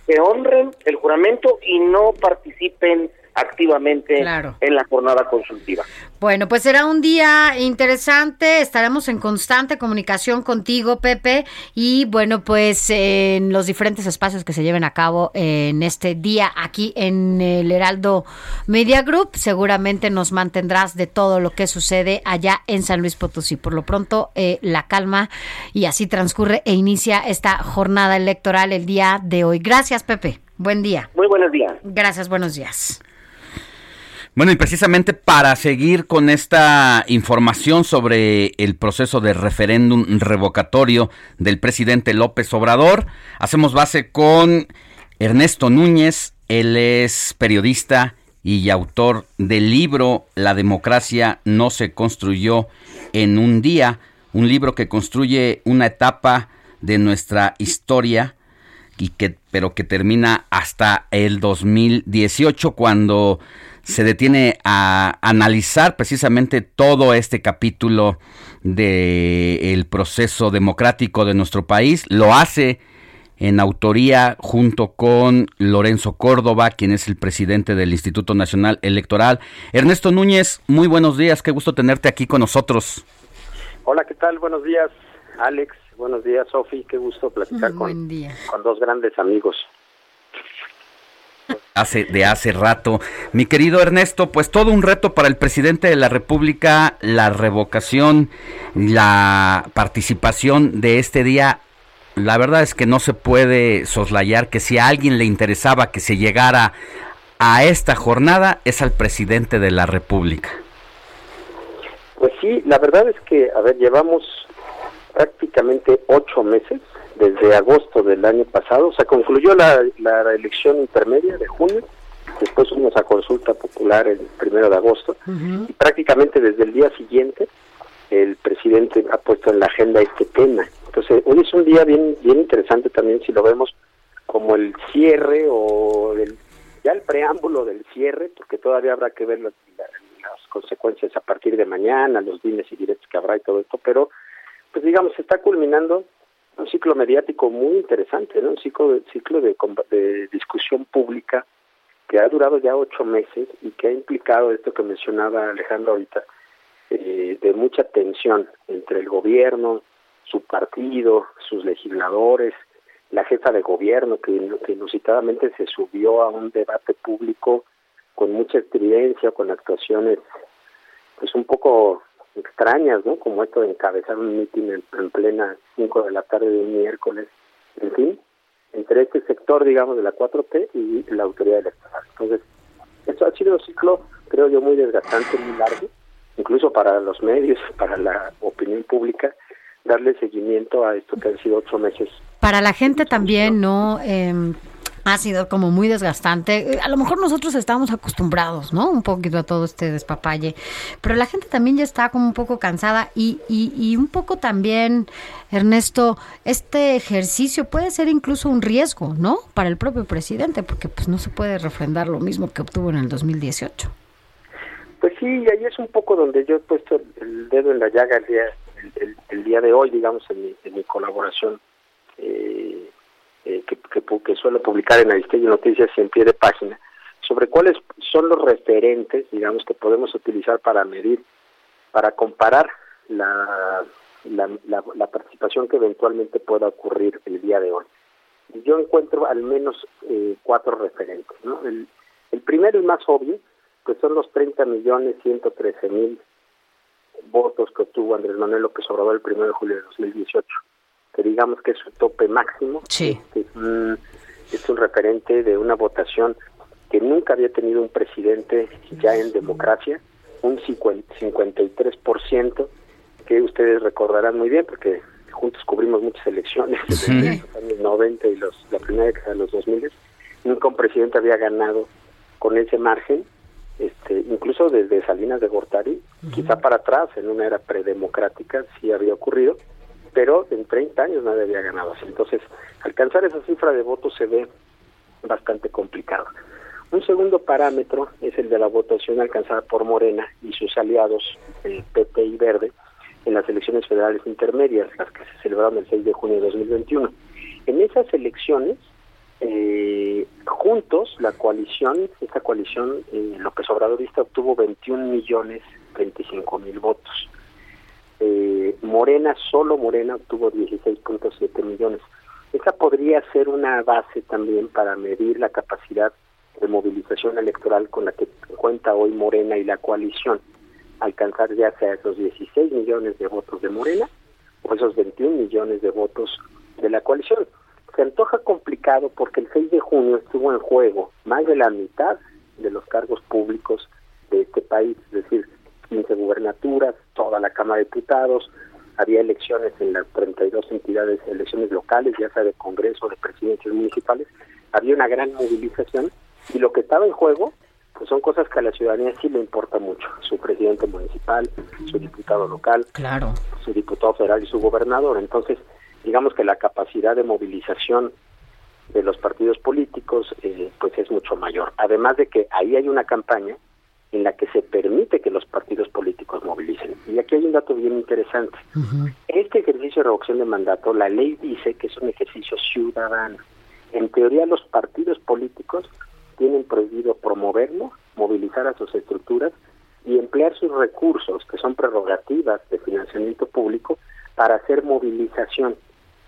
que honren el juramento y no participen activamente en la jornada consultiva. Bueno, pues será un día interesante, estaremos en constante comunicación contigo, Pepe, y bueno, pues en los diferentes espacios que se lleven a cabo en este día aquí en el Heraldo Media Group, seguramente nos mantendrás de todo lo que sucede allá en San Luis Potosí. Por lo pronto, eh, la calma y así transcurre e inicia esta jornada electoral el día de hoy. Gracias, Pepe. Buen día. Muy buenos días. Gracias, buenos días. Bueno, y precisamente para seguir con esta información sobre el proceso de referéndum revocatorio del presidente López Obrador, hacemos base con Ernesto Núñez, él es periodista y autor del libro La democracia no se construyó en un día, un libro que construye una etapa de nuestra historia y que pero que termina hasta el 2018 cuando se detiene a analizar precisamente todo este capítulo del proceso democrático de nuestro país. Lo hace en autoría junto con Lorenzo Córdoba, quien es el presidente del Instituto Nacional Electoral. Ernesto Núñez, muy buenos días, qué gusto tenerte aquí con nosotros. Hola, ¿qué tal? Buenos días, Alex. Buenos días, Sofi. Qué gusto platicar con, día. con dos grandes amigos. Hace de hace rato. Mi querido Ernesto, pues todo un reto para el presidente de la República, la revocación, la participación de este día. La verdad es que no se puede soslayar que si a alguien le interesaba que se llegara a esta jornada es al presidente de la República. Pues sí, la verdad es que, a ver, llevamos prácticamente ocho meses desde agosto del año pasado. O sea, concluyó la, la elección intermedia de junio, después fuimos a consulta popular el primero de agosto, y prácticamente desde el día siguiente el presidente ha puesto en la agenda este tema. Entonces, hoy es un día bien, bien interesante también si lo vemos como el cierre o el, ya el preámbulo del cierre, porque todavía habrá que ver las, las consecuencias a partir de mañana, los dimes y directos que habrá y todo esto, pero pues digamos, se está culminando un ciclo mediático muy interesante, un ciclo, ciclo de, de discusión pública que ha durado ya ocho meses y que ha implicado esto que mencionaba Alejandro ahorita, eh, de mucha tensión entre el gobierno, su partido, sus legisladores, la jefa de gobierno que, inusitadamente se subió a un debate público con mucha estridencia, con actuaciones pues un poco extrañas, ¿no? Como esto de encabezar un mitin en, en plena 5 de la tarde de un miércoles, en fin, entre este sector, digamos, de la 4T y la autoridad electoral. Entonces, esto ha sido un ciclo, creo yo, muy desgastante, muy largo, incluso para los medios, para la opinión pública, darle seguimiento a esto que han sido ocho meses Para la gente también, ¿no? Eh, ha sido como muy desgastante. Eh, A lo mejor nosotros estamos acostumbrados, ¿no? Un poquito a todo este despapalle. Pero la gente también ya está como un poco cansada y, y, y un poco también, Ernesto, este ejercicio puede ser incluso un riesgo, ¿no? Para el propio presidente, porque pues no se puede refrendar lo mismo que obtuvo en el 2018. Pues sí, ahí es un poco donde yo he puesto el, dedo en la llaga el día, el, el- día de hoy, digamos, en mi, en mi colaboración que, que, suelo publicar en Aristegui Noticias y en pie de página, sobre cuáles son los referentes, digamos, que podemos utilizar para medir, para comparar la, la, participación que eventualmente pueda ocurrir el día de hoy. Yo encuentro al menos eh, cuatro referentes. ¿no? El, primero y más obvio, pues son los 30 millones 113 mil votos que obtuvo Andrés Manuel López Obrador el primero de julio de 2018, que digamos que es su tope máximo, Sí. que es un, es un referente de una votación que nunca había tenido un presidente ya en democracia, un 50 53%, que ustedes recordarán muy bien, porque juntos cubrimos muchas elecciones en los años 90 y los, la primera década de los 2000. Nunca un presidente había ganado con ese margen, este, incluso desde Salinas de Gortari, quizá para atrás, en una era predemocrática, sí había ocurrido, pero en 30 años nadie había ganado así. Entonces, alcanzar esa cifra de votos se ve bastante complicado. Un segundo parámetro es el de la votación alcanzada por Morena y sus aliados, el PP y Verde, en las elecciones federales intermedias, las que se celebraron el 6 de junio de 2021. En esas elecciones, eh, juntos, la coalición, esta coalición eh, López Obradorista obtuvo 21 millones 25 mil votos. Eh, Morena, solo Morena obtuvo 16.7 millones. Esa podría ser una base también para medir la capacidad de movilización electoral con la que cuenta hoy Morena y la coalición. Alcanzar ya sea esos 16 millones de votos de Morena o esos 21 millones de votos de la coalición. Se antoja complicado porque el 6 de junio estuvo en juego más de la mitad de los cargos públicos de este país, es decir, 15 gubernaturas, toda la Cámara de Diputados, había elecciones en las 32 entidades, elecciones locales, ya sea de Congreso, de presidencias municipales, había una gran movilización y lo que estaba en juego pues son cosas que a la ciudadanía sí le importa mucho, su presidente municipal, su diputado local, Claro. su diputado federal y su gobernador. Entonces, digamos que la capacidad de movilización de los partidos políticos eh, pues es mucho mayor. Además de que ahí hay una campaña en la que se permite que los partidos políticos movilicen. Y aquí hay un dato bien interesante. Este ejercicio de revocación de mandato, la ley dice que es un ejercicio ciudadano. En teoría, los partidos políticos tienen prohibido promoverlo, movilizar a sus estructuras y emplear sus recursos, que son prerrogativas de financiamiento público, para hacer movilización.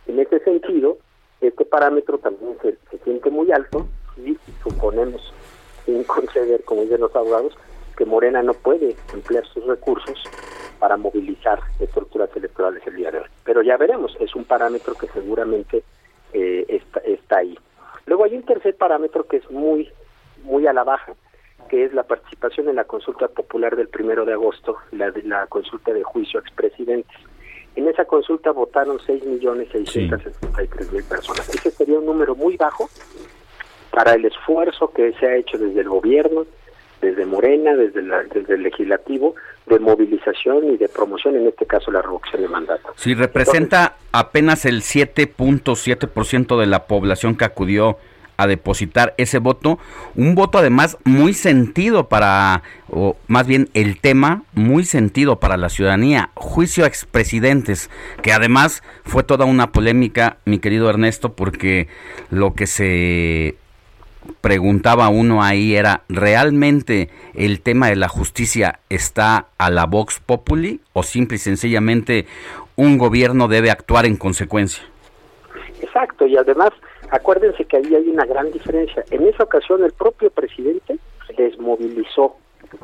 En ese sentido, este parámetro también se, se siente muy alto y suponemos, sin conceder, como dicen los abogados, que Morena no puede emplear sus recursos para movilizar estructuras electorales el día de hoy. Pero ya veremos, es un parámetro que seguramente eh, está, está ahí. Luego hay un tercer parámetro que es muy, muy a la baja, que es la participación en la consulta popular del primero de agosto, la, de la consulta de juicio a expresidentes. En esa consulta votaron 6.663.000 personas. Ese sería un número muy bajo para el esfuerzo que se ha hecho desde el gobierno, desde Morena, desde, la, desde el legislativo, de movilización y de promoción, en este caso la revocación de mandato. Si representa apenas el 7.7% de la población que acudió a depositar ese voto, un voto además muy sentido para, o más bien el tema muy sentido para la ciudadanía, juicio a expresidentes, que además fue toda una polémica, mi querido Ernesto, porque lo que se preguntaba uno ahí era, ¿realmente el tema de la justicia está a la Vox Populi o simple y sencillamente un gobierno debe actuar en consecuencia? Exacto, y además acuérdense que ahí hay una gran diferencia. En esa ocasión el propio presidente desmovilizó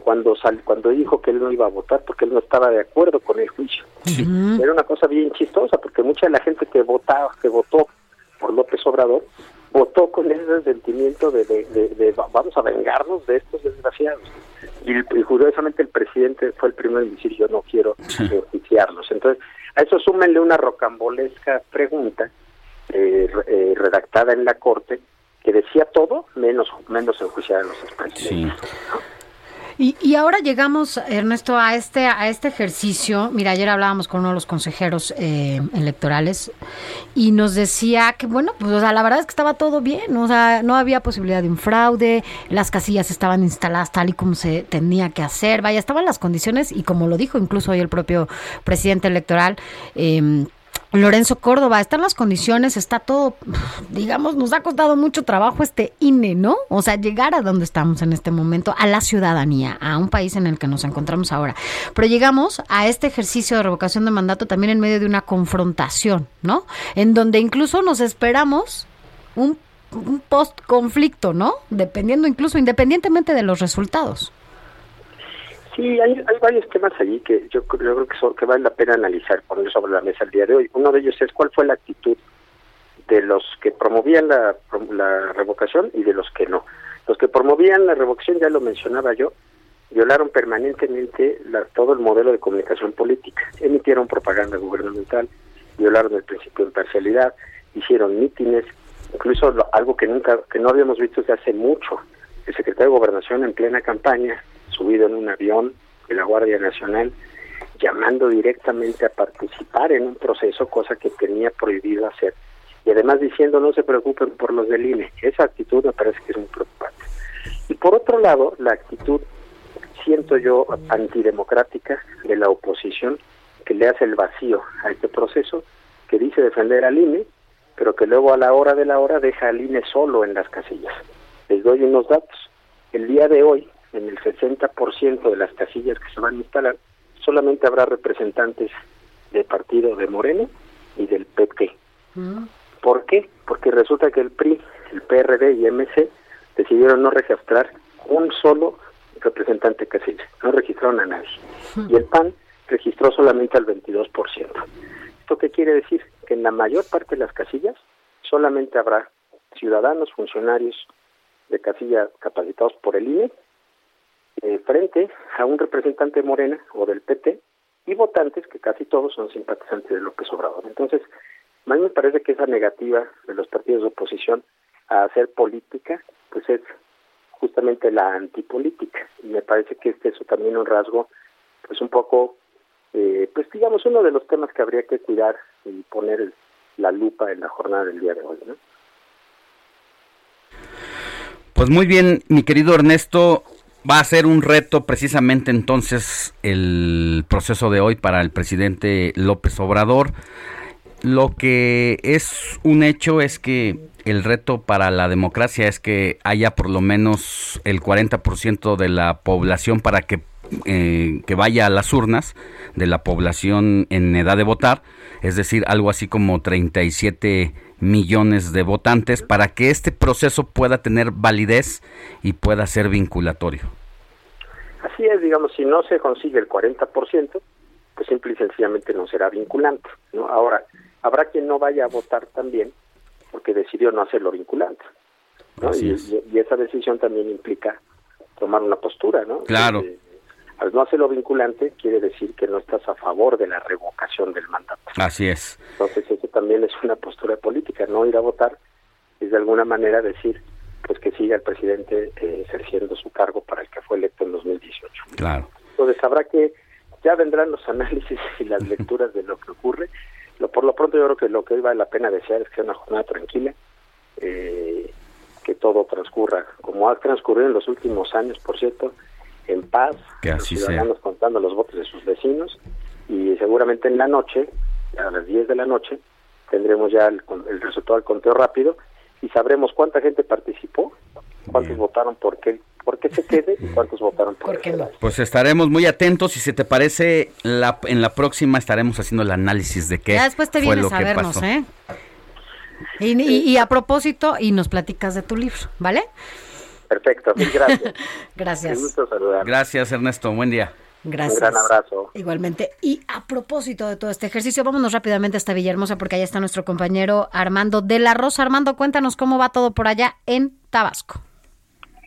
cuando sal, cuando dijo que él no iba a votar porque él no estaba de acuerdo con el juicio. Era una cosa bien chistosa porque mucha de la gente que votaba, que votó por López Obrador, votó con ese sentimiento de, de, de, de vamos a vengarnos de estos desgraciados. Y, y, curiosamente el presidente fue el primero en decir yo no quiero enjuiciarlos. Entonces, a eso súmenle una rocambolesca pregunta eh, eh, redactada en la corte que decía todo menos menos enjuiciar a los expresidentes. Sí. Y, y, ahora llegamos, Ernesto, a este, a este ejercicio. Mira, ayer hablábamos con uno de los consejeros eh, electorales y nos decía que, bueno, pues o sea, la verdad es que estaba todo bien, o sea, no había posibilidad de un fraude, las casillas estaban instaladas tal y como se tenía que hacer, vaya, estaban las condiciones y como lo dijo incluso hoy el propio presidente electoral, eh, Lorenzo Córdoba, están las condiciones, está todo, digamos, nos ha costado mucho trabajo este INE, ¿no? O sea, llegar a donde estamos en este momento, a la ciudadanía, a un país en el que nos encontramos ahora. Pero llegamos a este ejercicio de revocación de mandato también en medio de una confrontación, ¿no? En donde incluso nos esperamos un, un post-conflicto, ¿no? Dependiendo incluso, independientemente de los resultados. Sí, hay, hay varios temas allí que yo, creo que, son, que vale la pena analizar, poner sobre la mesa el día de hoy. Uno de ellos es cuál fue la actitud de los que promovían la, la revocación y de los que no. Los que promovían la revocación, ya lo mencionaba yo, violaron permanentemente la, todo el modelo de comunicación política, emitieron propaganda gubernamental, violaron el principio de imparcialidad, hicieron mítines, incluso algo que nunca, que no habíamos visto desde hace mucho, el secretario de Gobernación en plena campaña subido en un avión de la Guardia Nacional, llamando directamente a participar en un proceso, cosa que tenía prohibido hacer. Y además diciendo no se preocupen por los del INE. Esa actitud me parece que es muy preocupante. Y por otro lado, la actitud, siento yo, antidemocrática de la oposición, que le hace el vacío a este proceso, que dice defender al INE, pero que luego a la hora de la hora deja al INE solo en las casillas. Les doy unos datos. El día de hoy, en el 60% de las casillas que se van a instalar, solamente habrá representantes del partido de Moreno y del PT. Mm. ¿Por qué? Porque resulta que el PRI, el PRD y MC decidieron no registrar un solo representante casilla, no registraron a nadie. Mm. Y el PAN registró solamente al 22%. ¿Esto qué quiere decir? Que en la mayor parte de las casillas solamente habrá ciudadanos, funcionarios de casilla capacitados por el INE eh, frente a un representante Morena o del PT y votantes que casi todos son simpatizantes de López Obrador. Entonces, a mí me parece que esa negativa de los partidos de oposición a hacer política, pues es justamente la antipolítica. Y me parece que este es también un rasgo, pues un poco, eh, pues digamos, uno de los temas que habría que cuidar y poner la lupa en la jornada del día de hoy, ¿no? Pues muy bien, mi querido Ernesto, Va a ser un reto precisamente entonces el proceso de hoy para el presidente López Obrador. Lo que es un hecho es que el reto para la democracia es que haya por lo menos el 40% de la población para que eh, que vaya a las urnas de la población en edad de votar, es decir, algo así como 37 millones de votantes para que este proceso pueda tener validez y pueda ser vinculatorio. Así es, digamos, si no se consigue el 40%, pues simple y sencillamente no será vinculante. ¿no? Ahora, habrá quien no vaya a votar también porque decidió no hacerlo vinculante. ¿no? Así Y, es. y- esa decisión también implica tomar una postura, ¿no? Claro. Eh, al no hacerlo vinculante, quiere decir que no estás a favor de la revocación del mandato. Así es. Entonces, eso también es una postura política. No ir a votar es de alguna manera decir pues que siga el presidente eh, ejerciendo su cargo para el que fue electo en 2018. Claro. Entonces, habrá que, ya vendrán los análisis y las lecturas de lo que ocurre. Lo, por lo pronto, yo creo que lo que hoy vale la pena desear es que sea una jornada tranquila, eh, que todo transcurra como ha transcurrido en los últimos años, por cierto, en paz, Que así los sea. ciudadanos contando los votos de sus vecinos y seguramente en la noche, a las 10 de la noche, tendremos ya el, con- el resultado del conteo rápido y sabremos cuánta gente participó, cuántos votaron por qué, por qué se quede y cuántos votaron por, qué no. Pues estaremos muy atentos y si te parece, la, en la próxima estaremos haciendo el análisis de qué Ya después te fue vienes lo a que vernos, pasó. ¿eh? Y, y- y a propósito, y nos platicas de tu libro, ¿vale? Perfecto, mil gracias. Gracias. Un gusto saludar. Gracias, Ernesto. Buen día. Gracias. Un gran abrazo. Igualmente. Y a propósito de todo este ejercicio, vámonos rápidamente hasta Villahermosa porque allá está nuestro compañero Armando de la Rosa. Armando, cuéntanos cómo va todo por allá en Tabasco.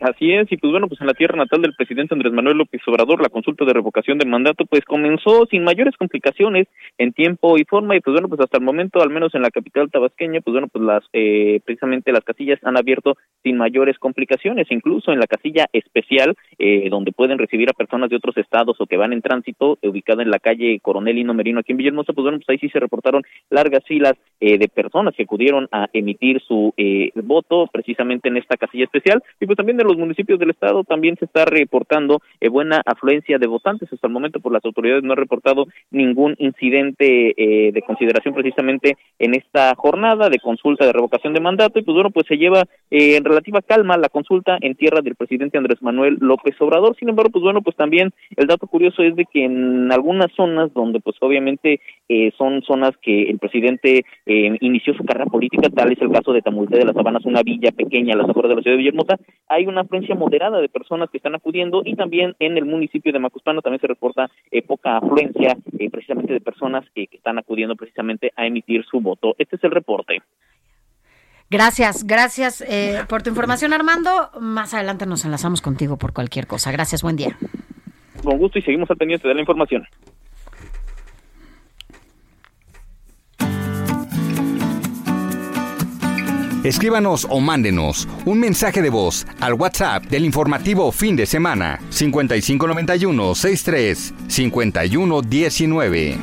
Así es, y pues bueno, pues en la tierra natal del presidente Andrés Manuel López Obrador, la consulta de revocación de mandato, pues comenzó sin mayores complicaciones en tiempo y forma, y pues bueno, pues hasta el momento, al menos en la capital tabasqueña, pues bueno, pues las, eh, precisamente las casillas han abierto sin mayores complicaciones, incluso en la casilla especial, eh, donde pueden recibir a personas de otros estados o que van en tránsito, eh, ubicada en la calle Coronel Hino Merino aquí en Villahermosa, pues bueno, pues ahí sí se reportaron largas filas eh, de personas que acudieron a emitir su eh, voto precisamente en esta casilla especial y pues también de los municipios del estado también se está reportando eh, buena afluencia de votantes. Hasta el momento por las autoridades no han reportado ningún incidente eh, de consideración precisamente en esta jornada de consulta de revocación de mandato. Y pues bueno pues se lleva eh, en relativa calma la consulta en tierra del presidente Andrés Manuel López Obrador. Sin embargo pues bueno pues también el dato curioso es de que en algunas zonas donde pues obviamente eh, son zonas que el presidente eh, inició su carrera política, tal es el caso de Tamulté de las Habanas, una villa pequeña a las afueras de la ciudad de Villahermosa, hay una afluencia moderada de personas que están acudiendo y también en el municipio de Macuspano también se reporta eh, poca afluencia eh, precisamente de personas que están acudiendo precisamente a emitir su voto. Este es el reporte. Gracias, gracias eh, por tu información, Armando. Más adelante nos enlazamos contigo por cualquier cosa. Gracias, buen día. Con gusto y seguimos al pendiente de la información. Escríbanos o mándenos un mensaje de voz al WhatsApp del informativo fin de semana 5591 63 51 19.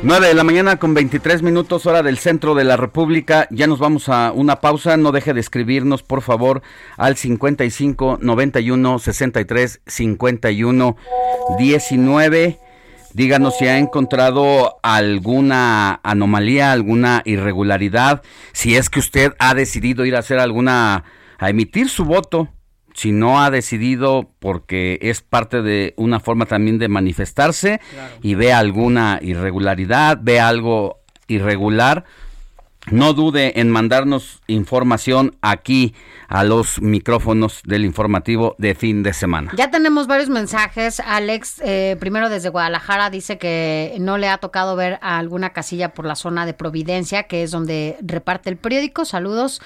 9 de la mañana con 23 minutos hora del centro de la República. Ya nos vamos a una pausa. No deje de escribirnos, por favor, al 55 91 63 51 19. Díganos si ha encontrado alguna anomalía, alguna irregularidad, si es que usted ha decidido ir a hacer alguna, a emitir su voto, si no ha decidido porque es parte de una forma también de manifestarse y ve alguna irregularidad, ve algo irregular, no dude en mandarnos información aquí a los micrófonos del informativo de fin de semana. Ya tenemos varios mensajes. Alex, eh, primero desde Guadalajara, dice que no le ha tocado ver a alguna casilla por la zona de Providencia, que es donde reparte el periódico. Saludos,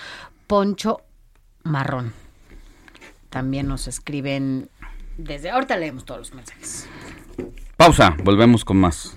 Poncho Marrón. También nos escriben desde... Ahorita leemos todos los mensajes. Pausa, volvemos con más.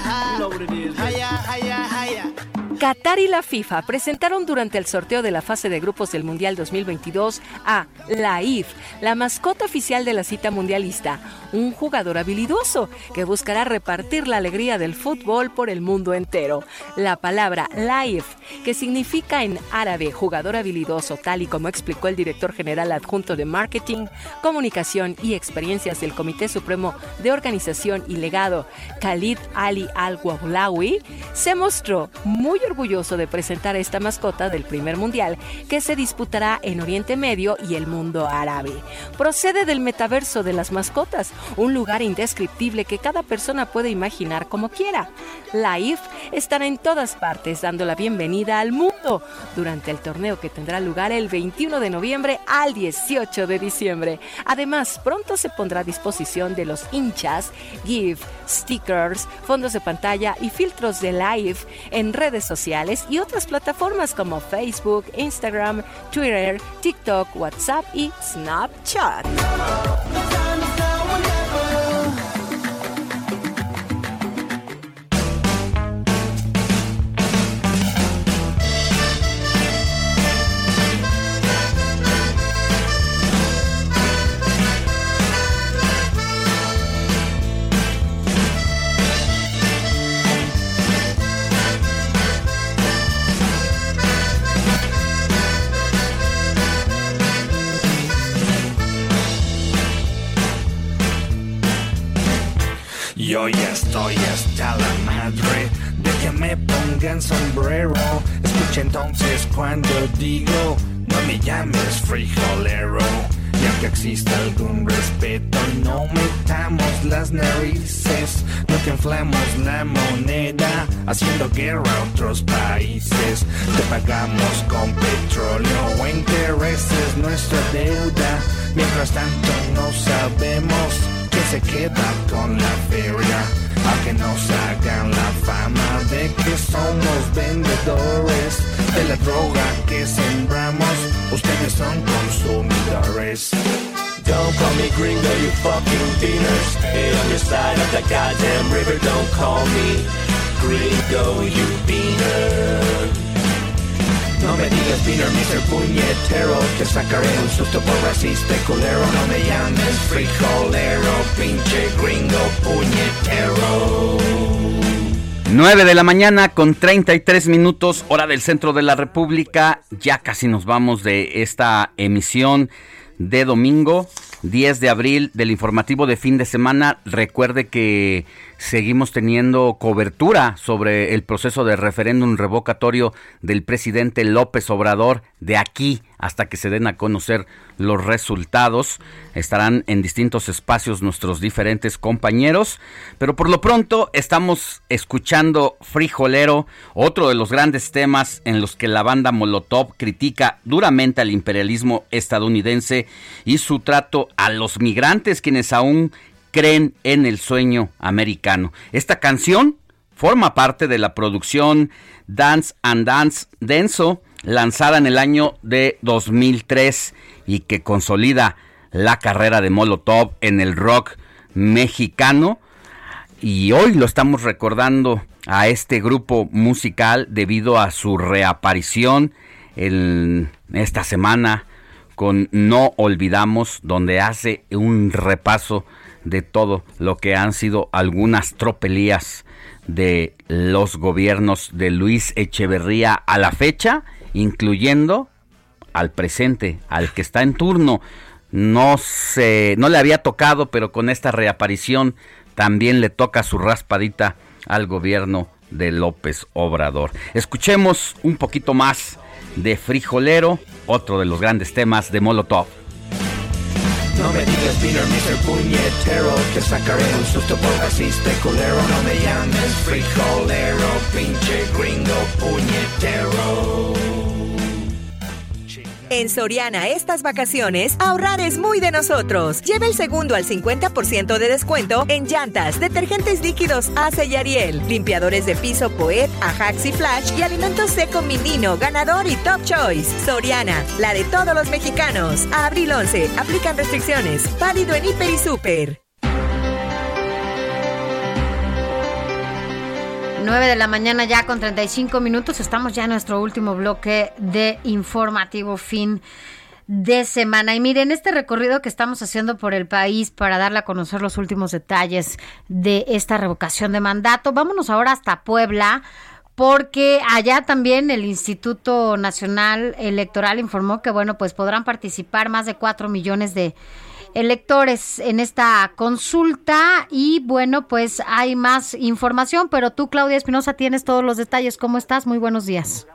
Qatar y la FIFA presentaron durante el sorteo de la fase de grupos del Mundial 2022 a la IF, la mascota oficial de la cita mundialista, un jugador habilidoso que buscará repartir la alegría del fútbol por el mundo entero. La palabra Laif, que significa en árabe jugador habilidoso, tal y como explicó el director general adjunto de Marketing, Comunicación y Experiencias del Comité Supremo de Organización y Legado, Khalid Ali Al-Wawlawi, se mostró muy de presentar esta mascota del primer mundial que se disputará en Oriente Medio y el mundo árabe. Procede del metaverso de las mascotas, un lugar indescriptible que cada persona puede imaginar como quiera. La IF estará en todas partes dando la bienvenida al mundo durante el torneo que tendrá lugar el 21 de noviembre al 18 de diciembre. Además, pronto se pondrá a disposición de los hinchas GIF, stickers, fondos de pantalla y filtros de live en redes sociales y otras plataformas como Facebook, Instagram, Twitter, TikTok, WhatsApp y Snapchat. Yo ya estoy hasta la madre de que me pongan sombrero. Escucha entonces cuando digo, no me llames frijolero. Ya que exista algún respeto, no metamos las narices. No que inflamos la moneda, haciendo guerra a otros países. Te pagamos con petróleo o intereses nuestra deuda. Mientras tanto no sabemos que se queda con la feria. A que nos hagan la fama de que somos vendedores de la droga que sembramos. Ustedes son consumidores. Don't call me gringo, you fucking beaners. Stay on your side of the goddamn river. Don't call me gringo, you beaner. No me digas beaner, Mr. Puñetero Te sacaré un susto por racista culero No me llames frijolero, pinche gringo puñetero 9 de la mañana con 33 minutos, hora del centro de la República. Ya casi nos vamos de esta emisión de domingo, 10 de abril del informativo de fin de semana. Recuerde que seguimos teniendo cobertura sobre el proceso de referéndum revocatorio del presidente López Obrador de aquí hasta que se den a conocer los resultados. Estarán en distintos espacios nuestros diferentes compañeros, pero por lo pronto estamos escuchando Frijolero, otro de los grandes temas en los que la banda Molotov critica duramente al imperialismo estadounidense y su trato a los migrantes quienes aún creen en el sueño americano. Esta canción forma parte de la producción Dance and Dance Denso, lanzada en el año de 2003 y que consolida la carrera de Molotov en el rock mexicano. Y hoy lo estamos recordando a este grupo musical debido a su reaparición en esta semana con No Olvidamos, donde hace un repaso de todo lo que han sido algunas tropelías de los gobiernos de Luis Echeverría a la fecha, incluyendo al presente, al que está en turno. No se, no le había tocado, pero con esta reaparición también le toca su raspadita al gobierno de López Obrador. Escuchemos un poquito más de Frijolero, otro de los grandes temas de Molotov. No me digas beaner, Mr. Puñetero Te sacaré un susto por racista y culero No me llames frijolero, pinche gringo puñetero En Soriana estas vacaciones, ahorrar es muy de nosotros. Lleva el segundo al 50% de descuento en llantas, detergentes líquidos Ace y Ariel, limpiadores de piso Poet, Ajax y Flash y alimentos seco Minino, ganador y Top Choice. Soriana, la de todos los mexicanos. A abril 11, aplican restricciones. Válido en Hiper y Super. 9 de la mañana ya con 35 minutos. Estamos ya en nuestro último bloque de informativo fin de semana. Y miren, este recorrido que estamos haciendo por el país para darle a conocer los últimos detalles de esta revocación de mandato, vámonos ahora hasta Puebla porque allá también el Instituto Nacional Electoral informó que, bueno, pues podrán participar más de 4 millones de electores en esta consulta y bueno, pues hay más información, pero tú, Claudia Espinosa, tienes todos los detalles. ¿Cómo estás? Muy buenos días.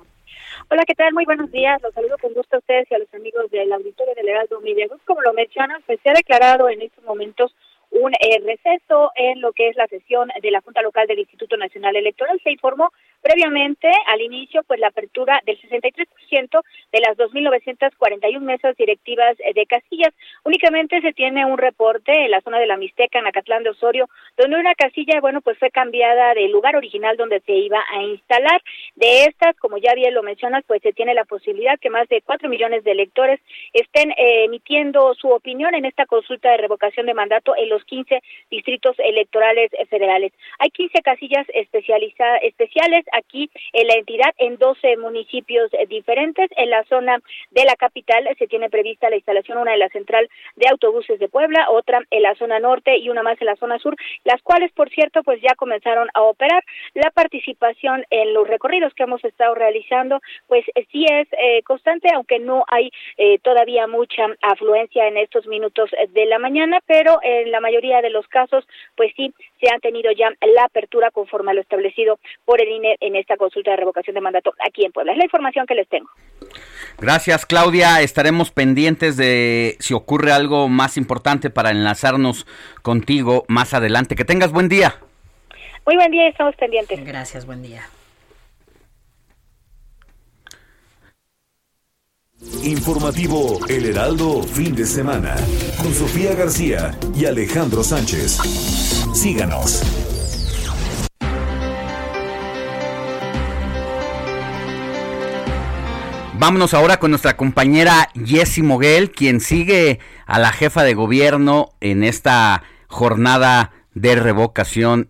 Hola, ¿qué tal? Muy buenos días. Los saludo con gusto a ustedes y a los amigos del auditorio del Heraldo Media. Como lo mencionan, pues se ha declarado en estos momentos un eh, receso en lo que es la sesión de la Junta Local del Instituto Nacional Electoral. Se informó previamente al inicio pues la apertura del 63% de las 2.941 mesas directivas de casillas. Únicamente se tiene un reporte en la zona de la Mixteca, en Acatlán de Osorio, donde una casilla, bueno, pues fue cambiada del lugar original donde se iba a instalar. De estas, como ya bien lo mencionas, pues se tiene la posibilidad que más de 4 millones de electores estén eh, emitiendo su opinión en esta consulta de revocación de mandato en los 15 distritos electorales federales. Hay 15 casillas especializadas, especiales aquí en la entidad en 12 municipios eh, diferentes. En la zona de la capital se tiene prevista la instalación una en la central de autobuses de Puebla, otra en la zona norte y una más en la zona sur, las cuales, por cierto, pues ya comenzaron a operar. La participación en los recorridos que hemos estado realizando, pues eh, sí es eh, constante, aunque no hay eh, todavía mucha afluencia en estos minutos de la mañana, pero en la mayoría de los casos, pues sí, se han tenido ya la apertura conforme a lo establecido por el INE en esta consulta de revocación de mandato aquí en Puebla. Es la información que les tengo. Gracias, Claudia. Estaremos pendientes de si ocurre algo más importante para enlazarnos contigo más adelante. Que tengas buen día. Muy buen día, estamos pendientes. Gracias, buen día. Informativo El Heraldo fin de semana con Sofía García y Alejandro Sánchez. Síganos. Vámonos ahora con nuestra compañera Jessie Moguel, quien sigue a la jefa de gobierno en esta jornada de revocación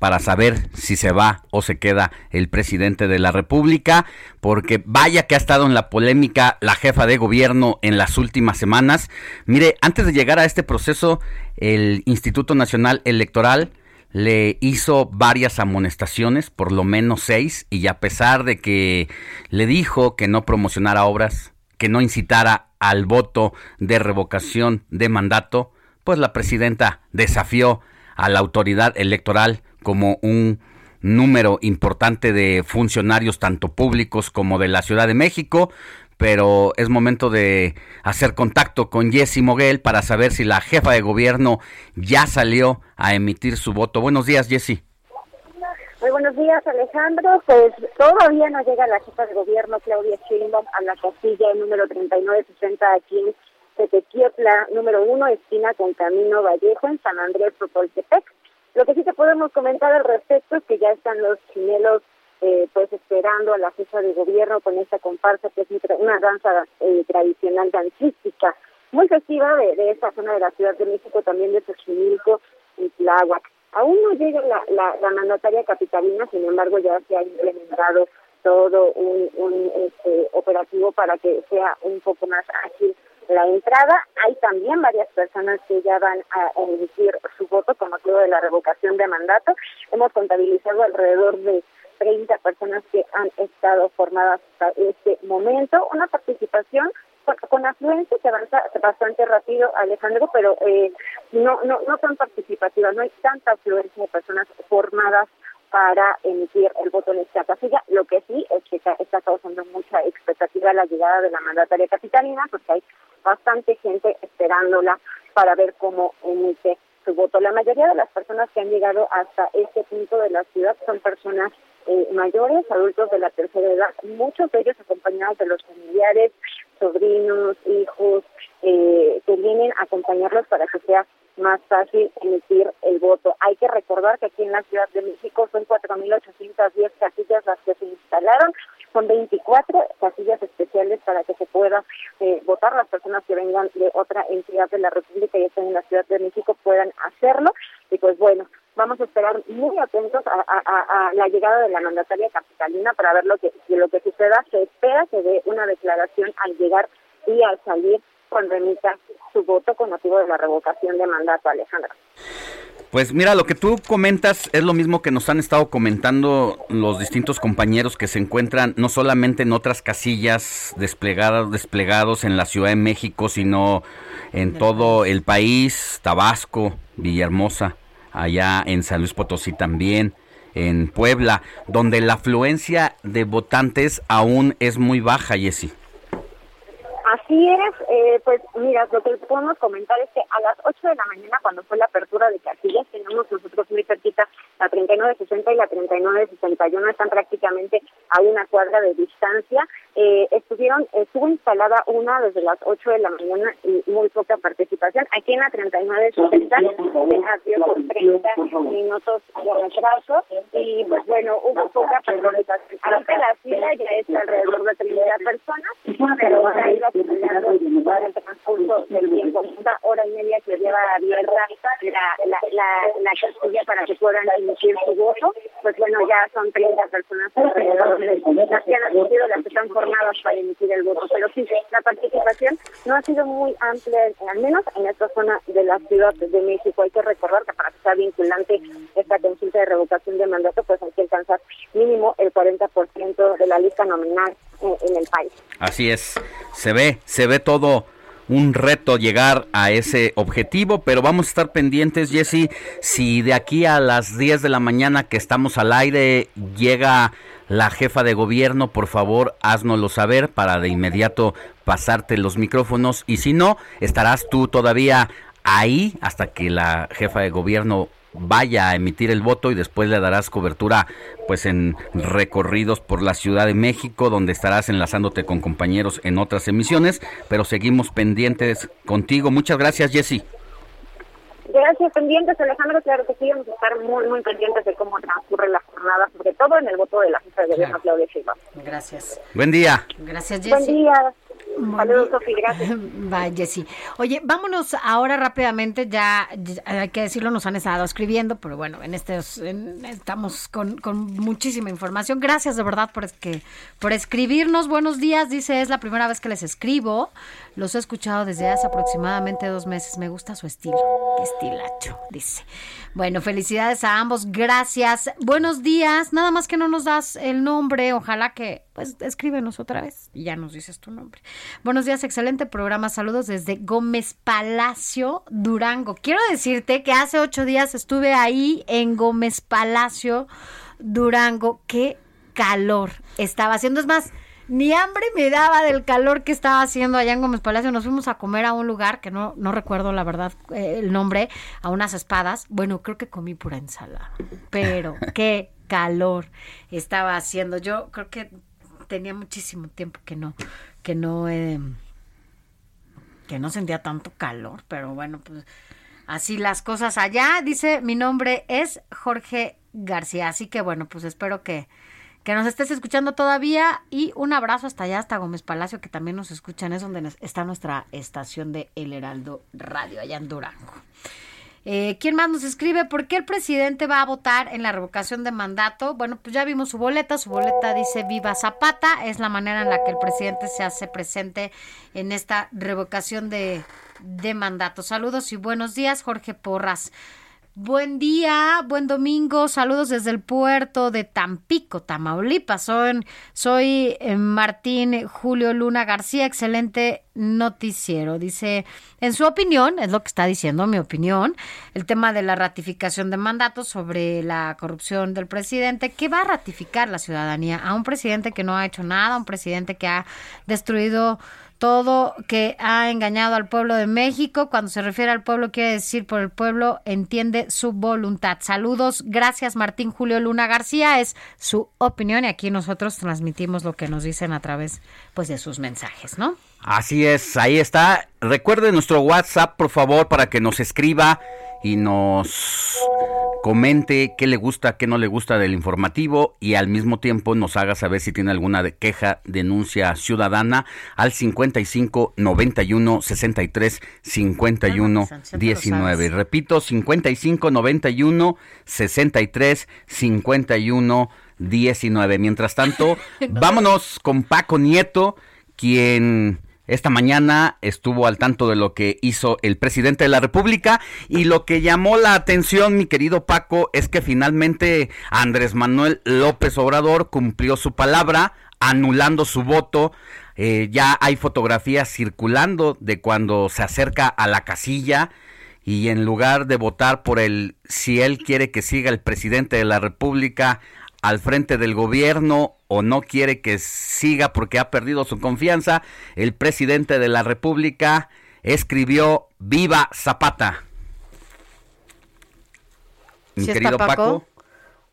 para saber si se va o se queda el presidente de la República, porque vaya que ha estado en la polémica la jefa de gobierno en las últimas semanas. Mire, antes de llegar a este proceso, el Instituto Nacional Electoral le hizo varias amonestaciones, por lo menos seis, y a pesar de que le dijo que no promocionara obras, que no incitara al voto de revocación de mandato, pues la presidenta desafió a la autoridad electoral como un número importante de funcionarios tanto públicos como de la Ciudad de México, pero es momento de hacer contacto con Jessy Moguel para saber si la jefa de gobierno ya salió a emitir su voto. Buenos días, Jessy. Muy buenos días, Alejandro. Pues todavía no llega la jefa de gobierno, Claudia Sheinbaum, a la casilla número 3960 aquí en Tetequiotla, número uno, esquina con Camino Vallejo, en San Andrés, Topoltepec. Lo que sí te podemos comentar al respecto es que ya están los chinelos eh, pues esperando a la jefa de gobierno con esta comparsa que es una danza eh, tradicional dancística muy festiva de, de esta zona de la Ciudad de México, también de Xochimilco y Tláhuac. Aún no llega la, la, la mandataria capitalina, sin embargo ya se ha implementado todo un, un este, operativo para que sea un poco más ágil la entrada. Hay también varias personas que ya van a emitir su voto con motivo de la revocación de mandato. Hemos contabilizado alrededor de 30 personas que han estado formadas hasta este momento. Una participación con, afluencia que avanza bastante rápido, Alejandro, pero eh, no, no, no tan participativa. No hay tanta afluencia de personas formadas para emitir el voto en esta casilla. Lo que sí es que está causando mucha expectativa la llegada de la mandataria capitalina, porque hay bastante gente esperándola para ver cómo emite su voto. La mayoría de las personas que han llegado hasta este punto de la ciudad son personas eh, mayores, adultos de la tercera edad, muchos de ellos acompañados de los familiares, sobrinos, hijos, eh, que vienen a acompañarlos para que sea más fácil emitir el voto. Hay que recordar que aquí en la Ciudad de México son 4.810 casillas las que se instalaron, son 24 casillas especiales para que se pueda eh, votar. Las personas que vengan de otra entidad de la República y estén en la Ciudad de México puedan hacerlo. Y pues bueno, vamos a esperar muy atentos a, la llegada de la mandataria capitalina para ver lo que, lo que suceda. Se espera que dé una declaración al llegar y al salir con remita su voto con motivo de la revocación de mandato, Alejandra. Pues mira, lo que tú comentas es lo mismo que nos han estado comentando los distintos compañeros que se encuentran no solamente en otras casillas desplegadas, desplegados en la Ciudad de México, sino en todo el país, Tabasco, Villahermosa, allá en San Luis Potosí también, en Puebla, donde la afluencia de votantes aún es muy baja, Jessy. Así es, eh, pues mira, lo que podemos comentar es que a las 8 de la mañana, cuando fue la apertura de casillas, tenemos nosotros muy cerquita la 3960 y la 3961, están prácticamente a una cuadra de distancia. Eh, estuvieron, estuvo instalada una desde las 8 de la mañana y muy poca participación. Aquí en la 3960 se abrió con 30 minutos de retraso y pues bueno, hubo poca participación. Ahorita la fila ya es alrededor de 30 personas, pero ahí la el transcurso del tiempo, una hora y media que lleva abierta la, la, la, la casilla para que puedan emitir su voto, pues bueno, ya son 30 personas alrededor de las que han asistido, las que están formadas para emitir el voto. Pero sí, la participación no ha sido muy amplia, al menos en esta zona de la Ciudad de México. Hay que recordar que para que sea vinculante esta consulta de revocación de mandato, pues hay que alcanzar mínimo el 40% de la lista nominal en el país. Así es, se ve, se ve todo un reto llegar a ese objetivo, pero vamos a estar pendientes, Jesse, si de aquí a las 10 de la mañana que estamos al aire llega la jefa de gobierno, por favor, haznoslo saber para de inmediato pasarte los micrófonos y si no, estarás tú todavía ahí hasta que la jefa de gobierno vaya a emitir el voto y después le darás cobertura pues en recorridos por la Ciudad de México donde estarás enlazándote con compañeros en otras emisiones, pero seguimos pendientes contigo. Muchas gracias, Jessy. Gracias, pendientes, Alejandro. Claro que sí, vamos a estar muy, muy pendientes de cómo transcurre la jornada, sobre todo en el voto de la jefa de gobierno, Claudia Sheinbaum. Gracias. Buen día. Gracias, Jessy. Buen día. Saludos, Sofi, gracias. Vaya, sí. Oye, vámonos ahora rápidamente, ya, hay que decirlo, nos han estado escribiendo, pero bueno, en este estamos con, muchísima información. Gracias de verdad por, es que, por escribirnos. Buenos días, dice, es la primera vez que les escribo. Los he escuchado desde hace aproximadamente dos meses. Me gusta su estilo. Qué estilacho, dice. Bueno, felicidades a ambos. Gracias. Buenos días. Nada más que no nos das el nombre. Ojalá que, pues, escríbenos otra vez y ya nos dices tu nombre. Buenos días, excelente programa. Saludos desde Gómez Palacio, Durango. Quiero decirte que hace ocho días estuve ahí en Gómez Palacio, Durango. Qué calor estaba haciendo. Es más, ni hambre me daba del calor que estaba haciendo allá en Gómez Palacio. Nos fuimos a comer a un lugar que no, no recuerdo la verdad eh, el nombre, a unas espadas. Bueno, creo que comí pura ensalada, pero qué calor estaba haciendo. Yo creo que tenía muchísimo tiempo que no, que no, eh, que no sentía tanto calor, pero bueno, pues así las cosas allá. Dice, mi nombre es Jorge García, así que bueno, pues espero que que nos estés escuchando todavía y un abrazo hasta allá, hasta Gómez Palacio, que también nos escuchan, es donde está nuestra estación de El Heraldo Radio, allá en Durango. Eh, ¿Quién más nos escribe? ¿Por qué el presidente va a votar en la revocación de mandato? Bueno, pues ya vimos su boleta. Su boleta dice Viva Zapata. Es la manera en la que el presidente se hace presente en esta revocación de, de mandato. Saludos y buenos días, Jorge Porras. Buen día, buen domingo, saludos desde el puerto de Tampico, Tamaulipas. Soy, soy eh, Martín Julio Luna García, excelente noticiero. Dice, en su opinión, es lo que está diciendo mi opinión, el tema de la ratificación de mandatos sobre la corrupción del presidente, ¿qué va a ratificar la ciudadanía? A un presidente que no ha hecho nada, un presidente que ha destruido todo que ha engañado al pueblo de México. Cuando se refiere al pueblo, quiere decir por el pueblo, entiende su voluntad. Saludos, gracias Martín Julio Luna García, es su opinión y aquí nosotros transmitimos lo que nos dicen a través pues de sus mensajes, ¿no? Así es, ahí está. Recuerde nuestro WhatsApp, por favor, para que nos escriba y nos comente qué le gusta, qué no le gusta del informativo y al mismo tiempo nos haga saber si tiene alguna de queja, denuncia ciudadana al 55 91 63 51 19. Repito, 55 91 63 51 19. Mientras tanto, vámonos con Paco Nieto, quien esta mañana estuvo al tanto de lo que hizo el presidente de la República y lo que llamó la atención, mi querido Paco, es que finalmente Andrés Manuel López Obrador cumplió su palabra anulando su voto. Eh, ya hay fotografías circulando de cuando se acerca a la casilla y en lugar de votar por el si él quiere que siga el presidente de la República al frente del gobierno o no quiere que siga porque ha perdido su confianza, el presidente de la República escribió Viva Zapata. Mi ¿Sí querido Paco? Paco.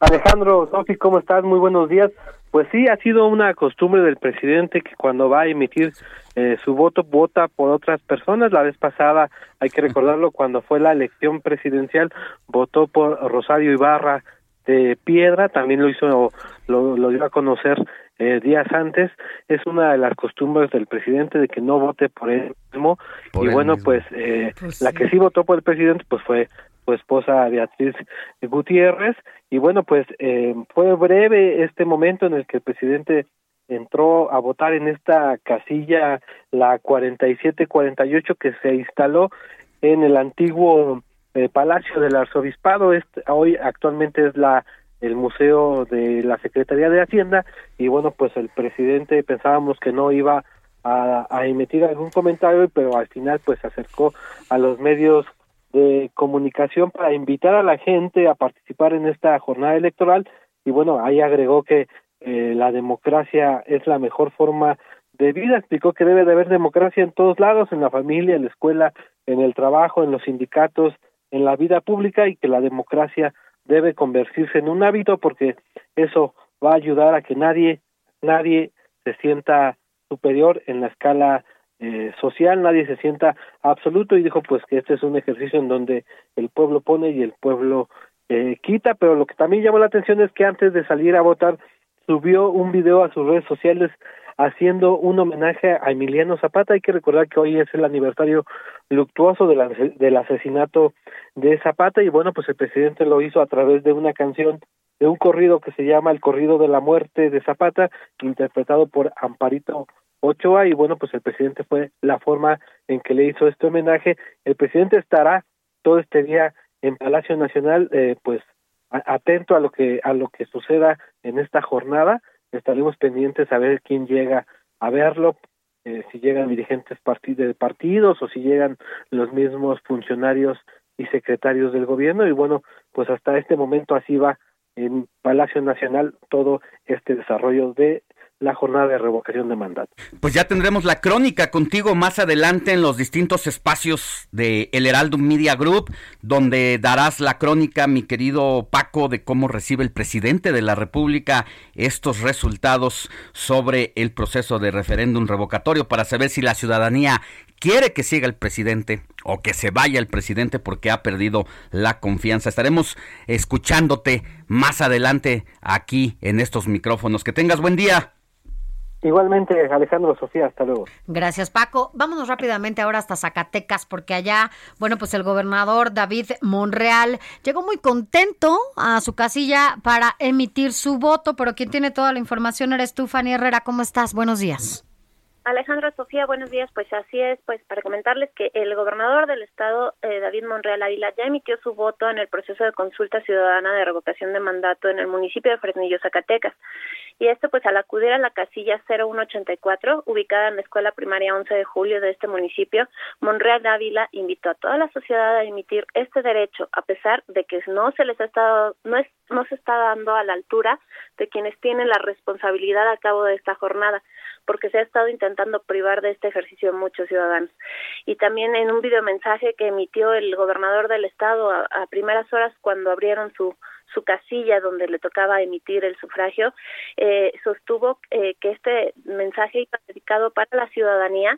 Alejandro, Sofi, ¿cómo estás? Muy buenos días. Pues sí, ha sido una costumbre del presidente que cuando va a emitir eh, su voto, vota por otras personas. La vez pasada, hay que recordarlo, cuando fue la elección presidencial, votó por Rosario Ibarra de Piedra, también lo hizo, lo, lo dio a conocer eh, días antes. Es una de las costumbres del presidente de que no vote por él mismo. Por y él bueno, mismo. pues, eh, Pues la sí. que sí votó por el presidente, pues fue su esposa Beatriz Gutiérrez. Y bueno, pues eh, fue breve este momento en el que el presidente entró a votar en esta casilla, la 4748, que se instaló en el antiguo eh, Palacio del Arzobispado. Este, hoy actualmente es la el Museo de la Secretaría de Hacienda y bueno, pues el presidente pensábamos que no iba a, a emitir algún comentario, pero al final pues se acercó a los medios de comunicación para invitar a la gente a participar en esta jornada electoral y bueno, ahí agregó que eh, la democracia es la mejor forma de vida, explicó que debe de haber democracia en todos lados, en la familia, en la escuela, en el trabajo, en los sindicatos, en la vida pública y que la democracia debe convertirse en un hábito porque eso va a ayudar a que nadie nadie se sienta superior en la escala eh, social, nadie se sienta absoluto. Y dijo pues que este es un ejercicio en donde el pueblo pone y el pueblo eh, quita, pero lo que también llamó la atención es que antes de salir a votar subió un video a sus redes sociales haciendo un homenaje a Emiliano Zapata. Hay que recordar que hoy es el aniversario luctuoso del, del asesinato de Zapata y bueno, pues el presidente lo hizo a través de una canción, de un corrido que se llama El corrido de la muerte de Zapata, interpretado por Amparito Ochoa y bueno, pues el presidente fue la forma en que le hizo este homenaje. El presidente estará todo este día en Palacio Nacional, eh, pues atento a lo que a lo que suceda en esta jornada. Estaremos pendientes a ver quién llega a verlo, eh, si llegan dirigentes de partidos o si llegan los mismos funcionarios y secretarios del gobierno. Y bueno, pues hasta este momento así va en Palacio Nacional todo este desarrollo de la jornada de revocación de mandato. Pues ya tendremos la crónica contigo más adelante en los distintos espacios de El Heraldo Media Group, donde darás la crónica, mi querido Paco, de cómo recibe el presidente de la República estos resultados sobre el proceso de referéndum revocatorio para saber si la ciudadanía quiere que siga el presidente o que se vaya el presidente porque ha perdido la confianza. Estaremos escuchándote más adelante aquí en estos micrófonos. Que tengas buen día. Igualmente, Alejandro Sofía, hasta luego. Gracias, Paco. Vámonos rápidamente ahora hasta Zacatecas, porque allá, bueno, pues el gobernador David Monreal llegó muy contento a su casilla para emitir su voto, pero quien tiene toda la información eres tú, Fanny Herrera. ¿Cómo estás? Buenos días. Alejandro Sofía, buenos días. Pues así es, pues para comentarles que el gobernador del estado, eh, David Monreal Ávila, ya emitió su voto en el proceso de consulta ciudadana de revocación de mandato en el municipio de Fresnillo, Zacatecas. Y esto pues al acudir a la casilla 0184, ubicada en la escuela primaria 11 de julio de este municipio, Monreal Ávila invitó a toda la sociedad a emitir este derecho, a pesar de que no se les ha estado, no es, no se está dando a la altura de quienes tienen la responsabilidad a cabo de esta jornada porque se ha estado intentando privar de este ejercicio a muchos ciudadanos. Y también en un videomensaje que emitió el gobernador del estado a, a primeras horas cuando abrieron su su casilla donde le tocaba emitir el sufragio, eh, sostuvo eh, que este mensaje iba dedicado para la ciudadanía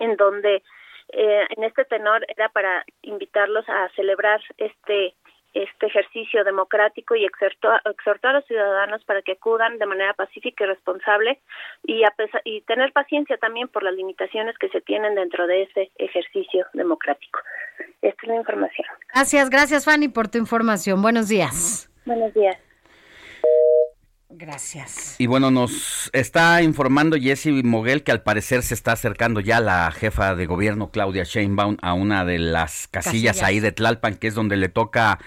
en donde eh, en este tenor era para invitarlos a celebrar este este ejercicio democrático y exhortó, exhortó a los ciudadanos para que acudan de manera pacífica y responsable y, a pesar, y tener paciencia también por las limitaciones que se tienen dentro de ese ejercicio democrático. Esta es la información. Gracias, gracias Fanny por tu información. Buenos días. Buenos días. Gracias. Y bueno, nos está informando Jesse Moguel que al parecer se está acercando ya la jefa de gobierno Claudia Sheinbaum a una de las casillas, Casillas. ahí de Tlalpan, que es donde le toca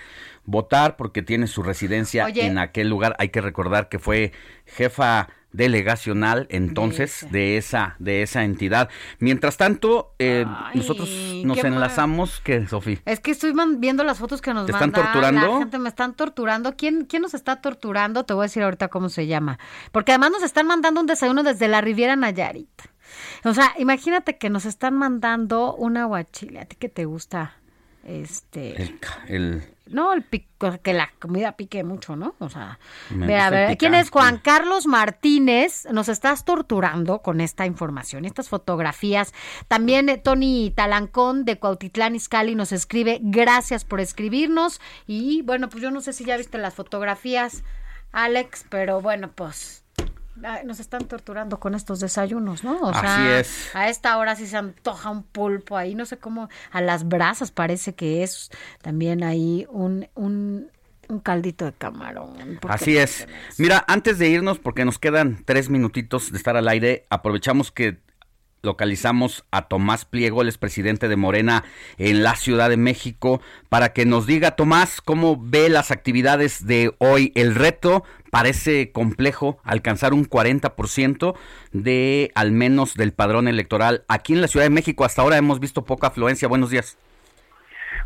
votar porque tiene su residencia Oye. en aquel lugar. Hay que recordar que fue jefa delegacional entonces de esa de esa entidad. Mientras tanto, eh, nosotros nos qué enlazamos que Sofía. Es que estoy viendo las fotos que nos ¿Te están mandan. torturando? La gente me están torturando. ¿Quién, ¿Quién nos está torturando? Te voy a decir ahorita cómo se llama. Porque además nos están mandando un desayuno desde la Riviera Nayarit. O sea, imagínate que nos están mandando un aguachile. ¿A ti que te gusta? Este. El, No, el pico, que la comida pique mucho, ¿no? O sea, mira, a ver, ¿quién es. Juan Carlos Martínez? Nos estás torturando con esta información, estas fotografías. También eh, Tony Talancón de Cuautitlán Izcalli nos escribe, gracias por escribirnos. Y bueno, pues yo no sé si ya viste las fotografías, Alex, pero bueno, pues nos están torturando con estos desayunos, ¿no? O sea, Así es. a esta hora sí se antoja un pulpo ahí, no sé cómo, a las brasas parece que es también ahí un, un, un caldito de camarón. Así es. Mira, antes de irnos, porque nos quedan tres minutitos de estar al aire, aprovechamos que localizamos a Tomás Pliego, el es presidente de Morena en la Ciudad de México, para que nos diga, Tomás, cómo ve las actividades de hoy. El reto parece complejo, alcanzar un 40% de al menos del padrón electoral. Aquí en la Ciudad de México hasta ahora hemos visto poca afluencia. Buenos días.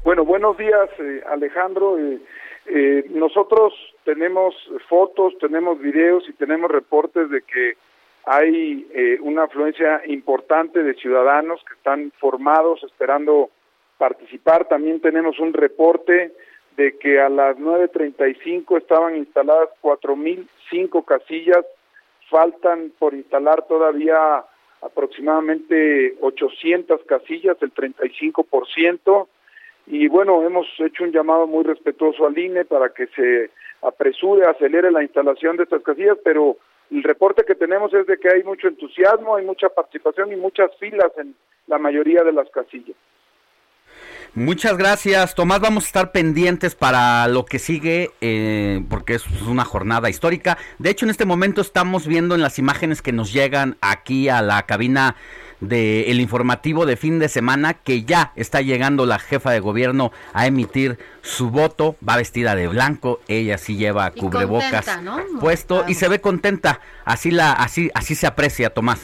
Bueno, buenos días, eh, Alejandro. Eh, eh, nosotros tenemos fotos, tenemos videos y tenemos reportes de que hay eh, una afluencia importante de ciudadanos que están formados esperando participar. También tenemos un reporte de que a las 9.35 estaban instaladas 4.005 casillas, faltan por instalar todavía aproximadamente 800 casillas, el 35%. Y bueno, hemos hecho un llamado muy respetuoso al INE para que se apresure, acelere la instalación de estas casillas, pero el reporte que tenemos es de que hay mucho entusiasmo, hay mucha participación y muchas filas en la mayoría de las casillas. Muchas gracias, Tomás. Vamos a estar pendientes para lo que sigue, eh, porque es una jornada histórica. De hecho, en este momento estamos viendo en las imágenes que nos llegan aquí a la cabina del informativo de fin de semana que ya está llegando la jefa de gobierno a emitir su voto. Va vestida de blanco, ella sí lleva Y cubrebocas contenta, ¿no? puesto y se ve contenta. Así la, así, así se aprecia, Tomás.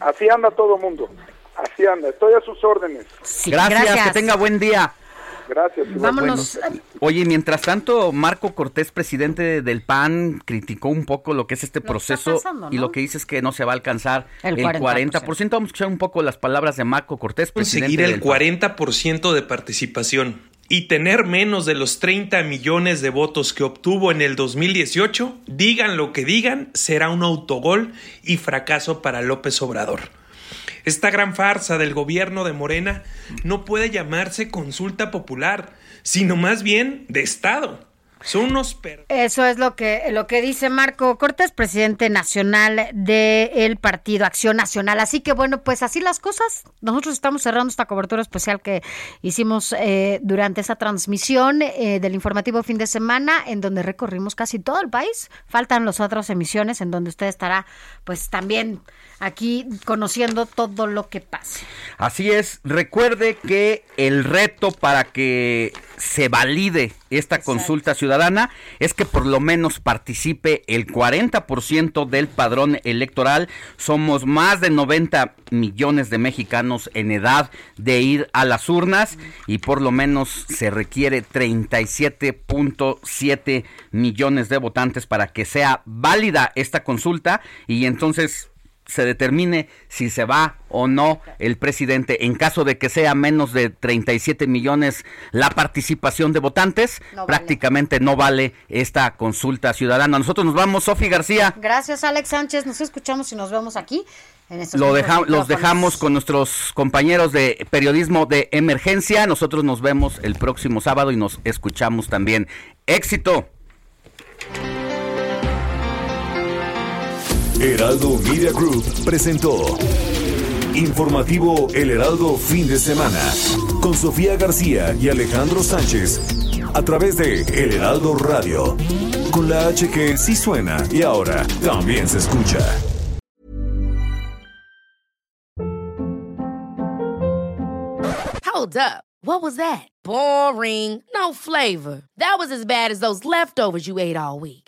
Así anda todo mundo, así anda. Estoy a sus órdenes. gracias, gracias. que tenga buen día. Gracias. Vámonos. Bueno, oye, mientras tanto, Marco Cortés, presidente del PAN, criticó un poco lo que es este proceso pasando, y lo que dice es que no se va a alcanzar El el 40%. 40%. Vamos a escuchar un poco las palabras de Marco Cortés, presidente conseguir el del PAN. 40% de participación y tener menos de los 30 millones de votos que obtuvo en el 2018, digan lo que digan, será un autogol y fracaso para López Obrador. Esta gran farsa del gobierno de Morena no puede llamarse consulta popular, sino más bien de Estado. Son unos per- Eso es lo que, lo que dice Marco Cortés, presidente nacional del Partido Acción Nacional. Así que bueno, pues así las cosas. Nosotros estamos cerrando esta cobertura especial que hicimos eh, durante esa transmisión eh, del informativo fin de semana, en donde recorrimos casi todo el país. Faltan las otras emisiones en donde usted estará pues también aquí conociendo todo lo que pase. Así es, recuerde que el reto para que se valide esta consulta ciudadana es que por lo menos participe el 40% del padrón electoral. Somos más de 90 millones de mexicanos en edad de ir a las urnas y por lo menos se requiere 37.7 millones de votantes para que sea válida esta consulta y entonces se determine si se va o no el presidente. En caso de que sea menos de 37 millones la participación de votantes, No vale. prácticamente no vale esta consulta ciudadana. Nosotros nos vamos, Sofi García. Gracias, Alex Sánchez. Nos escuchamos y nos vemos aquí En Lo deja- los dejamos con nuestros compañeros de periodismo de emergencia. Nosotros nos vemos el próximo sábado y nos escuchamos también. ¡Éxito! Heraldo Media Group presentó Informativo El Heraldo Fin de Semana con Sofía García y Alejandro Sánchez a través de El Heraldo Radio con la H que sí suena y ahora también se escucha. Hold up. What was that? Boring. No flavor. That was as bad as those leftovers you ate all week.